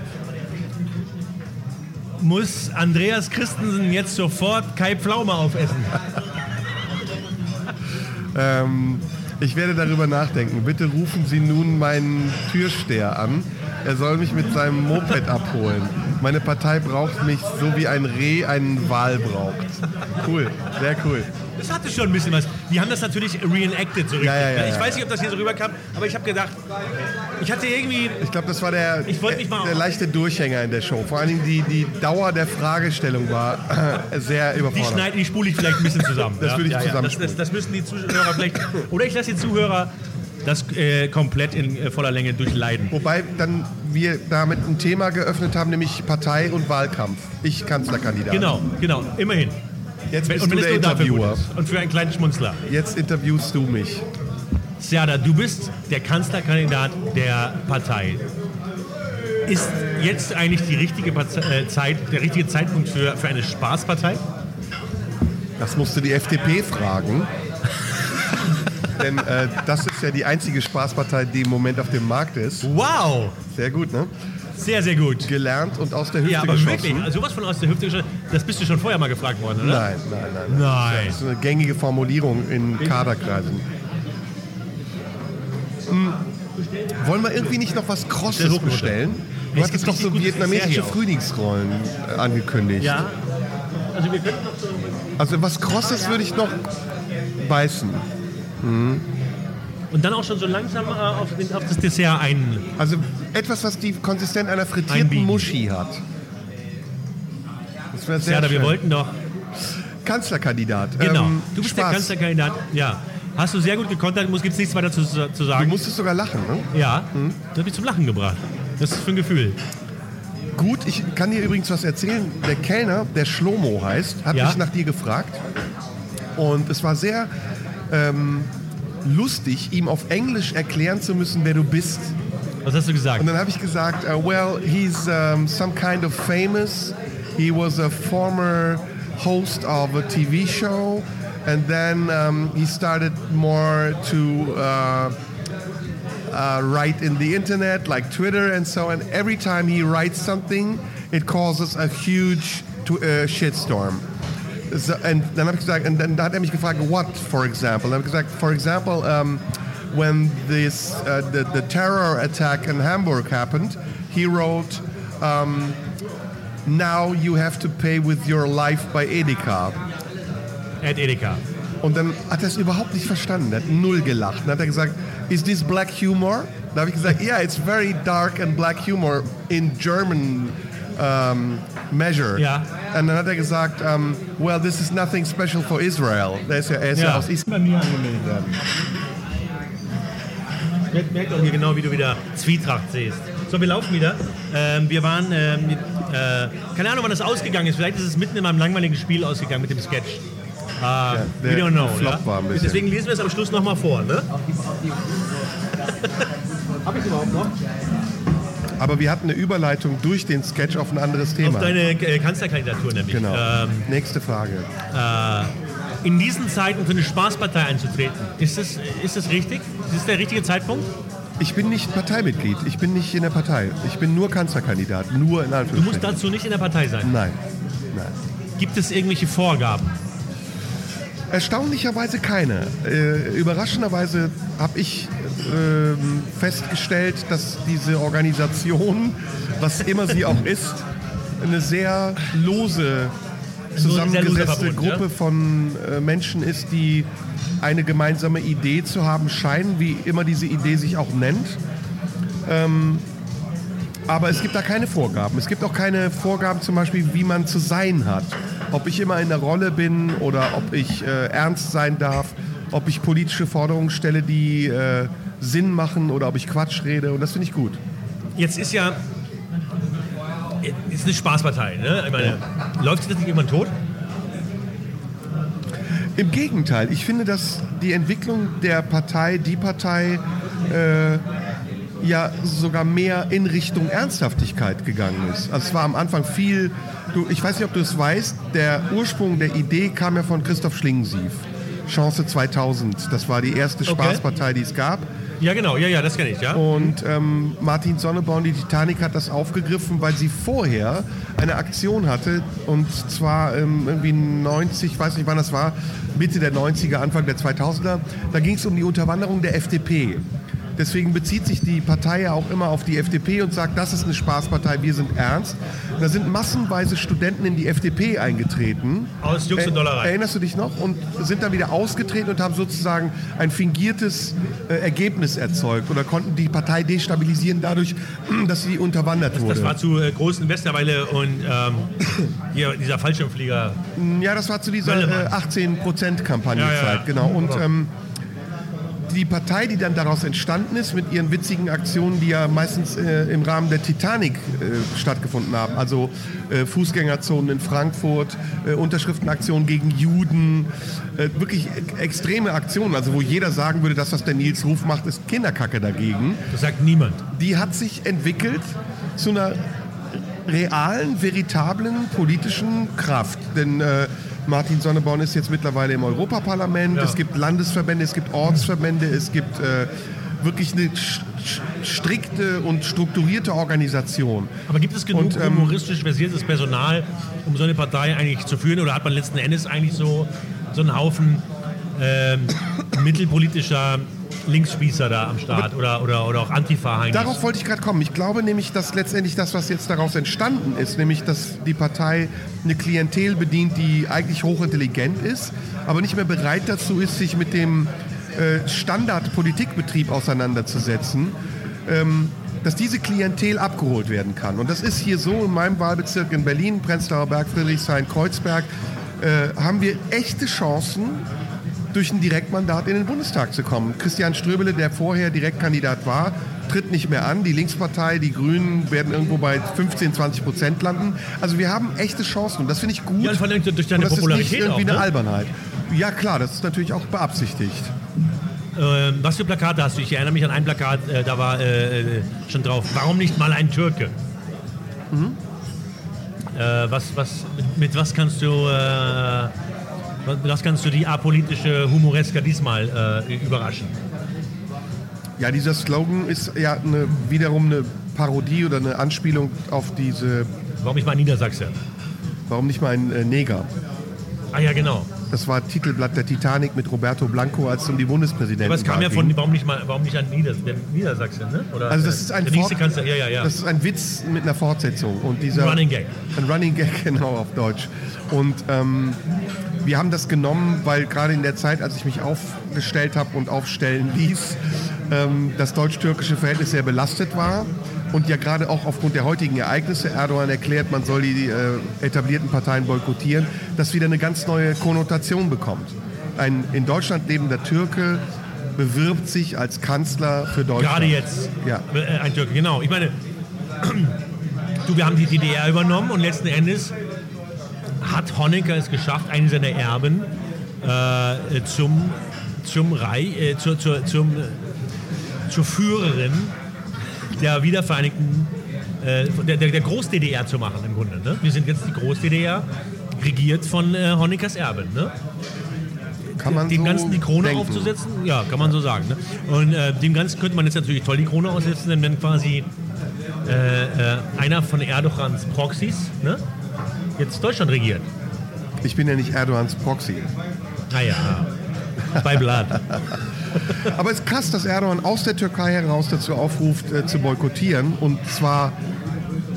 muss Andreas Christensen jetzt sofort Kai Pflaume aufessen. (laughs) Ähm, ich werde darüber nachdenken. Bitte rufen Sie nun meinen Türsteher an. Er soll mich mit seinem Moped abholen. Meine Partei braucht mich so wie ein Reh einen Wal braucht. Cool, sehr cool. Das hatte schon ein bisschen was. Die haben das natürlich reenacted so richtig. Ja, ja, ja, ich weiß nicht, ob das hier so rüberkam, aber ich habe gedacht, ich hatte irgendwie Ich glaube, das war der, Ich wollte mich mal- der leichte Durchhänger in der Show. Vor allen Dingen die, die Dauer der Fragestellung war (laughs) sehr Die überfordernd. schneiden, die spule ich vielleicht ein bisschen zusammen. (laughs) Das würde ich das, zusammenspulen. das, das müssen die Zuhörer vielleicht. Oder ich lasse die Zuhörer das äh, komplett in äh, voller Länge durchleiden. Wobei dann wir damit ein Thema geöffnet haben, nämlich Partei und Wahlkampf. Ich Kanzlerkandidat. Genau, genau, immerhin. Jetzt bist Und du der Interviewer. Und für einen kleinen Schmunzler. Jetzt interviewst du mich. Serda, du bist der Kanzlerkandidat der Partei. Ist jetzt eigentlich die richtige Partei, äh, Zeit, der richtige Zeitpunkt für, für eine Spaßpartei? Das musst du die FDP fragen. (laughs) Denn äh, das ist ja die einzige Spaßpartei, die im Moment auf dem Markt ist. Wow! Sehr gut, ne? Sehr, sehr gut. Gelernt und aus der Hüfte Ja, aber geschossen. wirklich, also sowas von aus der Hüfte geschossen, das bist du schon vorher mal gefragt worden, oder? Nein, nein, nein. Nein. Das ist eine gängige Formulierung in Kaderkreisen. Hm. Wollen wir irgendwie nicht noch was Krosses bestellen? Du Es hattest gibt doch richtig so gutes vietnamesische Dessert hier auch. Frühlingsrollen äh, angekündigt. Ja. Also wir könnten noch so Also was Krosses würde ich noch beißen. Und dann auch schon so langsam äh, auf, den, auf das Dessert ein. Also etwas, was die Konsistenz einer frittierten Einbiegen. Muschi hat. Das wäre sehr Serda, wir wollten doch. Kanzlerkandidat. Genau. Ähm, du bist der Spaß. Kanzlerkandidat. Ja. Hast du sehr gut gekontert, muss gibt's nichts weiter zu, zu Du sagen. musstest sogar lachen, ne? ja, das hat mich zum Lachen gebracht. Das ist für ein Gefühl. Gut, ich kann dir übrigens was erzählen. Der Kellner, der Schlomo heißt, hat Ja. mich nach dir gefragt. Und es war sehr ähm, lustig, ihm auf Englisch erklären zu müssen, wer du bist. Was hast du gesagt? Und dann habe ich gesagt, uh, well, he's um, some kind of famous. He was a former host of a TV show. And then um, he started more to uh, uh, write in the internet, like Twitter and so on. Every time he writes something, it causes a huge uh, shitstorm. So, dann habe ich gesagt, und dann hat er mich gefragt, what, for example? Dann habe ich gesagt, for example, um, when this uh, the, the terror attack in Hamburg happened, he wrote, um, now you have to pay with your life by Edeka. Ed Edeka. Und dann hat er es überhaupt nicht verstanden. Er hat null gelacht. Dann hat er gesagt, is this black humor? Da habe ich gesagt, yeah, it's very dark and black humor in German um, measure. Ja. Und dann hat er gesagt, um, well, this is nothing special for Israel. Der ist ja, er ist ja, Ja. aus Israel. bei mir angemeldet werden. Merkt, merkt auch hier genau, wie du wieder Zwietracht siehst. So, wir laufen wieder. Ähm, wir waren, ähm, äh, keine Ahnung, wann das ausgegangen ist. Vielleicht ist es mitten in meinem langweiligen Spiel ausgegangen mit dem Sketch. Äh, der we don't know. Flop ja? war ein bisschen. Deswegen lesen wir es am Schluss nochmal vor. Ne? Hab ich überhaupt noch? Aber wir hatten eine Überleitung durch den Sketch auf ein anderes Thema. Auf deine äh, Kanzlerkandidatur nämlich. genau. Ähm, Nächste Frage. äh, in diesen Zeiten für eine Spaßpartei einzutreten, ist das, ist das richtig? Ist das der richtige Zeitpunkt? Ich bin nicht Parteimitglied. Ich bin nicht in der Partei. Ich bin nur Kanzlerkandidat. Nur in Du Anführungszeichen. musst dazu nicht in der Partei sein. Nein. Nein. Gibt es irgendwelche Vorgaben? Erstaunlicherweise keine. Äh, überraschenderweise habe ich ähm, festgestellt, dass diese Organisation, was immer sie auch (laughs) ist, eine sehr lose zusammengesetzte Gruppe von äh, Menschen ist, die eine gemeinsame Idee zu haben scheinen, wie immer diese Idee sich auch nennt. Ähm, aber es gibt da keine Vorgaben. Es gibt auch keine Vorgaben zum Beispiel, wie man zu sein hat. Ob ich immer in der Rolle bin oder ob ich äh, ernst sein darf, ob ich politische Forderungen stelle, die äh, Sinn machen oder ob ich Quatsch rede. Und das finde ich gut. Jetzt ist ja ist eine Spaßpartei. Ne? Ich meine, läuft sich das nicht irgendwann tot? Im Gegenteil, ich finde, dass die Entwicklung der Partei, die Partei, äh, ja sogar mehr in Richtung Ernsthaftigkeit gegangen ist. Also es war am Anfang viel, du, ich weiß nicht, ob du es weißt, der Ursprung der Idee kam ja von Christoph Schlingensief. Chance 2000, das war die erste Okay. Spaßpartei, die es gab. Ja, genau. Ja, ja, das kenne ich, ja. Und ähm, Martin Sonneborn, die Titanic, hat das aufgegriffen, weil sie vorher eine Aktion hatte. Und zwar ähm, irgendwie 90, ich weiß nicht wann das war, Mitte der 90er, Anfang der 2000er. Da ging es um die Unterwanderung der FDP. Deswegen bezieht sich die Partei ja auch immer auf die FDP und sagt, das ist eine Spaßpartei, wir sind ernst. Da sind massenweise Studenten in die FDP eingetreten. Aus Jux und Dollerei. Erinnerst du dich noch? Und sind dann wieder ausgetreten und haben sozusagen ein fingiertes äh, Ergebnis erzeugt oder konnten die Partei destabilisieren dadurch, (clears throat) dass sie unterwandert wurde. Das war zu äh, großen Westerweile und ähm, (clears throat) hier, dieser Fallschirmflieger. ja, das war zu dieser äh, 18%-Kampagnezeit, Ja, ja, ja. genau. Und ähm, die Partei, die dann daraus entstanden ist, mit ihren witzigen Aktionen, die ja meistens äh, im Rahmen der Titanic äh, stattgefunden haben, also äh, Fußgängerzonen in Frankfurt, äh, Unterschriftenaktionen gegen Juden, äh, wirklich e- extreme Aktionen, also wo jeder sagen würde, das, was der Nils Ruf macht, ist Kinderkacke dagegen, Das sagt niemand. die hat sich entwickelt zu einer realen, veritablen politischen Kraft. Denn äh, Martin Sonneborn ist jetzt mittlerweile im Europaparlament, Ja. es gibt Landesverbände, es gibt Ortsverbände, es gibt äh, wirklich eine strikte und strukturierte Organisation. Aber gibt es genug Und, ähm, humoristisch versiertes Personal, um so eine Partei eigentlich zu führen? Oder hat man letzten Endes eigentlich so, so einen Haufen ähm, (coughs) mittelpolitischer Linksspießer da am Start? Oder, oder, oder auch Antifa eigentlich? Darauf wollte ich gerade kommen. Ich glaube nämlich, dass letztendlich das, was jetzt daraus entstanden ist, nämlich dass die Partei eine Klientel bedient, die eigentlich hochintelligent ist, aber nicht mehr bereit dazu ist, sich mit dem äh, Standardpolitikbetrieb auseinanderzusetzen, ähm, dass diese Klientel abgeholt werden kann. Und das ist hier so in meinem Wahlbezirk in Berlin, Prenzlauer Berg, Friedrichshain, Kreuzberg, äh, haben wir echte Chancen, durch ein Direktmandat in den Bundestag zu kommen. Christian Ströbele, der vorher Direktkandidat war, tritt nicht mehr an. Die Linkspartei, die Grünen werden irgendwo bei 15, 20 Prozent landen. Also wir haben echte Chancen und das finde ich gut. Ja, vor allem durch deine und das ist Popularität nicht irgendwie auch, eine ne? Albernheit. Ja klar, das ist natürlich auch beabsichtigt. Ähm, was für Plakate hast du? Ich erinnere mich an ein Plakat, äh, da war äh, äh, schon drauf. Warum nicht mal ein Türke? Mhm. Äh, was, was, mit, mit was kannst du, äh, was, kannst du die apolitische Humoreska diesmal äh, überraschen? Ja, dieser Slogan ist ja eine, wiederum eine Parodie oder eine Anspielung auf diese, Warum nicht mal Niedersachse? warum nicht mal ein äh, Neger? Ah ja, genau. Das war Titelblatt der Titanic mit Roberto Blanco, als es um die Bundespräsidenten Aber es kam ja von, warum nicht, mal, warum nicht an Nieders, Niedersachsen, ne? Oder, Also das ist ein, der Fort- Kanzler, ja, ja, ja. Das ist ein Witz mit einer Fortsetzung. Und dieser Running Gag. Ein Running Gag, (laughs) genau, auf Deutsch. Und ähm, wir haben das genommen, weil gerade in der Zeit, als ich mich aufgestellt habe und aufstellen ließ, ähm, das deutsch-türkische Verhältnis sehr belastet war. Und ja gerade auch aufgrund der heutigen Ereignisse, Erdogan erklärt, man soll die äh, etablierten Parteien boykottieren, das wieder eine ganz neue Konnotation bekommt. Ein in Deutschland lebender Türke bewirbt sich als Kanzler für Deutschland. Gerade jetzt. Ja. Äh, Ein Türke, genau. Ich meine, (clears throat) du, wir haben die DDR übernommen und letzten Endes hat Honecker es geschafft, einen seiner Erben äh, zum, zum Reich, äh, zur, zur, zum, zur Führerin der wiedervereinigten, äh, der, der, Groß-DDR zu machen im Grunde. Ne? Wir sind jetzt die Groß-DDR, regiert von äh, Honeckers Erben. Ne? Kann man dem so Ganzen die Krone denken. aufzusetzen? Ja, kann man so sagen. Ne? Und äh, dem Ganzen könnte man jetzt natürlich toll die Krone aussetzen, denn wenn quasi äh, äh, einer von Erdogans Proxys ne, jetzt Deutschland regiert. Ich bin ja nicht Erdogans Proxy. Naja, bei Blood. (laughs) Aber es ist krass, dass Erdogan aus der Türkei heraus dazu aufruft, äh, zu boykottieren. Und zwar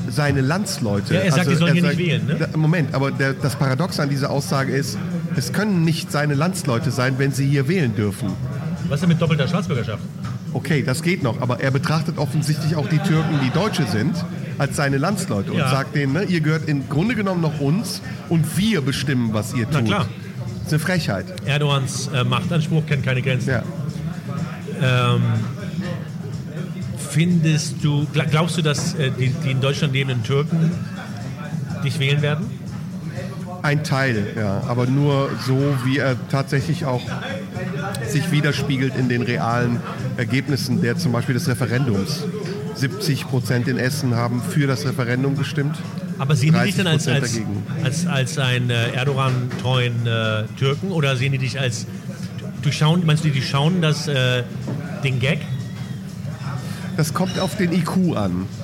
seine Landsleute. Ja, er sagt, die sollen hier sagt- nicht wählen, ne? Moment, aber der, das Paradox an dieser Aussage ist, es können nicht seine Landsleute sein, wenn sie hier wählen dürfen. Was ist denn mit doppelter Staatsbürgerschaft? Okay, das geht noch, aber er betrachtet offensichtlich auch die Türken, die Deutsche sind, als seine Landsleute und Ja. sagt denen, ne, ihr gehört im Grunde genommen noch uns und wir bestimmen, was ihr Na tut. klar. Das ist eine Frechheit. Erdogans äh, Machtanspruch kennt keine Grenzen. Ja. Ähm, findest du, gla- glaubst du, dass äh, die, die in Deutschland lebenden Türken dich wählen werden? Ein Teil, ja, aber nur so, wie er tatsächlich auch sich widerspiegelt in den realen Ergebnissen der zum Beispiel des Referendums. 70 Prozent in Essen haben für das Referendum gestimmt. Aber sehen die dich dann als, 30% als, als, als einen äh, Erdogan-treuen äh, Türken oder sehen die dich als durchschauen, meinst du, die schauen das, äh, den Gag? Das kommt auf den IQ an. (laughs)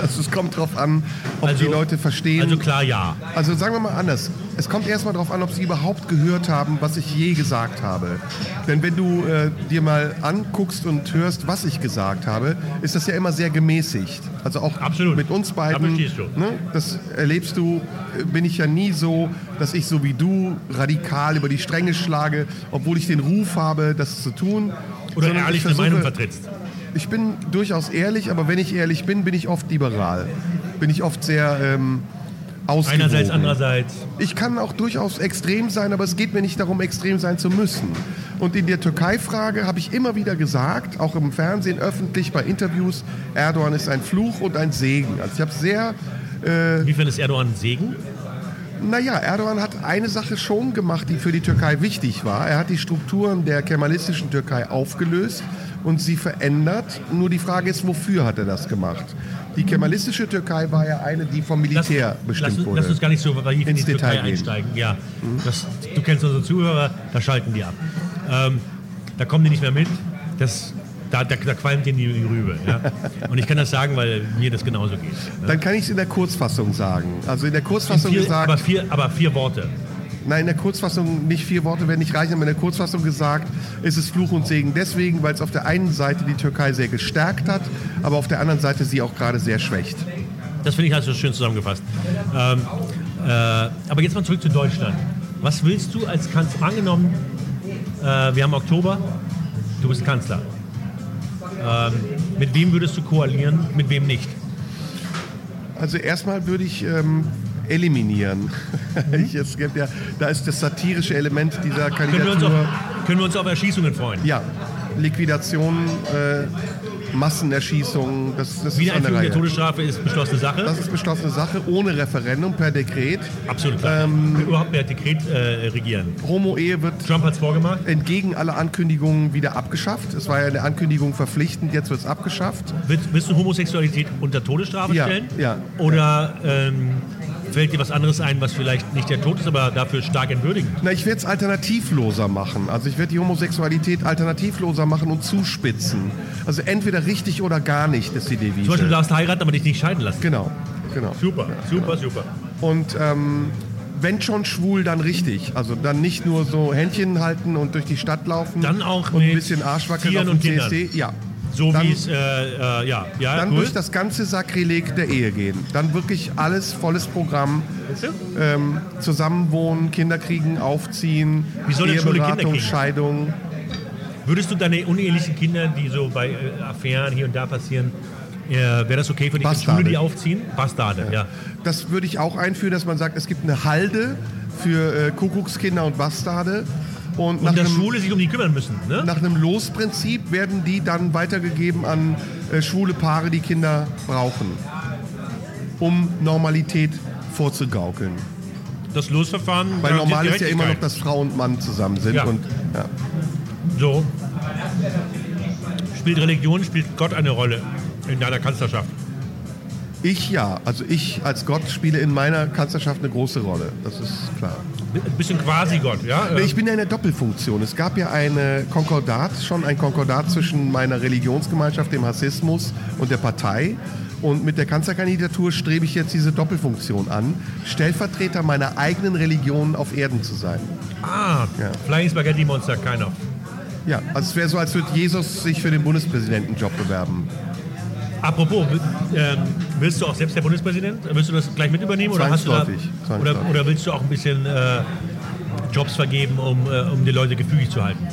Also es kommt darauf an, ob Also- die Leute verstehen. Also klar, ja. Also sagen wir mal anders. Es kommt erstmal darauf an, ob sie überhaupt gehört haben, was ich je gesagt habe. Denn wenn du äh, dir mal anguckst und hörst, was ich gesagt habe, ist das ja immer sehr gemäßigt. Also auch Absolut. mit uns Da beiden. du. Ne, das erlebst du, äh, bin ich ja nie so, dass ich so wie du radikal über die Stränge schlage, obwohl ich den Ruf habe, das zu tun. Oder Sondern ehrlich ich eine versuche- Meinung vertrittst. ich bin durchaus ehrlich, aber wenn ich ehrlich bin, bin ich oft liberal. Bin ich oft sehr ähm, ausgewogen. Einerseits, andererseits. Ich kann auch durchaus extrem sein, aber es geht mir nicht darum, extrem sein zu müssen. Und in der Türkei-Frage habe ich immer wieder gesagt, auch im Fernsehen, öffentlich, bei Interviews, Erdogan ist ein Fluch und ein Segen. Also ich habe sehr Inwiefern ist Erdogan ein Segen? naja, Erdogan hat eine Sache schon gemacht, die für die Türkei wichtig war. Er hat die Strukturen der kemalistischen Türkei aufgelöst und sie verändert. Nur die Frage ist, wofür hat er das gemacht? Die kemalistische Türkei war ja eine, die vom Militär lass, bestimmt lass, wurde. lass uns gar nicht so tief in die Türkei Detail gehen. einsteigen. Ja, das, du kennst unsere Zuhörer, da schalten die ab. Ähm, da kommen die nicht mehr mit. Das, da, da, da qualmt denen die, die Rübe. Ja? (laughs) Und ich kann das sagen, weil mir das genauso geht. Ne? Dann kann ich es in der Kurzfassung sagen. Also in der Kurzfassung Vier, gesagt, aber, vier, aber vier Worte. Nein, in der Kurzfassung nicht vier Worte werden nicht reichen, aber in der Kurzfassung gesagt, ist es Fluch und Segen deswegen, weil es auf der einen Seite die Türkei sehr gestärkt hat, aber auf der anderen Seite sie auch gerade sehr schwächt. Das finde ich also schön zusammengefasst. Ähm, äh, aber jetzt mal zurück zu Deutschland. Was willst du als Kanzler? Angenommen, äh, wir haben Oktober, du bist Kanzler. Ähm, mit wem würdest du koalieren, mit wem nicht? Also erstmal würde ich ähm, eliminieren. (laughs) ich, es gibt ja, da ist das satirische Element dieser Können wir uns Kandidatur. auf, können wir uns auf Erschießungen freuen? Ja, Liquidation, äh, Massenerschießungen, das, das ist an der Wiedereinführung der Reihe. Todesstrafe ist beschlossene Sache. Das ist beschlossene Sache, ohne Referendum, per Dekret. Absolut klar. Ähm, Überhaupt per Dekret äh, regieren. Homo-Ehe wird Trump hat es vorgemacht. entgegen aller Ankündigungen wieder abgeschafft. Es war ja eine Ankündigung verpflichtend, jetzt wird es abgeschafft. Willst, willst du Homosexualität unter Todesstrafe Ja, stellen? ja. Oder ähm, fällt dir was anderes ein, was vielleicht nicht der Tod ist, aber dafür stark entwürdigend? Na, ich werde es alternativloser machen. Also ich werde die Homosexualität alternativloser machen und zuspitzen. Also entweder richtig oder gar nicht ist die Devise. Zum Beispiel, du darfst heiraten, aber dich nicht scheiden lassen. Genau, genau. Super, super, super. Und ähm, wenn schon schwul, dann richtig. Also dann nicht nur so Händchen halten und durch die Stadt laufen. Dann auch und ein bisschen Arschwackeln auf dem und Kindern. CSD. Ja. So Dann- wie es, äh, äh, ja, ja, Dann cool. durch das ganze Sakrileg der Ehe gehen. Dann wirklich alles volles Programm. Ähm, zusammenwohnen, Kinder kriegen, aufziehen, Wie soll Eheberatung? Scheidung. Würdest du deine unehelichen Kinder, die so bei äh, Affären hier und da passieren, äh, wäre das okay für Bastarde. Schule die aufziehen? Bastarde, ja. Das würde ich auch einführen, dass man sagt, es gibt eine Halde für äh, Kuckuckskinder und Bastarde. Und, nach Und dass einem, Schule sich um die kümmern müssen, ne? nach einem Losprinzip werden die dann weitergegeben an äh, schwule Paare, die Kinder brauchen, um Normalität vorzugaukeln. Das Losverfahren. Weil normal ist ja immer noch, dass Frau und Mann zusammen sind. Ja. Und, ja. So. Spielt Religion, spielt Gott eine Rolle in deiner Kanzlerschaft? Ich ja, also ich als Gott spiele in meiner Kanzlerschaft eine große Rolle. Das ist klar. Ein bisschen quasi Gott, ja? Ich bin ja in der Doppelfunktion. Es gab ja eine Konkordat, schon ein Konkordat zwischen meiner Religionsgemeinschaft, dem Hassismus und der Partei. Und mit der Kanzlerkandidatur strebe ich jetzt diese Doppelfunktion an, Stellvertreter meiner eigenen Religion auf Erden zu sein. ah, Ja. Flying Spaghetti Monster, keiner. Ja, also es wäre so, als würde Jesus sich für den Bundespräsidentenjob bewerben. Apropos, ähm, willst du auch selbst der Bundespräsident? Willst du das gleich mit übernehmen? Oder, hast du da, oder, oder willst du auch ein bisschen äh, Jobs vergeben, um, äh, um die Leute gefügig zu halten?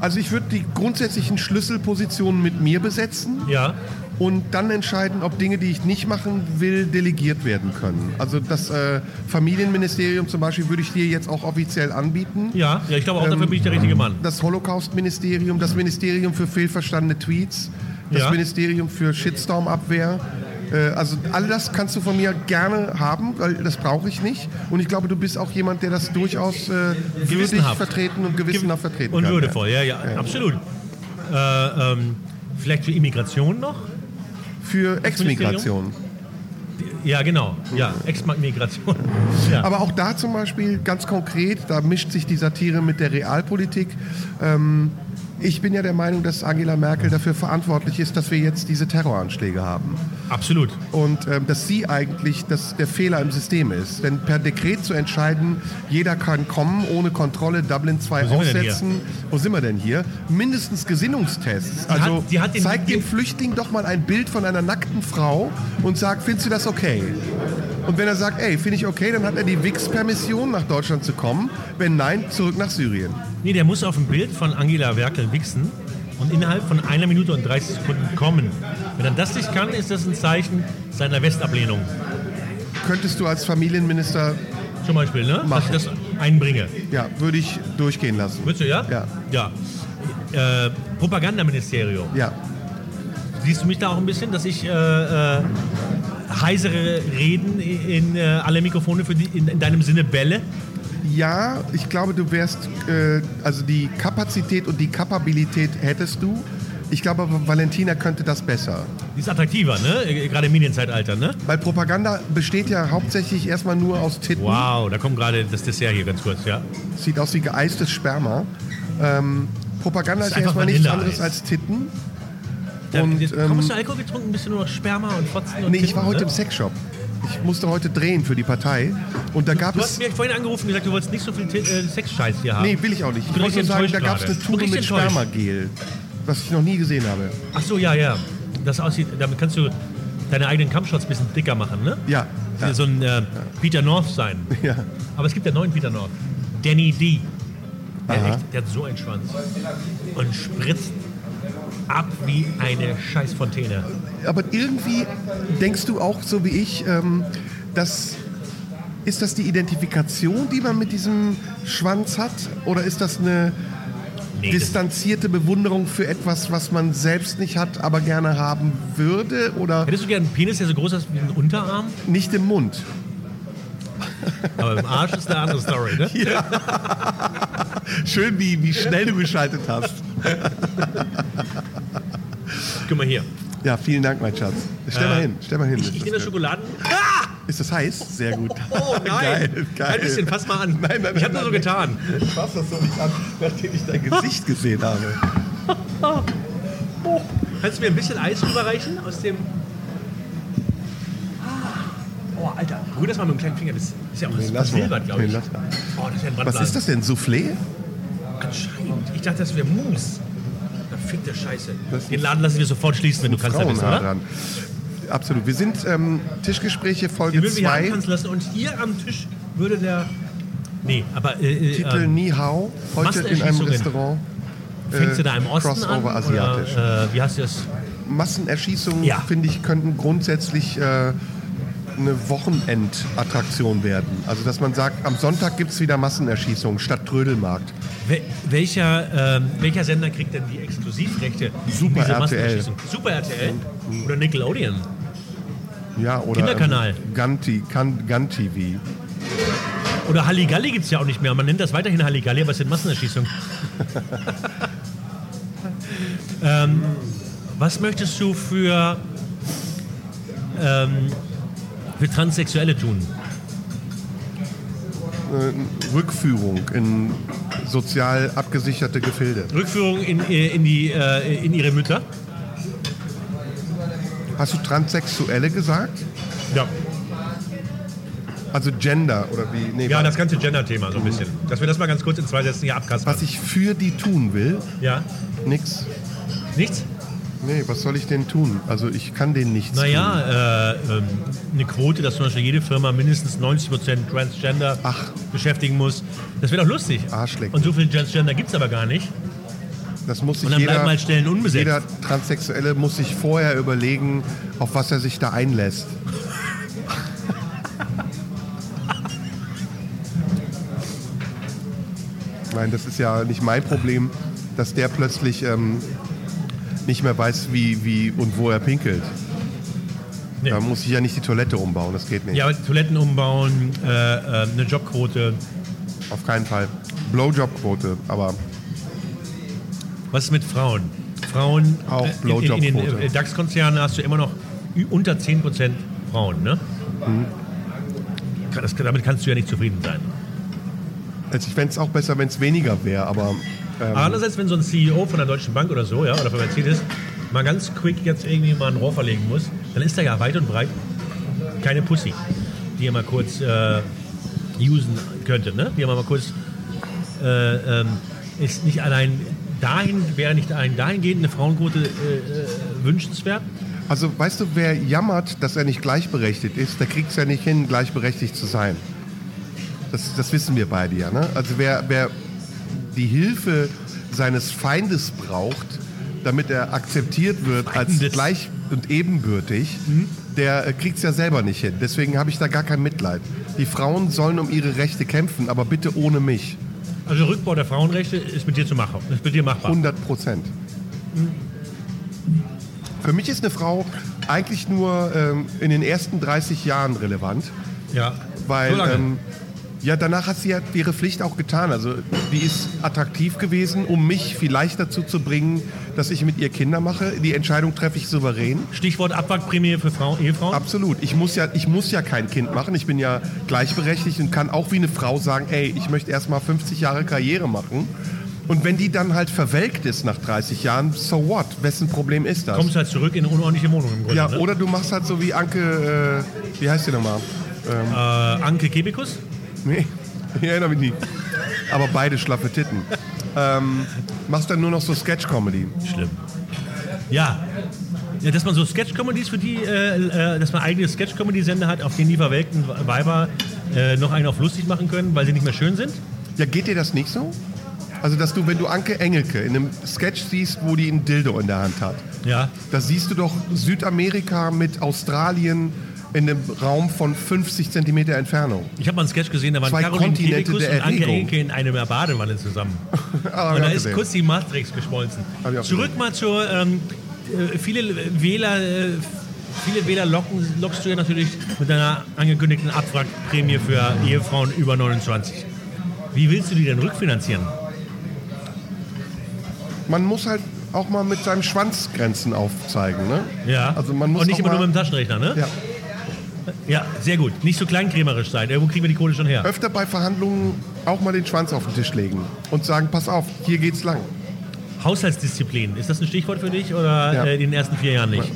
Also ich würde die grundsätzlichen Schlüsselpositionen mit mir besetzen. Ja. und dann entscheiden, ob Dinge, die ich nicht machen will, delegiert werden können. Also das äh, Familienministerium zum Beispiel würde ich dir jetzt auch offiziell anbieten. Ja, ja, ich glaube auch, dafür Ähm, bin ich der richtige Mann. Das Holocaust-Ministerium, das Ministerium für fehlverstandene Tweets, das Ja. Ministerium für Shitstorm-Abwehr. Äh, Also all das kannst du von mir gerne haben, weil das brauche ich nicht. Und ich glaube, du bist auch jemand, der das durchaus äh, würdig vertreten und gewissenhaft vertreten Und kann. würdevoll, ja, ja, absolut. Äh, ähm, vielleicht für Immigration noch? Für Exmigration. Ja, genau. Ja, Ex-Migration. (laughs) Ja. Aber auch da zum Beispiel ganz konkret, da mischt sich die Satire mit der Realpolitik. Ähm, ich bin ja der Meinung, dass Angela Merkel dafür verantwortlich ist, dass wir jetzt diese Terroranschläge haben. Absolut. Und ähm, dass sie eigentlich das, der Fehler im System ist. Denn per Dekret zu entscheiden, jeder kann kommen, ohne Kontrolle, Dublin 2 Wo aussetzen. Wo sind wir denn hier? Mindestens Gesinnungstests. hat- Also die hat den- zeig den- dem Flüchtling doch mal ein Bild von einer nackten Frau und sag, findest du das okay? Und wenn er sagt, ey, finde ich okay, dann hat er die Wix-Permission, nach Deutschland zu kommen. Wenn nein, zurück nach Syrien. Nee, der muss auf ein Bild von Angela Merkel wichsen und innerhalb von einer Minute und 30 Sekunden kommen. Wenn er das nicht kann, ist das ein Zeichen seiner Westablehnung. Könntest du als Familienminister, Zum Beispiel, ne? Mach. Dass ich das einbringe. ja, würde ich durchgehen lassen. Würdest du, ja? Ja. Ja. Äh, Propagandaministerium. Ja, Siehst du mich da auch ein bisschen, dass ich äh, äh, heisere Reden in äh, alle Mikrofone für die, in, in deinem Sinne bälle? Ja, ich glaube, du wärst, äh, also die Kapazität und die Kapabilität hättest du. Ich glaube Valentina könnte das besser. Die ist attraktiver, ne? Äh, Gerade im Medienzeitalter, ne? Weil Propaganda besteht ja hauptsächlich erstmal nur aus Titten. Wow, da kommt gerade das Dessert hier ganz kurz, ja. Sieht aus wie geeistes Sperma. Ähm, Propaganda ist, ist erstmal nichts anderes als Titten. Und, ähm, komm, hast du Alkohol getrunken, ein bisschen nur noch Sperma und Fotzen und Nee, ich Titten, war heute ne? im Sexshop. Ich musste heute drehen für die Partei. Und da gab Du es. hast mir vorhin angerufen und gesagt, du wolltest nicht so viel äh, Sexscheiß hier haben. Nee, will ich auch nicht. Ich wollte nur sagen, da gab es eine Tube mit. Spermagel. Was ich noch nie gesehen habe. Ach so, ja, ja. Das aussieht, damit kannst du deine eigenen Kampfshots ein bisschen dicker machen, ne? Ja. Ja. ja. So ein äh, Peter North sein. (laughs) ja. Aber es gibt ja neuen Peter North. Danny D. Der, echt, der hat so einen Schwanz. Und spritzt ab wie eine Scheißfontäne. Aber irgendwie denkst du auch so wie ich, ähm, dass ist das die Identifikation, die man mit diesem Schwanz hat? Oder ist das eine Nee, distanzierte Bewunderung für etwas, was man selbst nicht hat, aber gerne haben würde? Oder hättest du gerne einen Penis, der so groß ist wie ein Unterarm? nicht im Mund? Aber im Arsch ist eine andere Story, ne? (laughs) Schön, wie, wie schnell du geschaltet hast. (laughs) Guck mal hier. Ja, vielen Dank, mein Schatz. Stell mal Äh, hin, stell mal hin. Ich, ich nehme das, Schokoladen. ist das heiß? Sehr gut. Oh nein! Geil, geil. Ein bisschen, fass mal an. Nein, nein, ich nein, habe nur so getan. Ich fass das so nicht an, nachdem ich dein Gesicht gesehen habe. (laughs) Kannst du mir ein bisschen Eis rüberreichen aus dem. Oh, Alter. Berühr das mal mit dem kleinen Finger. Das ist ja auch Nee, mal. versilbert, glaube ich. Nee, mal. Oh, das ist ja ein Was ist das denn? Soufflé? Anscheinend. Ich dachte, das wäre Mousse. Verfickte Scheiße. Das Den Laden lassen wir sofort schließen, wenn du kannst da bist, oder? Absolut. Wir sind ähm, Tischgespräche Folge Wir würden hier 2. antanzen lassen und hier am Tisch würde der... Nee, aber äh, äh, Titel ähm, Ni Hao. Heute in einem. Restaurant. fängst du äh, da im Osten Crossover an? asiatisch. Oder, äh, wie du das? Massenerschießungen, Ja. finde ich, könnten grundsätzlich äh, eine Wochenendattraktion werden. Also, dass man sagt, am Sonntag gibt es wieder Massenerschießungen statt Trödelmarkt. Wel welcher, ähm, welcher Sender kriegt denn die Exklusivrechte? Super diese RTL. Massenerschießung? Super RTL? Oder Nickelodeon? Ja, oder Kinderkanal. Ähm, T- Gun, Gun TV. Oder Halligalli gibt es ja auch nicht mehr. Man nennt das weiterhin Halligalli, aber es sind Massenerschießungen. (laughs) ähm, was möchtest du für, ähm, für Transsexuelle tun? Äh, Rückführung in sozial abgesicherte Gefilde. Rückführung in, äh, in, die, äh, in ihre Mütter? Hast du Transsexuelle gesagt? Ja. Also Gender oder wie? Nee, Ja, das ganze Gender-Thema so ein bisschen. Dass wir das mal ganz kurz in zwei Sätzen hier abkaspern. was ich für die tun will, Ja? nix. Nichts? Nee, was soll ich denn tun? Also ich kann denen nichts. Naja, äh, ähm, eine Quote, dass zum Beispiel jede Firma mindestens 90% Transgender Ach. beschäftigen muss. Das wäre doch lustig. Arschlecken. Und so viel Transgender gibt es aber gar nicht. Das muss sich Und dann jeder, bleiben halt Stellen unbesetzt. jeder Transsexuelle muss sich vorher überlegen, auf was er sich da einlässt. (laughs) Nein, das ist ja nicht mein Problem, dass der plötzlich ähm, nicht mehr weiß, wie, wie und wo er pinkelt. Nee. Da muss ich ja nicht die Toilette umbauen, das geht nicht. Ja, aber Toiletten umbauen, äh, äh, eine Jobquote. Auf keinen Fall. Blowjob-Quote, aber Was ist mit Frauen? Frauen Auch äh, in, in, den Blowjob-Quote. äh, DAX-Konzernen hast du immer noch unter 10% Frauen, ne? Mhm. Das, damit kannst du ja nicht zufrieden sein. also ich fände es auch besser, wenn es weniger wäre, aber ähm, Aber andererseits, wenn so ein CEO von der Deutschen Bank oder so, ja, oder von Mercedes, mal ganz quick jetzt irgendwie mal ein Rohr verlegen muss, dann ist da ja weit und breit keine Pussy, die er mal kurz äh, usen könnte, ne? Die er mal kurz äh, ähm, ist nicht allein dahin, wäre nicht ein dahingehend eine Frauenquote äh, äh, wünschenswert? Also weißt du, wer jammert, dass er nicht gleichberechtigt ist, der kriegt es ja nicht hin, gleichberechtigt zu sein. Das, das wissen wir beide ja. Ne? Also wer, wer die Hilfe seines Feindes braucht, damit er akzeptiert wird als Feindes. gleich und ebenbürtig, der kriegt es ja selber nicht hin. Deswegen habe ich da gar kein Mitleid. Die Frauen sollen um ihre Rechte kämpfen, aber bitte ohne mich. Also Rückbau der Frauenrechte ist mit dir zu machen, ist mit dir machbar. 100 Prozent. Für mich ist eine Frau eigentlich nur ähm, in den ersten 30 Jahren relevant, ja. weil so ähm, ja, danach hat sie ja ihre Pflicht auch getan. Also die ist attraktiv gewesen, um mich vielleicht dazu zu bringen, dass ich mit ihr Kinder mache. Die Entscheidung treffe ich souverän. Stichwort Abwrackprämie für Frau, Ehefrauen. Absolut. Ich muss, ja, ich muss ja kein Kind machen. Ich bin ja gleichberechtigt und kann auch wie eine Frau sagen, ey, ich möchte erst mal 50 Jahre Karriere machen. Und wenn die dann halt verwelkt ist nach 30 Jahren, so what? Wessen Problem ist das? Kommst halt zurück in eine unordentliche Wohnung im Grunde. ja, ne? oder du machst halt so wie Anke, äh, wie heißt die nochmal? äh, Anke Kebekus? Nee, ich erinnere mich nicht. Aber beide schlaffe Titten. Ähm, machst dann nur noch so Sketch-Comedy. Schlimm. Ja. ja. Dass man so Sketch-Comedies für die, äh, äh, dass man eigene Sketch-Comedy-Sender hat, auf denen die verwelkten Weiber äh, noch einen auf lustig machen können, weil sie nicht mehr schön sind. Ja, geht dir das nicht so? Also, dass du, wenn du Anke Engelke in einem Sketch siehst, wo die ein Dildo in der Hand hat, Ja. da siehst du doch Südamerika mit Australien in einem Raum von 50 Zentimeter Entfernung. Ich habe mal einen Sketch gesehen, da waren Zwei Caroline Kontinente Kebekus und Anke. Engelke in einer Badewanne zusammen. (laughs) Ah, Und da ist gesehen. kurz die Matrix geschmolzen. Zurück mal zur, ähm, äh, viele Wähler, äh, viele Wähler locken, lockst du ja natürlich mit deiner angekündigten Abwrackprämie für Ehefrauen über 29. Wie willst du die denn rückfinanzieren? Man muss halt auch mal mit seinem Schwanz Grenzen aufzeigen, ne? Ja. Also man muss Und nicht immer nur mit dem Taschenrechner, ne? Ja. Ja, sehr gut. Nicht so kleinkrämerisch sein. Irgendwo kriegen wir die Kohle schon her. Öfter bei Verhandlungen auch mal den Schwanz auf den Tisch legen und sagen, pass auf, hier geht's lang. Haushaltsdisziplin, ist das ein Stichwort für dich oder Ja. äh, in den ersten vier Jahren nicht?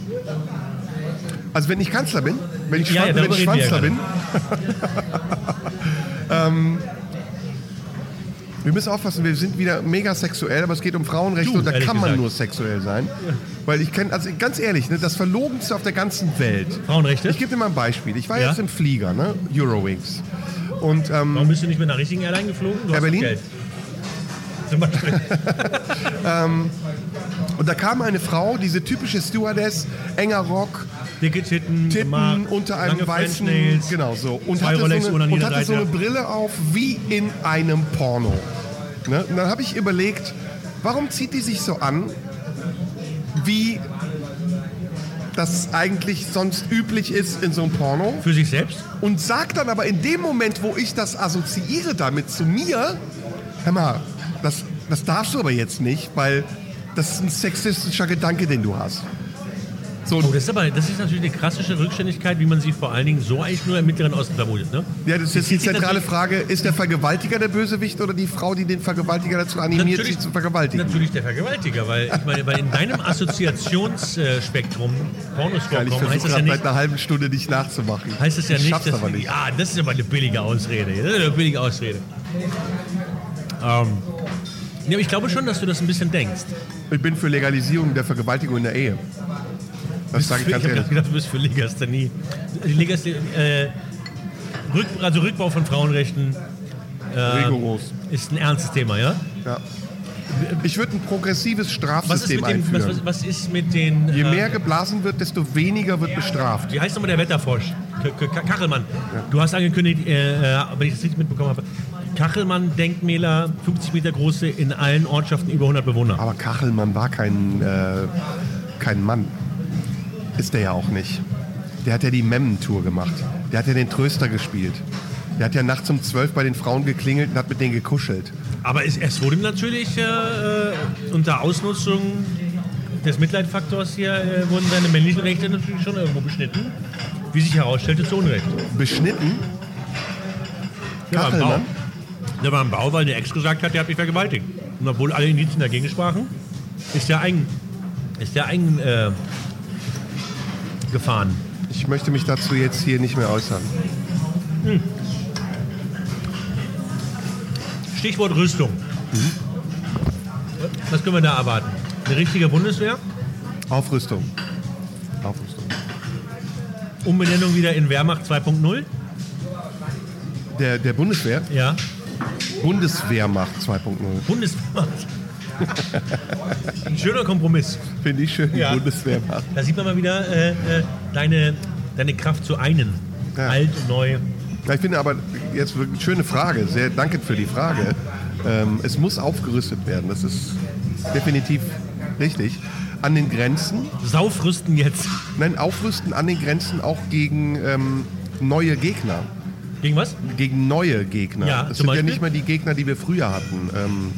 Also wenn ich Kanzler bin, wenn ich, Schwan ja, wenn ich Schwanzler bin, (laughs) Wir müssen aufpassen, wir sind wieder mega sexuell, aber es geht um Frauenrechte Du, und da kann man gesagt. nur sexuell sein. Weil ich kenne, also ganz ehrlich, ne, das Verlogenste auf der ganzen Welt. Frauenrechte? Ich gebe dir mal ein Beispiel. Ich war Ja? jetzt im Flieger, ne? Eurowings. Und ähm, Warum bist du nicht mit einer richtigen Airline geflogen? Du Air Berlin? Geld. (laughs) Zum Beispiel. Und da kam eine Frau, diese typische Stewardess, enger Rock, Dicke Titten, Titten unter einem weißen, genau so, und hatte, so Rolex-Uhren an eine, und hatte so eine. Brille auf wie in einem Porno. Ne? Und dann habe ich überlegt, warum zieht die sich so an, wie das eigentlich sonst üblich ist in so einem Porno? Für sich selbst? Und sagt dann aber in dem Moment, wo ich das assoziiere damit zu mir, hör mal, das, das darfst du aber jetzt nicht, weil das ist ein sexistischer Gedanke, den du hast. So, Oh, das ist aber das ist natürlich eine klassische Rückständigkeit, wie man sie vor allen Dingen so eigentlich nur im Mittleren Osten vermutet. Ne? ja, das ist jetzt die zentrale Frage, ist der Vergewaltiger der Bösewicht oder die Frau, die den Vergewaltiger dazu animiert, sich zu vergewaltigen? Natürlich der Vergewaltiger, weil ich meine, weil in deinem Assoziationsspektrum Pornos Geil, ich vorkommen, heißt das ja nicht, seit einer halben Stunde nicht nachzumachen. heißt das ja ich nicht, dass, aber nicht. ja, das ist aber eine billige Ausrede. Das ist eine billige Ausrede. Ähm, ja, aber ich glaube schon, dass du das ein bisschen denkst. Ich bin für Legalisierung der Vergewaltigung in der Ehe. Das sage ich ich ganz habe ehrlich. gedacht, du bist für Legasthenie. Legasthenie äh, Rück, also Rückbau von Frauenrechten Rigoros. ist ein ernstes Thema, ja? Ja. Ich würde ein progressives Was ist, Strafsystem mit dem, einführen. was, was ist mit den. Je äh, mehr geblasen wird, desto weniger wird bestraft. Wie heißt nochmal der Wetterfrosch? Kachelmann. Du hast angekündigt, äh, äh, wenn ich das richtig mitbekommen habe, Kachelmann-Denkmäler, 50 Meter große, in allen Ortschaften über 100 Bewohner. Aber Kachelmann war kein, äh, kein Mann. Ist der ja auch nicht. Der hat ja die Memmen-Tour gemacht. Der hat ja den Tröster gespielt. Der hat ja nachts um 12 bei den Frauen geklingelt und hat mit denen gekuschelt. Aber es, es wurde natürlich äh, äh, unter Ausnutzung des Mitleidfaktors hier, äh, wurden seine männlichen Rechte natürlich schon irgendwo beschnitten. Wie sich herausstellte, zu Unrecht. Beschnitten? Bau. Kachelmann? Der war im Bau, weil der Ex gesagt hat, der hat mich vergewaltigt. Und obwohl alle Indizien dagegen sprachen, ist der eigen, ist der eigen äh, gefahren. Ich möchte mich dazu jetzt hier nicht mehr äußern. Stichwort Rüstung. Was können wir da erwarten? Eine richtige Bundeswehr? Aufrüstung. Aufrüstung. Umbenennung wieder in Wehrmacht 2.0? Der, der Bundeswehr? Ja. Bundeswehrmacht 2.0. Bundeswehrmacht. Ein schöner Kompromiss. Finde ich schön, Ja. Bundeswehrmacht. Da sieht man mal wieder äh, äh, deine, deine Kraft zu einen. Ja. Alt und neu. Ja, Ich finde aber jetzt wirklich schöne Frage. Sehr danke für die Frage. Ähm, es muss aufgerüstet werden. Das ist definitiv richtig. An den Grenzen. Saufrüsten jetzt. Nein, aufrüsten an den Grenzen auch gegen ähm, neue Gegner. Gegen was? Gegen neue Gegner. Ja, es zum sind ja Beispiel? nicht mehr die Gegner, die wir früher hatten. Ähm,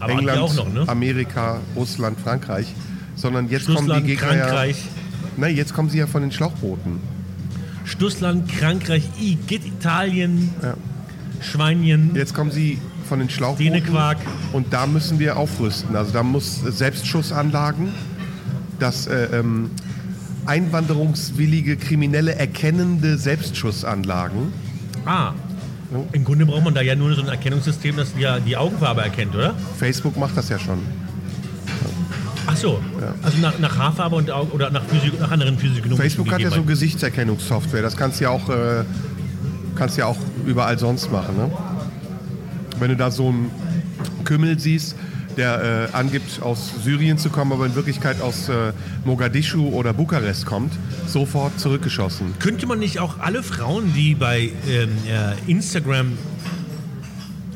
Aber England, auch noch, ne? Amerika, Russland, Frankreich. Sondern jetzt kommen Russland, die Gegner Frankreich. ja. Nein, jetzt kommen sie ja von den Schlauchbooten. Stussland, Frankreich, Italien, Ja. Schweinchen. Jetzt kommen sie von den Schlauchbooten. Dänequark. Und da müssen wir aufrüsten. Also da muss Selbstschussanlagen, das äh, ähm, einwanderungswillige Kriminelle erkennende Selbstschussanlagen. Ah. Im Grunde braucht man da ja nur so ein Erkennungssystem, das ja die Augenfarbe erkennt, oder? Facebook macht das ja schon. Ach so. Also nach, nach Haarfarbe und Augen oder nach, Physik, nach anderen physiognomischen Facebook hat ja so. Gesichtserkennungssoftware. Das kannst du ja auch, äh, kannst ja auch überall sonst machen. Ne? Wenn du da so einen Kümmel siehst, der äh, angibt, aus Syrien zu kommen, aber in Wirklichkeit aus äh, Mogadischu oder Bukarest kommt, sofort zurückgeschossen. Könnte man nicht auch alle Frauen, die bei ähm, äh, Instagram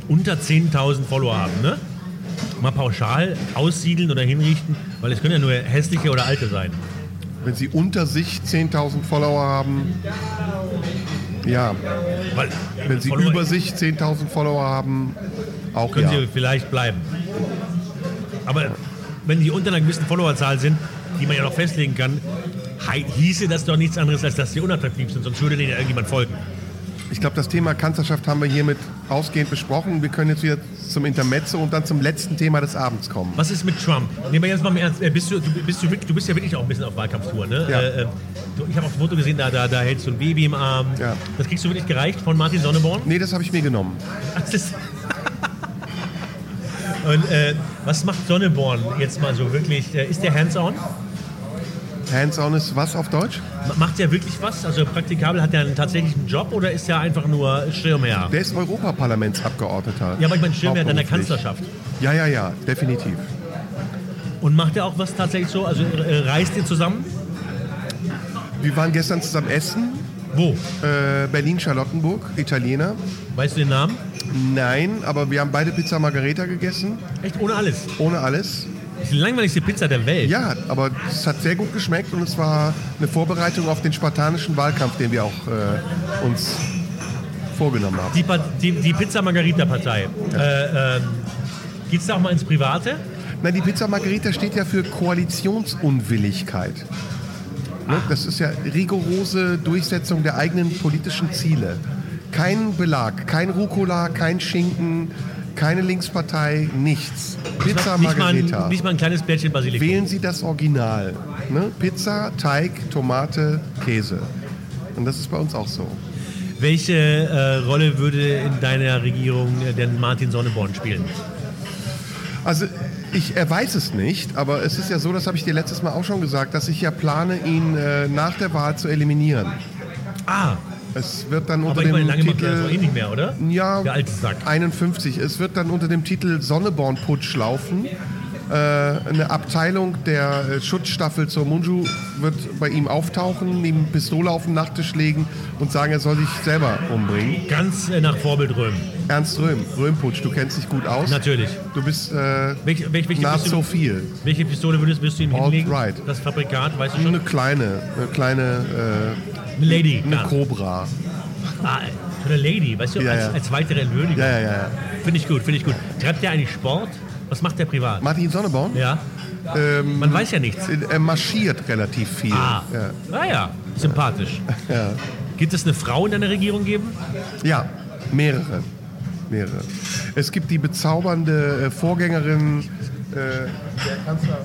unter 10.000 Follower haben, ne? mal pauschal aussiedeln oder hinrichten? Weil es können ja nur hässliche oder alte sein. Wenn sie unter sich 10.000 Follower haben, ja. Weil Wenn sie Follower über sich 10.000 Follower haben, auch können ja. sie vielleicht bleiben. Aber wenn die unter einer gewissen Followerzahl sind, die man ja noch festlegen kann, hieße das doch nichts anderes, als dass sie unattraktiv sind, sonst würde denen ja irgendjemand folgen. Ich glaube, das Thema Kanzlerschaft haben wir hiermit ausgehend besprochen. Wir können jetzt wieder zum Intermezzo und dann zum letzten Thema des Abends kommen. Was ist mit Trump? Nehmen wir jetzt mal im Ernst. Äh, Bist du, du, bist du, du bist ja wirklich auch ein bisschen auf Wahlkampftour, ne? Ja. Äh, äh, du, ich habe auch ein Foto gesehen, da, da, da hältst du ein Baby im Arm. Ja. Das kriegst du wirklich gereicht von Martin Sonneborn? Nee, das habe ich mir genommen. (laughs) (laughs) Und äh, was macht Sonneborn jetzt mal so wirklich? Äh, ist der hands-on? Hands-on ist was auf Deutsch? Ma- Macht der wirklich was? Also praktikabel, hat der einen tatsächlichen Job oder ist er einfach nur Schirmherr? Der ist Europaparlamentsabgeordneter. Ja, aber ich meine Schirmherr deiner. Kanzlerschaft. Ja, ja, ja, definitiv. Und macht er auch was tatsächlich so? Also äh, reist ihr zusammen? Wir waren gestern zusammen essen. Wo? Äh, Berlin-Charlottenburg, Italiener. Weißt du den Namen? Nein, aber wir haben beide Pizza Margareta gegessen, Echt ohne alles. ohne alles. Das ist die langweiligste Pizza der Welt. Ja, aber es hat sehr gut geschmeckt und es war eine Vorbereitung auf den spartanischen Wahlkampf, den wir auch äh, uns vorgenommen haben. Die, Pa- die, die Pizza Margarita Partei. Äh, ähm, geht's da auch mal ins Private? Nein, die Pizza Margarita steht ja für Koalitionsunwilligkeit. Ne? Das ist ja rigorose Durchsetzung der eigenen politischen Ziele. Kein Belag, kein Rucola, kein Schinken, keine Linkspartei, nichts. Pizza nicht, mal Margarita. ein, nicht mal ein kleines Blättchen Basilikum. Wählen Sie das Original. Ne? Pizza, Teig, Tomate, Käse. Und das ist bei uns auch so. Welche äh, Rolle würde in deiner Regierung äh, denn Martin Sonneborn spielen? Also ich, er weiß es nicht, aber es ist ja so, das habe ich dir letztes Mal auch schon gesagt, dass ich ja plane, ihn äh, nach der Wahl zu eliminieren. Ah, Es wird dann aber unter ich meine, dem lange macht er eh Titel nicht mehr, oder? ja, Der alte Sack. 51. Es wird dann unter dem Titel Sonneborn-Putsch laufen. Äh, eine Abteilung der äh, Schutzstaffel zur Munju wird bei ihm auftauchen, ihm Pistole auf den Nachttisch legen und sagen, er soll sich selber umbringen. Ganz äh, nach Vorbild Röhm. Ernst Röhm, Röhmputsch, du kennst dich gut aus. Natürlich. Du bist äh, Welche, welche, welche, du, so viel. welche Pistole würdest, würdest du ihm Alt hinlegen? right. Das Fabrikat, weißt du schon? eine kleine, eine kleine, Eine Lady. äh, eine. Cobra. Ah, eine Lady, weißt du, Ja, als, ja. als weitere Entwürdigung. Ja, ja, ja. Finde ich gut, finde ich gut. Treibt der eigentlich Sport? Was macht der privat? Martin Sonneborn? Ja, Ähm, man weiß ja nichts. er marschiert relativ viel. Ah, Ja. ah ja, sympathisch. (laughs) Ja. Gibt es eine Frau in deiner Regierung geben? ja, mehrere. Mehrere. Es gibt die bezaubernde äh, Vorgängerin, äh, der Kanzler,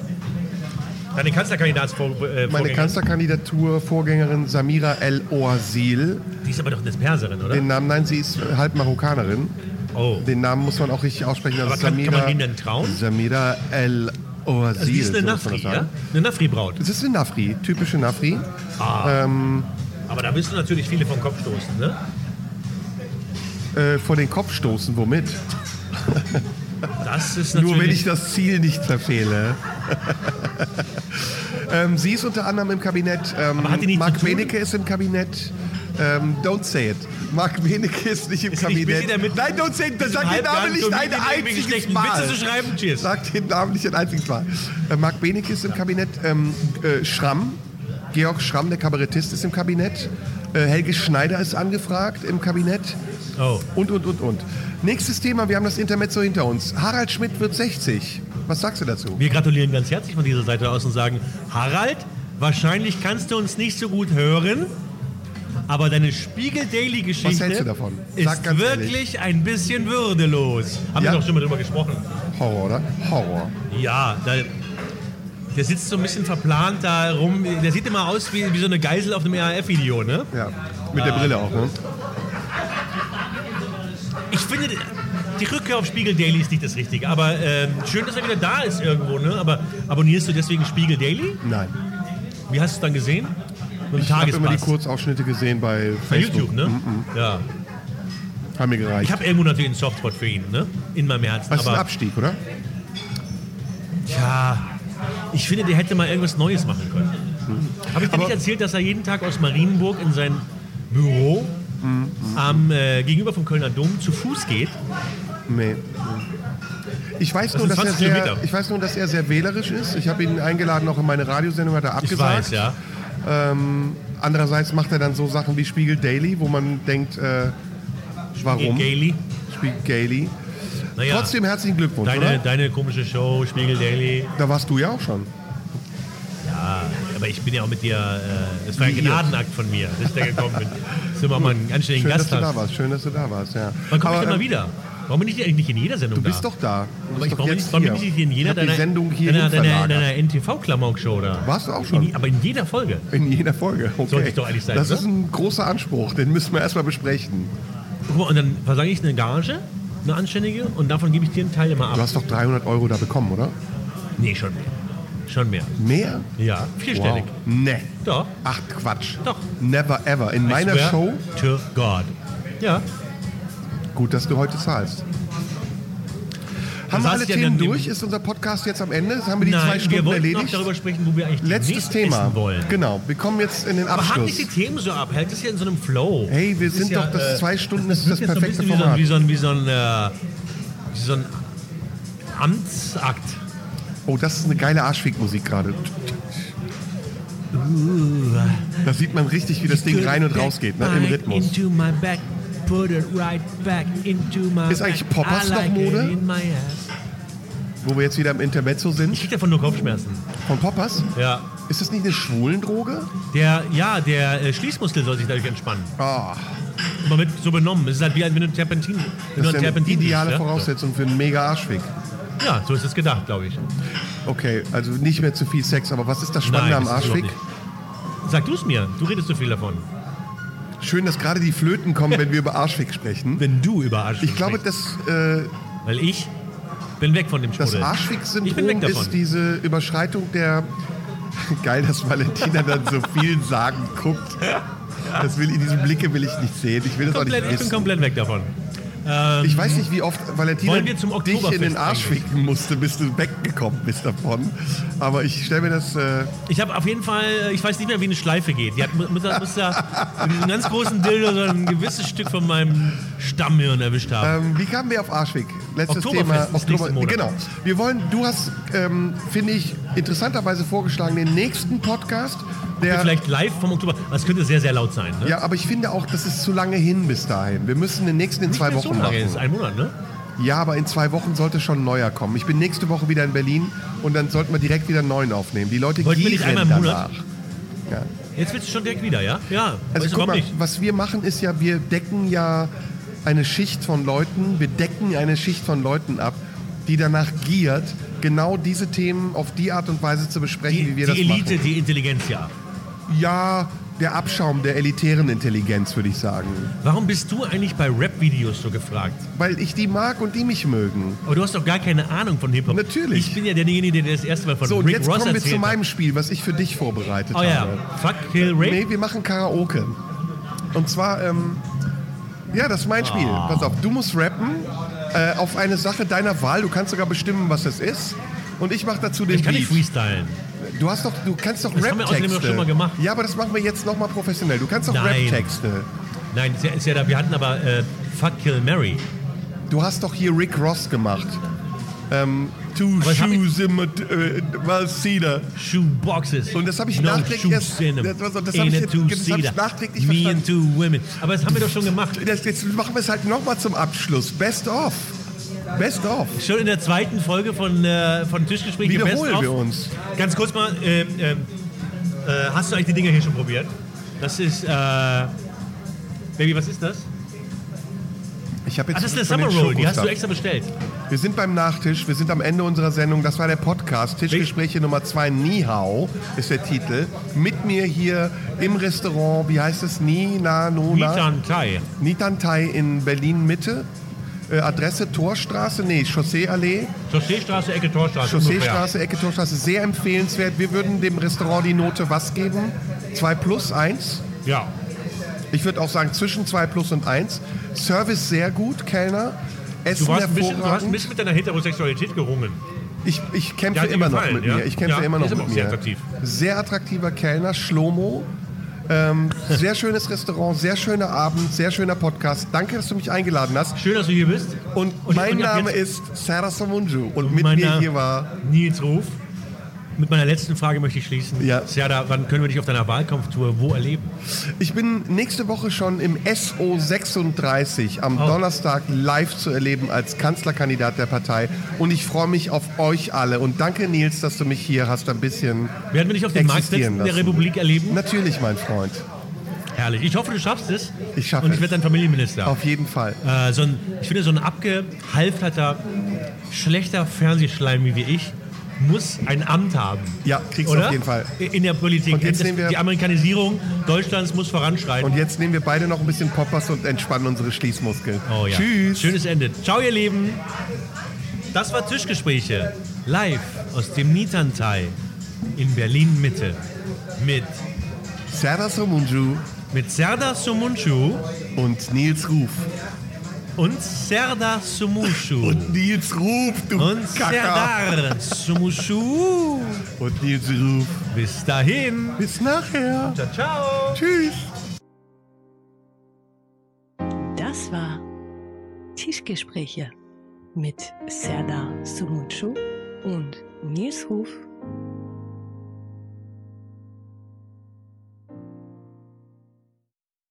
Deine Kanzlerkandidatsvor äh, meine. Kanzlerkandidatur, Vorgängerin Samira El Oasil. Die ist aber doch eine Perserin, oder? Den Namen, nein, sie ist halb Marokkanerin. Oh. Den Namen muss man auch richtig aussprechen. Das Aber ist kann, kann Samira, man dem denn trauen? Samira El Oasil. Also die ist eine Nafri, ja? Eine Nafri-Braut. Das ist eine Nafri, typische Nafri. Ah. Ähm, Aber da du natürlich viele vom Kopf stoßen, ne? äh, vor den Kopf stoßen, womit? Das ist natürlich... (laughs) Nur wenn ich das Ziel nicht verfehle. (laughs) ähm, sie ist unter anderem im Kabinett. Ähm, tun? Benecke ist im Kabinett. Ähm, don't say it. Marc Benecke ist nicht im Ist nicht Kabinett. damit? Nein, don't say. Sag den Namen nicht ein mit einziges Mal. Witze zu schreiben? Cheers. Sag den Namen nicht ein einziges Mal. Äh, Marc Benecke ist im Kabinett. Ähm, äh, Schramm, Georg Schramm, der Kabarettist, ist im Kabinett. Äh, Helge Schneider ist angefragt im Kabinett. Oh. Und, und, und, und. Nächstes Thema, wir haben das Intermezzo hinter uns. Harald Schmidt wird 60. Was sagst du dazu? Wir gratulieren ganz herzlich von dieser Seite aus und sagen, Harald, wahrscheinlich kannst du uns nicht so gut hören, aber deine Spiegel Daily Geschichte Was hältst du davon? Sag ist ganz wirklich ein bisschen würdelos. Haben Ja? wir doch schon mal drüber gesprochen. Horror, oder? Horror. Ja, da, der sitzt so ein bisschen verplant da rum. Der sieht immer aus wie, wie so eine Geisel auf einem RAF-Video, ne? Ja. Mit der Brille auch, ne? Ich finde, die Rückkehr auf Spiegel Daily ist nicht das Richtige. Aber ähm, schön, dass er wieder da ist irgendwo, ne? Aber abonnierst du deswegen Spiegel Daily? Nein. Wie hast du es dann gesehen? Ich habe immer die. Kurzausschnitte gesehen bei Bei Facebook. YouTube, ne? Ja. Haben mir gereicht. Ich habe irgendwo natürlich einen Softspot für ihn, ne? In meinem Herzen. Was ist ein Abstieg, oder? tja, ich finde, der hätte mal irgendwas Neues machen können. Habe ich dir Aber- nicht erzählt, dass er jeden Tag aus Marienburg in sein Büro am, äh, gegenüber vom Kölner Dom zu Fuß geht? Nee. Ich weiß, Das nur, dass er 20 sehr, Kilometer. ich weiß nur, dass er sehr wählerisch ist. Ich habe ihn eingeladen, auch in meine Radiosendung hat er Ich abgesagt. weiß, ja. Ähm, andererseits macht er dann so Sachen wie Spiegel Daily, wo man denkt, äh, warum? Gaily. Spiegel Daily. Naja, Trotzdem herzlichen Glückwunsch, deine, oder? deine komische Show, Spiegel Daily. Da warst du ja auch schon. Ja, aber ich bin ja auch mit dir, äh, das war ein. Gnadenakt von mir, dass ich da gekommen bin. Das ist immer mal einen anständigen Schön, dass du da warst. Schön, dass du da warst, ja. Wann komme ich denn mal ähm, wieder? Warum bin ich eigentlich nicht in jeder Sendung Du da? bist doch da. Du Aber bist ich, doch warum, jetzt ich, warum bin ich nicht in jeder deiner, Sendung hier deiner, deiner, deiner NTV-Klamauk-Show da? Warst du auch schon? In, aber in jeder Folge. In jeder Folge. Okay. Sollte ich doch eigentlich sein, Das ne? ist ein großer Anspruch, den müssen wir erstmal besprechen. Guck mal, und dann versage ich eine Gage, eine anständige, und davon gebe ich dir einen Teil immer ab. Du hast doch 300 Euro da bekommen, oder? Nee, schon mehr. Schon mehr. Mehr? Ja, vierstellig. Nee. Doch. Ach Quatsch. Doch. Never ever. In meiner I swear Show, To God. Ja. Gut, dass du heute zahlst. Haben wir alle ja Themen durch? Ist unser Podcast jetzt am Ende? Haben wir die Nein, zwei wir Stunden wollten erledigt? noch darüber sprechen, wo wir eigentlich Letztes Thema. wollen. Genau. Wir kommen jetzt in den Aber hakt Abschluss. nicht die Themen so ab, hält es ja in so einem Flow. Hey, wir Das sind ist doch, das äh, zwei Stunden ist das so ein perfekte bisschen Format. Wie so ein, wie so ein, wie so ein, äh, wie so ein Amtsakt. Oh, das ist eine geile Arschfick-Musik gerade. Da sieht man richtig, wie das Ding rein und raus geht, ne, im Rhythmus. Into my back, put it right back into my Ist eigentlich. Poppers I noch like Mode? it in my ass. Wo wir jetzt wieder im Intermezzo Ich sind. krieg davon nur Kopfschmerzen. Von Poppers? Ja. Ist das nicht eine Schwulendroge? Der, ja, der äh, Schließmuskel soll sich dadurch entspannen. Ah, Aber mit so benommen. Es ist halt wie ein, wenn du ein Terpentin, wenn das ist ein ja eine ideale ja? Voraussetzung für einen mega Arschfick. Ja, so ist es gedacht, glaube ich. Okay, also nicht mehr zu viel Sex, aber was ist das Spannende Nein, am das nicht. Sag du es mir. Du redest so viel davon. Schön, dass gerade die Flöten kommen, wenn wir über Arschfick sprechen. (laughs) Wenn du über Arsch Ich glaube, sprichst. das, äh, Weil ich bin weg von dem das. Ich bin Arschfick-Syndrom ist diese Überschreitung der. (laughs) Geil, dass Valentina dann so viel sagen guckt. Das will, in diesem Blicke will ich nicht sehen. Ich will das auch komplett, nicht ich bin wissen. komplett weg davon. Ähm, Ich weiß nicht, wie oft Valentina dich in den Arsch eigentlich? ficken musste, bis du weggekommen bist davon. Aber ich stelle mir das. Äh, Ich habe auf jeden Fall, ich weiß nicht mehr, wie eine Schleife geht. Die hat, muss, da- muss da mit diesem ganz großen Dildo so ein gewisses Stück von meinem Stammhirn erwischt haben. ähm, wie kamen wir auf Arschwig? Letztes Thema. Monat. Genau. Wir wollen. Du hast, ähm, finde ich, interessanterweise vorgeschlagen, den nächsten Podcast. Der, Vielleicht live vom Oktober. Das könnte sehr, sehr laut sein. Ne? ja, aber ich finde auch, das ist zu lange hin bis dahin. Wir müssen den nächsten in Nicht zwei so Wochen lange, machen. ist ein Monat, ne? Ja, aber in zwei Wochen sollte schon ein neuer kommen. Ich bin nächste Woche wieder in Berlin und dann sollten wir direkt wieder einen neuen aufnehmen. Die Leute Wollten wir nicht gieren einmal im danach. Monat? Ja. Jetzt willst du schon direkt wieder, ja? Ja, Also guck mal, nicht? was wir machen ist ja, wir decken ja eine Schicht von Leuten, wir decken eine Schicht von Leuten ab, die danach giert, genau diese Themen auf die Art und Weise zu besprechen, Die, wie wir die das Elite, machen. die Intelligenz, ja. Ja, der Abschaum der elitären Intelligenz, würde ich sagen. Warum bist du eigentlich bei Rap-Videos so gefragt? Weil ich die mag und die mich mögen. Aber du hast doch gar keine Ahnung von Hip-Hop. Natürlich. Ich bin ja derjenige, der das erste Mal von So, Rick jetzt Ross kommen wir zu meinem Spiel, was ich für dich vorbereitet Oh ja, habe. Fuck, Kill, Rape. Nee, wir machen Karaoke. Und zwar, ähm, ja, das ist mein Spiel. Ah. Pass auf, du musst rappen äh, auf eine Sache deiner Wahl. Du kannst sogar bestimmen, was es ist. Und ich mache dazu den Ich kann nicht Beat. freestylen. Du hast doch, du kannst doch Das haben wir Rap-Texte. schon mal gemacht. Ja, aber das machen wir jetzt nochmal professionell. Du kannst doch. Rap-Texte. Nein, ist ja, ist ja da, wir hatten aber äh, Fuck, Kill, Mary. Du hast doch hier Rick Ross gemacht. Ähm, two Aber das shoes in my, äh, cedar. Shoeboxes. Und das hab ich no nachträglich erst- das das In hab ich jetzt- das hab ich nachträglich Me verstanden. and two women. Aber das haben wir doch schon gemacht. Das, jetzt machen wir es halt nochmal zum Abschluss. Best of. Best of. Schon in der zweiten Folge von, äh, von Tischgespräch Wiederholen wir uns. Ganz kurz mal, ähm, ähm, äh, hast du eigentlich die Dinger hier schon probiert? Das ist, äh, Baby, was ist das? Ich habe jetzt Ach, das ist eine den Summer Roll, die hast du extra bestellt. Wir sind beim Nachtisch, wir sind am Ende unserer Sendung. Das war der Podcast. Tischgespräche Nummer 2, Nihao ist der Titel. Mit mir hier im Restaurant, wie heißt es? Ni, Na, No, Na? Mitan Thai. Nitantai in Berlin Mitte. Äh, Adresse Torstraße, nee, Chausseeallee. Chausseestraße, Ecke Torstraße. Chausseestraße, Ecke Torstraße, sehr empfehlenswert. Wir würden dem Restaurant die Note was geben? 2 plus 1. Ja. Ich würde auch sagen zwischen 2 plus und 1. Service sehr gut, Kellner. Essen Du, warst ein bisschen, du hast ein hervorragend. bisschen mit deiner Heterosexualität gerungen. Ich, ich kämpfe Ja, immer noch gefallen, mit ja? mir. Ich kämpfe Ja, immer noch mit auch sehr mir. attraktiv. Sehr attraktiver Kellner, Schlomo. Ähm, sehr schönes Restaurant, sehr schöner Abend, sehr schöner Podcast. Danke, dass du mich eingeladen hast. Schön, dass du hier bist. Und, Und- mein und Name ist Sarah Samunju. Und mit Mein mir hier war Nils Ruf. Mit meiner letzten Frage möchte ich schließen. Ja. Serda, wann können wir dich auf deiner Wahlkampftour wo erleben? Ich bin nächste Woche schon im SO36 am Oh. Donnerstag live zu erleben als Kanzlerkandidat der Partei. Und ich freue mich auf euch alle. Und danke, Nils, dass du mich hier hast ein bisschen Werden wir dich auf den Marktplätzen der. Republik erleben? Natürlich, mein Freund. Herrlich. Ich hoffe, du schaffst es. Ich schaffe Und ich es. werde dein Familienminister. Auf jeden Fall. Äh, so ein, ich finde, so ein abgehalfterter, schlechter Fernsehschleim wie ich muss ein Amt haben. Ja, kriegst du auf jeden Fall. In der Politik. Und jetzt nehmen wir- die Amerikanisierung Deutschlands muss voranschreiten. Und jetzt nehmen wir beide noch ein bisschen Poppers und entspannen unsere Schließmuskeln. Oh ja. Tschüss. Schönes Ende. Ciao, ihr Lieben. Das war Tischgespräche. Live aus dem Nitantai in Berlin Mitte. Mit, Serdar Somunju mit Serdar Sumunchu und Nils Ruf. Und Serdar Sumunchu. Und Nils Ruf, du Und. Serdar Sumunchu. Und Nils Ruf. Bis dahin. Bis nachher. Ciao, ciao. Tschüss. Das war Tischgespräche mit Serdar Sumuncu und Nils Ruf.